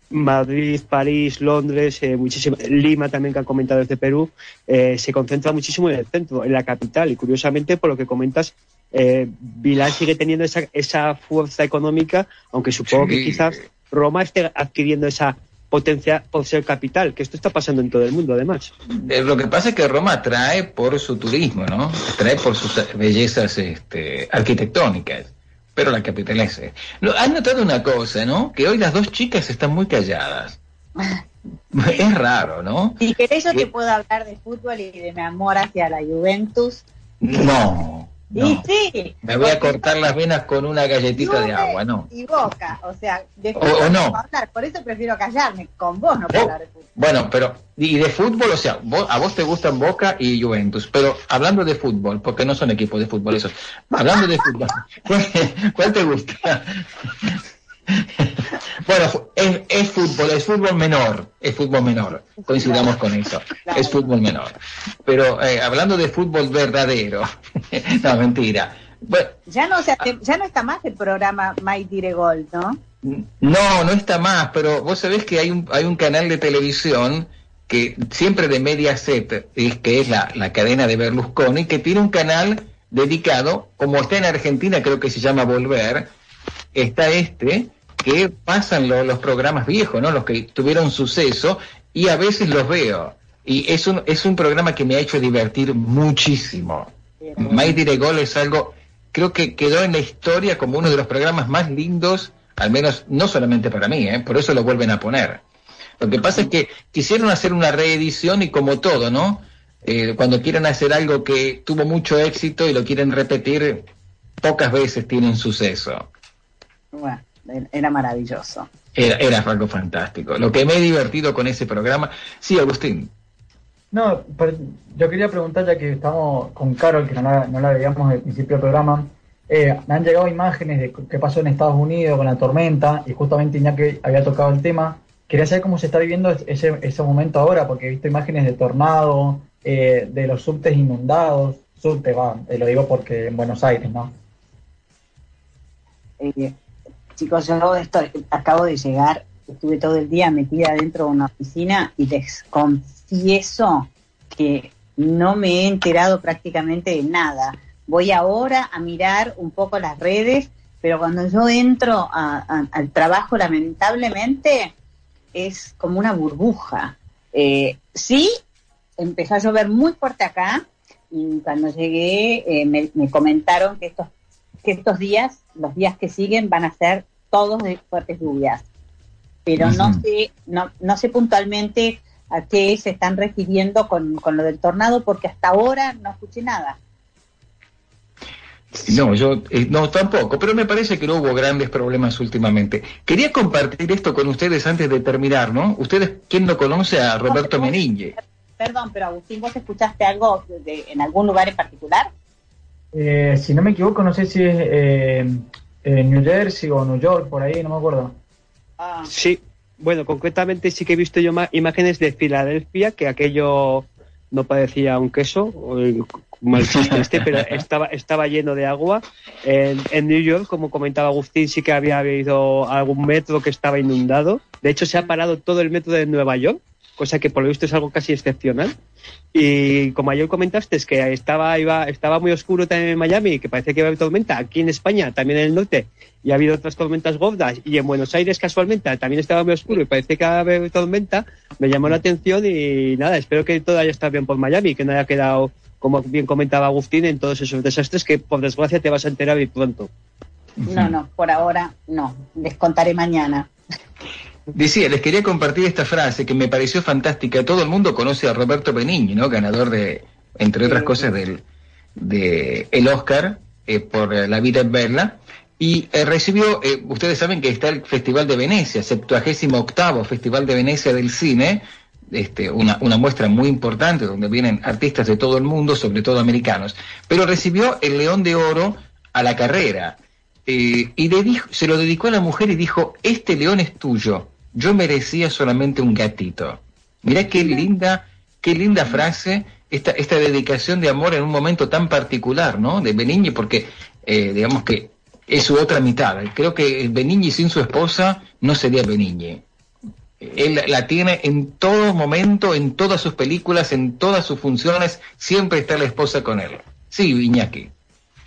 Madrid, París, Londres, eh, muchísimo, Lima también que han comentado desde Perú, eh, se concentra muchísimo en el centro, en la capital. Y curiosamente, por lo que comentas, eh, Milán sigue teniendo esa, esa fuerza económica, aunque supongo que quizás Roma esté adquiriendo esa potencia por ser capital, que esto está pasando en todo el mundo además. Eh, lo que pasa es que Roma atrae por su turismo, ¿no? Atrae por sus bellezas este, arquitectónicas pero la capital es... Han notado una cosa, ¿no? Que hoy las dos chicas están muy calladas. *laughs* es raro, ¿no? Si querés yo te puedo hablar de fútbol y de mi amor hacia la Juventus. No, y sí. Me voy a cortar las venas con una galletita de agua, ¿no? Y boca, o sea, de o, no. por eso prefiero callarme, con vos no puedo hablar de fútbol. Bueno, pero, y de fútbol, o sea, a vos te gustan Boca y Juventus, pero hablando de fútbol, porque no son equipos de fútbol esos, hablando de fútbol, *laughs* ¿cuál, te gusta? Bueno, es, fútbol, es fútbol menor, es fútbol menor, coincidamos con eso, es fútbol menor. Pero eh, hablando de fútbol verdadero, *laughs* no, mentira. ya, no, ya no está más el programa My Dire Gol, ¿no? No, no está más, pero vos sabés que hay un, hay un canal de televisión que siempre de Mediaset, es, que es la, la cadena de Berlusconi, que tiene un canal dedicado, como está en Argentina, creo que se llama Volver, está este, que pasan los programas viejos, ¿no? Los que tuvieron suceso, y a veces los veo. Y es un, es un programa que me ha hecho divertir muchísimo. My Gol es algo, creo que quedó en la historia como uno de los programas más lindos, al menos no solamente para mí, ¿eh? por eso lo vuelven a poner. Lo que pasa es que quisieron hacer una reedición y como todo, ¿no? Eh, cuando quieren hacer algo que tuvo mucho éxito y lo quieren repetir, pocas veces tienen suceso. Bueno, era maravilloso. Era, era algo fantástico. Lo que me he divertido con ese programa. Sí, Agustín. No, yo quería preguntar, ya que estamos con Carol, que no la, no la veíamos al principio del programa, eh, me han llegado imágenes de qué pasó en Estados Unidos con la tormenta, y justamente Iñaki había tocado el tema. Quería saber cómo se está viviendo ese, ese momento ahora, porque he visto imágenes de tornado, eh, de los subtes inundados. Subte, va, eh, lo digo porque en Buenos Aires, ¿no? Chicos, yo estoy, acabo de llegar, estuve todo el día metida dentro de una oficina y les confieso que no me he enterado prácticamente de nada. Voy ahora a mirar un poco las redes, pero cuando yo entro al trabajo, lamentablemente, es como una burbuja. Eh, sí, empezó a llover muy fuerte acá y cuando llegué eh, me, comentaron que estos, que estos días, los días que siguen, van a ser todos de fuertes lluvias. Pero no sé, no, no sé puntualmente a qué se están refiriendo con, con lo del tornado, porque hasta ahora no escuché nada. No, yo eh, no tampoco, pero me parece que no hubo grandes problemas últimamente. Quería compartir esto con ustedes antes de terminar, ¿no? Ustedes, ¿quién no conoce a Roberto no, Perdón, pero Agustín, ¿vos escuchaste algo de, en algún lugar en particular? Eh, si no me equivoco, no sé si es eh, New Jersey o New York, por ahí, no me acuerdo. Ah. Sí, bueno, concretamente sí que he visto yo imágenes de Filadelfia, que aquello no parecía un queso, mal este, *laughs* pero estaba, estaba lleno de agua. En, en, New York, como comentaba Agustín, sí que había habido algún metro que estaba inundado. De hecho, se ha parado todo el metro de Nueva York cosa que por lo visto es algo casi excepcional. Y como ayer comentaste, es que estaba, iba, estaba muy oscuro también en Miami, que parece que iba a haber tormenta. Aquí en España, también en el norte, y ha habido otras tormentas gordas. Y en Buenos Aires, casualmente, también estaba muy oscuro y parece que va a haber tormenta. Me llamó la atención y nada, espero que todo haya estado bien por Miami, que no haya quedado, como bien comentaba Agustín, en todos esos desastres que por desgracia te vas a enterar muy pronto. No, no, por ahora no. Les contaré mañana. *laughs* Decía, les quería compartir esta frase que me pareció fantástica. Todo el mundo conoce a Roberto Benigni, ¿no? Ganador de, entre otras cosas, del de el Oscar eh, por La vida en verla. Y eh, recibió, eh, ustedes saben que está el Festival de Venecia, 78 octavo Festival de Venecia del Cine, este, una, una, muestra muy importante donde vienen artistas de todo el mundo, sobre todo americanos. Pero recibió el León de Oro a la carrera. y le dijo, se lo dedicó a la mujer y dijo, este león es tuyo yo merecía solamente un gatito. Mirá qué linda, qué linda frase, esta, esta dedicación de amor en un momento tan particular, ¿no? De Benigni, porque eh, digamos que es su otra mitad. Creo que Benigni sin su esposa no sería Benigni. Él la tiene en todo momento, en todas sus películas, en todas sus funciones, siempre está la esposa con él. Sí, Iñaki.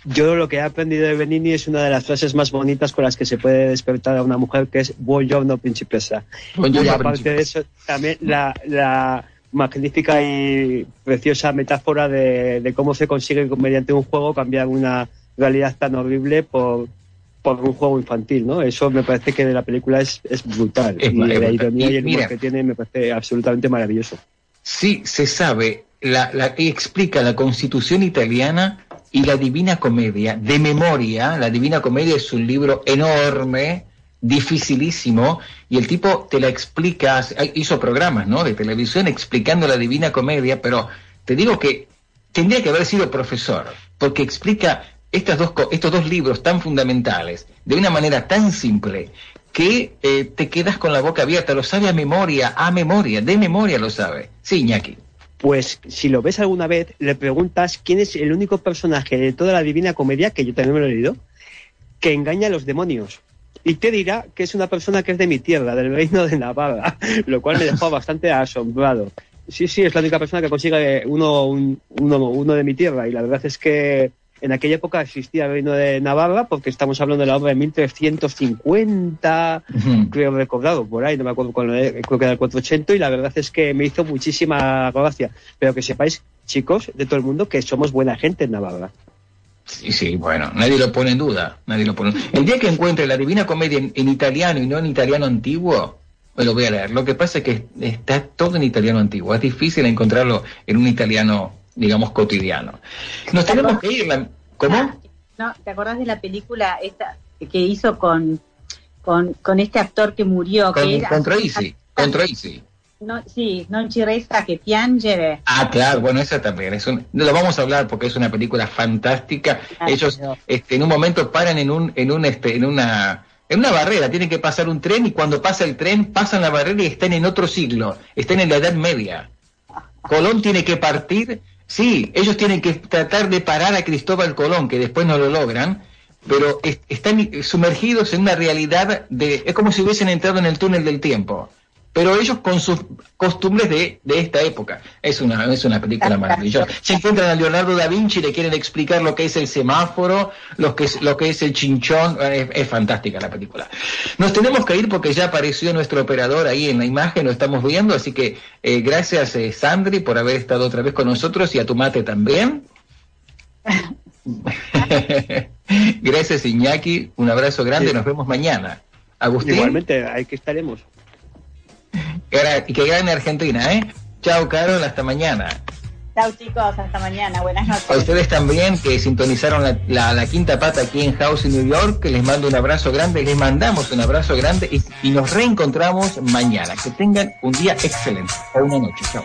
Yo lo que he aprendido de Benini es una de las frases más bonitas con las que se puede despertar a una mujer, que es no principessa. y aparte de eso, también la, magnífica y preciosa metáfora de, cómo se consigue mediante un juego cambiar una realidad tan horrible por, por un juego infantil, ¿no? Eso me parece que de la película es, es brutal. y la ironía y, el humor que tiene me parece absolutamente maravilloso. Sí, se sabe, la, la, explica la constitución italiana y la Divina Comedia de memoria. La Divina Comedia es un libro enorme, dificilísimo, y el tipo te la explica, hizo programas ¿no? de televisión explicando la Divina Comedia, pero te digo que tendría que haber sido profesor, porque explica estas dos, estos dos libros tan fundamentales de una manera tan simple que eh, te quedas con la boca abierta, lo sabe a memoria, a memoria, de memoria lo sabe. Sí, Iñaki pues si lo ves alguna vez, le preguntas quién es el único personaje de toda la Divina Comedia, que yo también me lo he leído, que engaña a los demonios. Y te dirá que es una persona que es de mi tierra, del reino de Navarra, *laughs* lo cual me dejó bastante asombrado. Sí, sí, es la única persona que consigue uno, uno, uno de mi tierra, y la verdad es que en aquella época existía el reino de Navarra, porque estamos hablando de la obra de 1350, creo recordado por ahí, no me acuerdo cuál, creo que era el 480, y la verdad es que me hizo muchísima gracia. Pero que sepáis, chicos, de todo el mundo, que somos buena gente en Navarra. Sí, sí, bueno, nadie lo pone en duda, nadie lo pone. El día que encuentre la Divina Comedia en, italiano y no en italiano antiguo, me lo voy a leer. Lo que pasa es que está todo en italiano antiguo, es difícil encontrarlo en un italiano digamos, cotidiano. Nos tenemos que ir. ¿Cómo? Ah, no, ¿te acordás de la película esta que hizo con, con, con este actor que murió? Con, que con Tracy, con Tracy. No, sí, Non ci resta che piangere. Ah, claro, bueno, esa también. Es un, lo vamos a hablar porque es una película fantástica. Ellos este, en un momento paran en un, en un, este, en una, en una barrera, tienen que pasar un tren y cuando pasa el tren pasan la barrera y están en otro siglo, están en la Edad Media. Colón tiene que partir Sí, ellos tienen que tratar de parar a Cristóbal Colón, que después no lo logran, pero están sumergidos en una realidad de... Es como si hubiesen entrado en el túnel del tiempo pero ellos con sus costumbres de, de esta época. Es una, es una película maravillosa. Se encuentran a Leonardo da Vinci, le quieren explicar lo que es el semáforo, lo que es, lo que es el chinchón. Es, fantástica la película. Nos tenemos que ir porque ya apareció nuestro operador ahí en la imagen, lo estamos viendo, así que eh, gracias eh, Sandri por haber estado otra vez con nosotros y a tu mate también. *laughs* *laughs* gracias Iñaki, un abrazo grande, nos vemos mañana. Agustín. Igualmente, ahí que estaremos. Y que en Argentina, ¿eh? Chao, Carol, hasta mañana. Chao, chicos, hasta mañana. Buenas noches. A ustedes también que sintonizaron la, quinta pata aquí en House, en New York, les mando un abrazo grande, les mandamos un abrazo grande y, y nos reencontramos mañana. Que tengan un día excelente o una noche. Chao.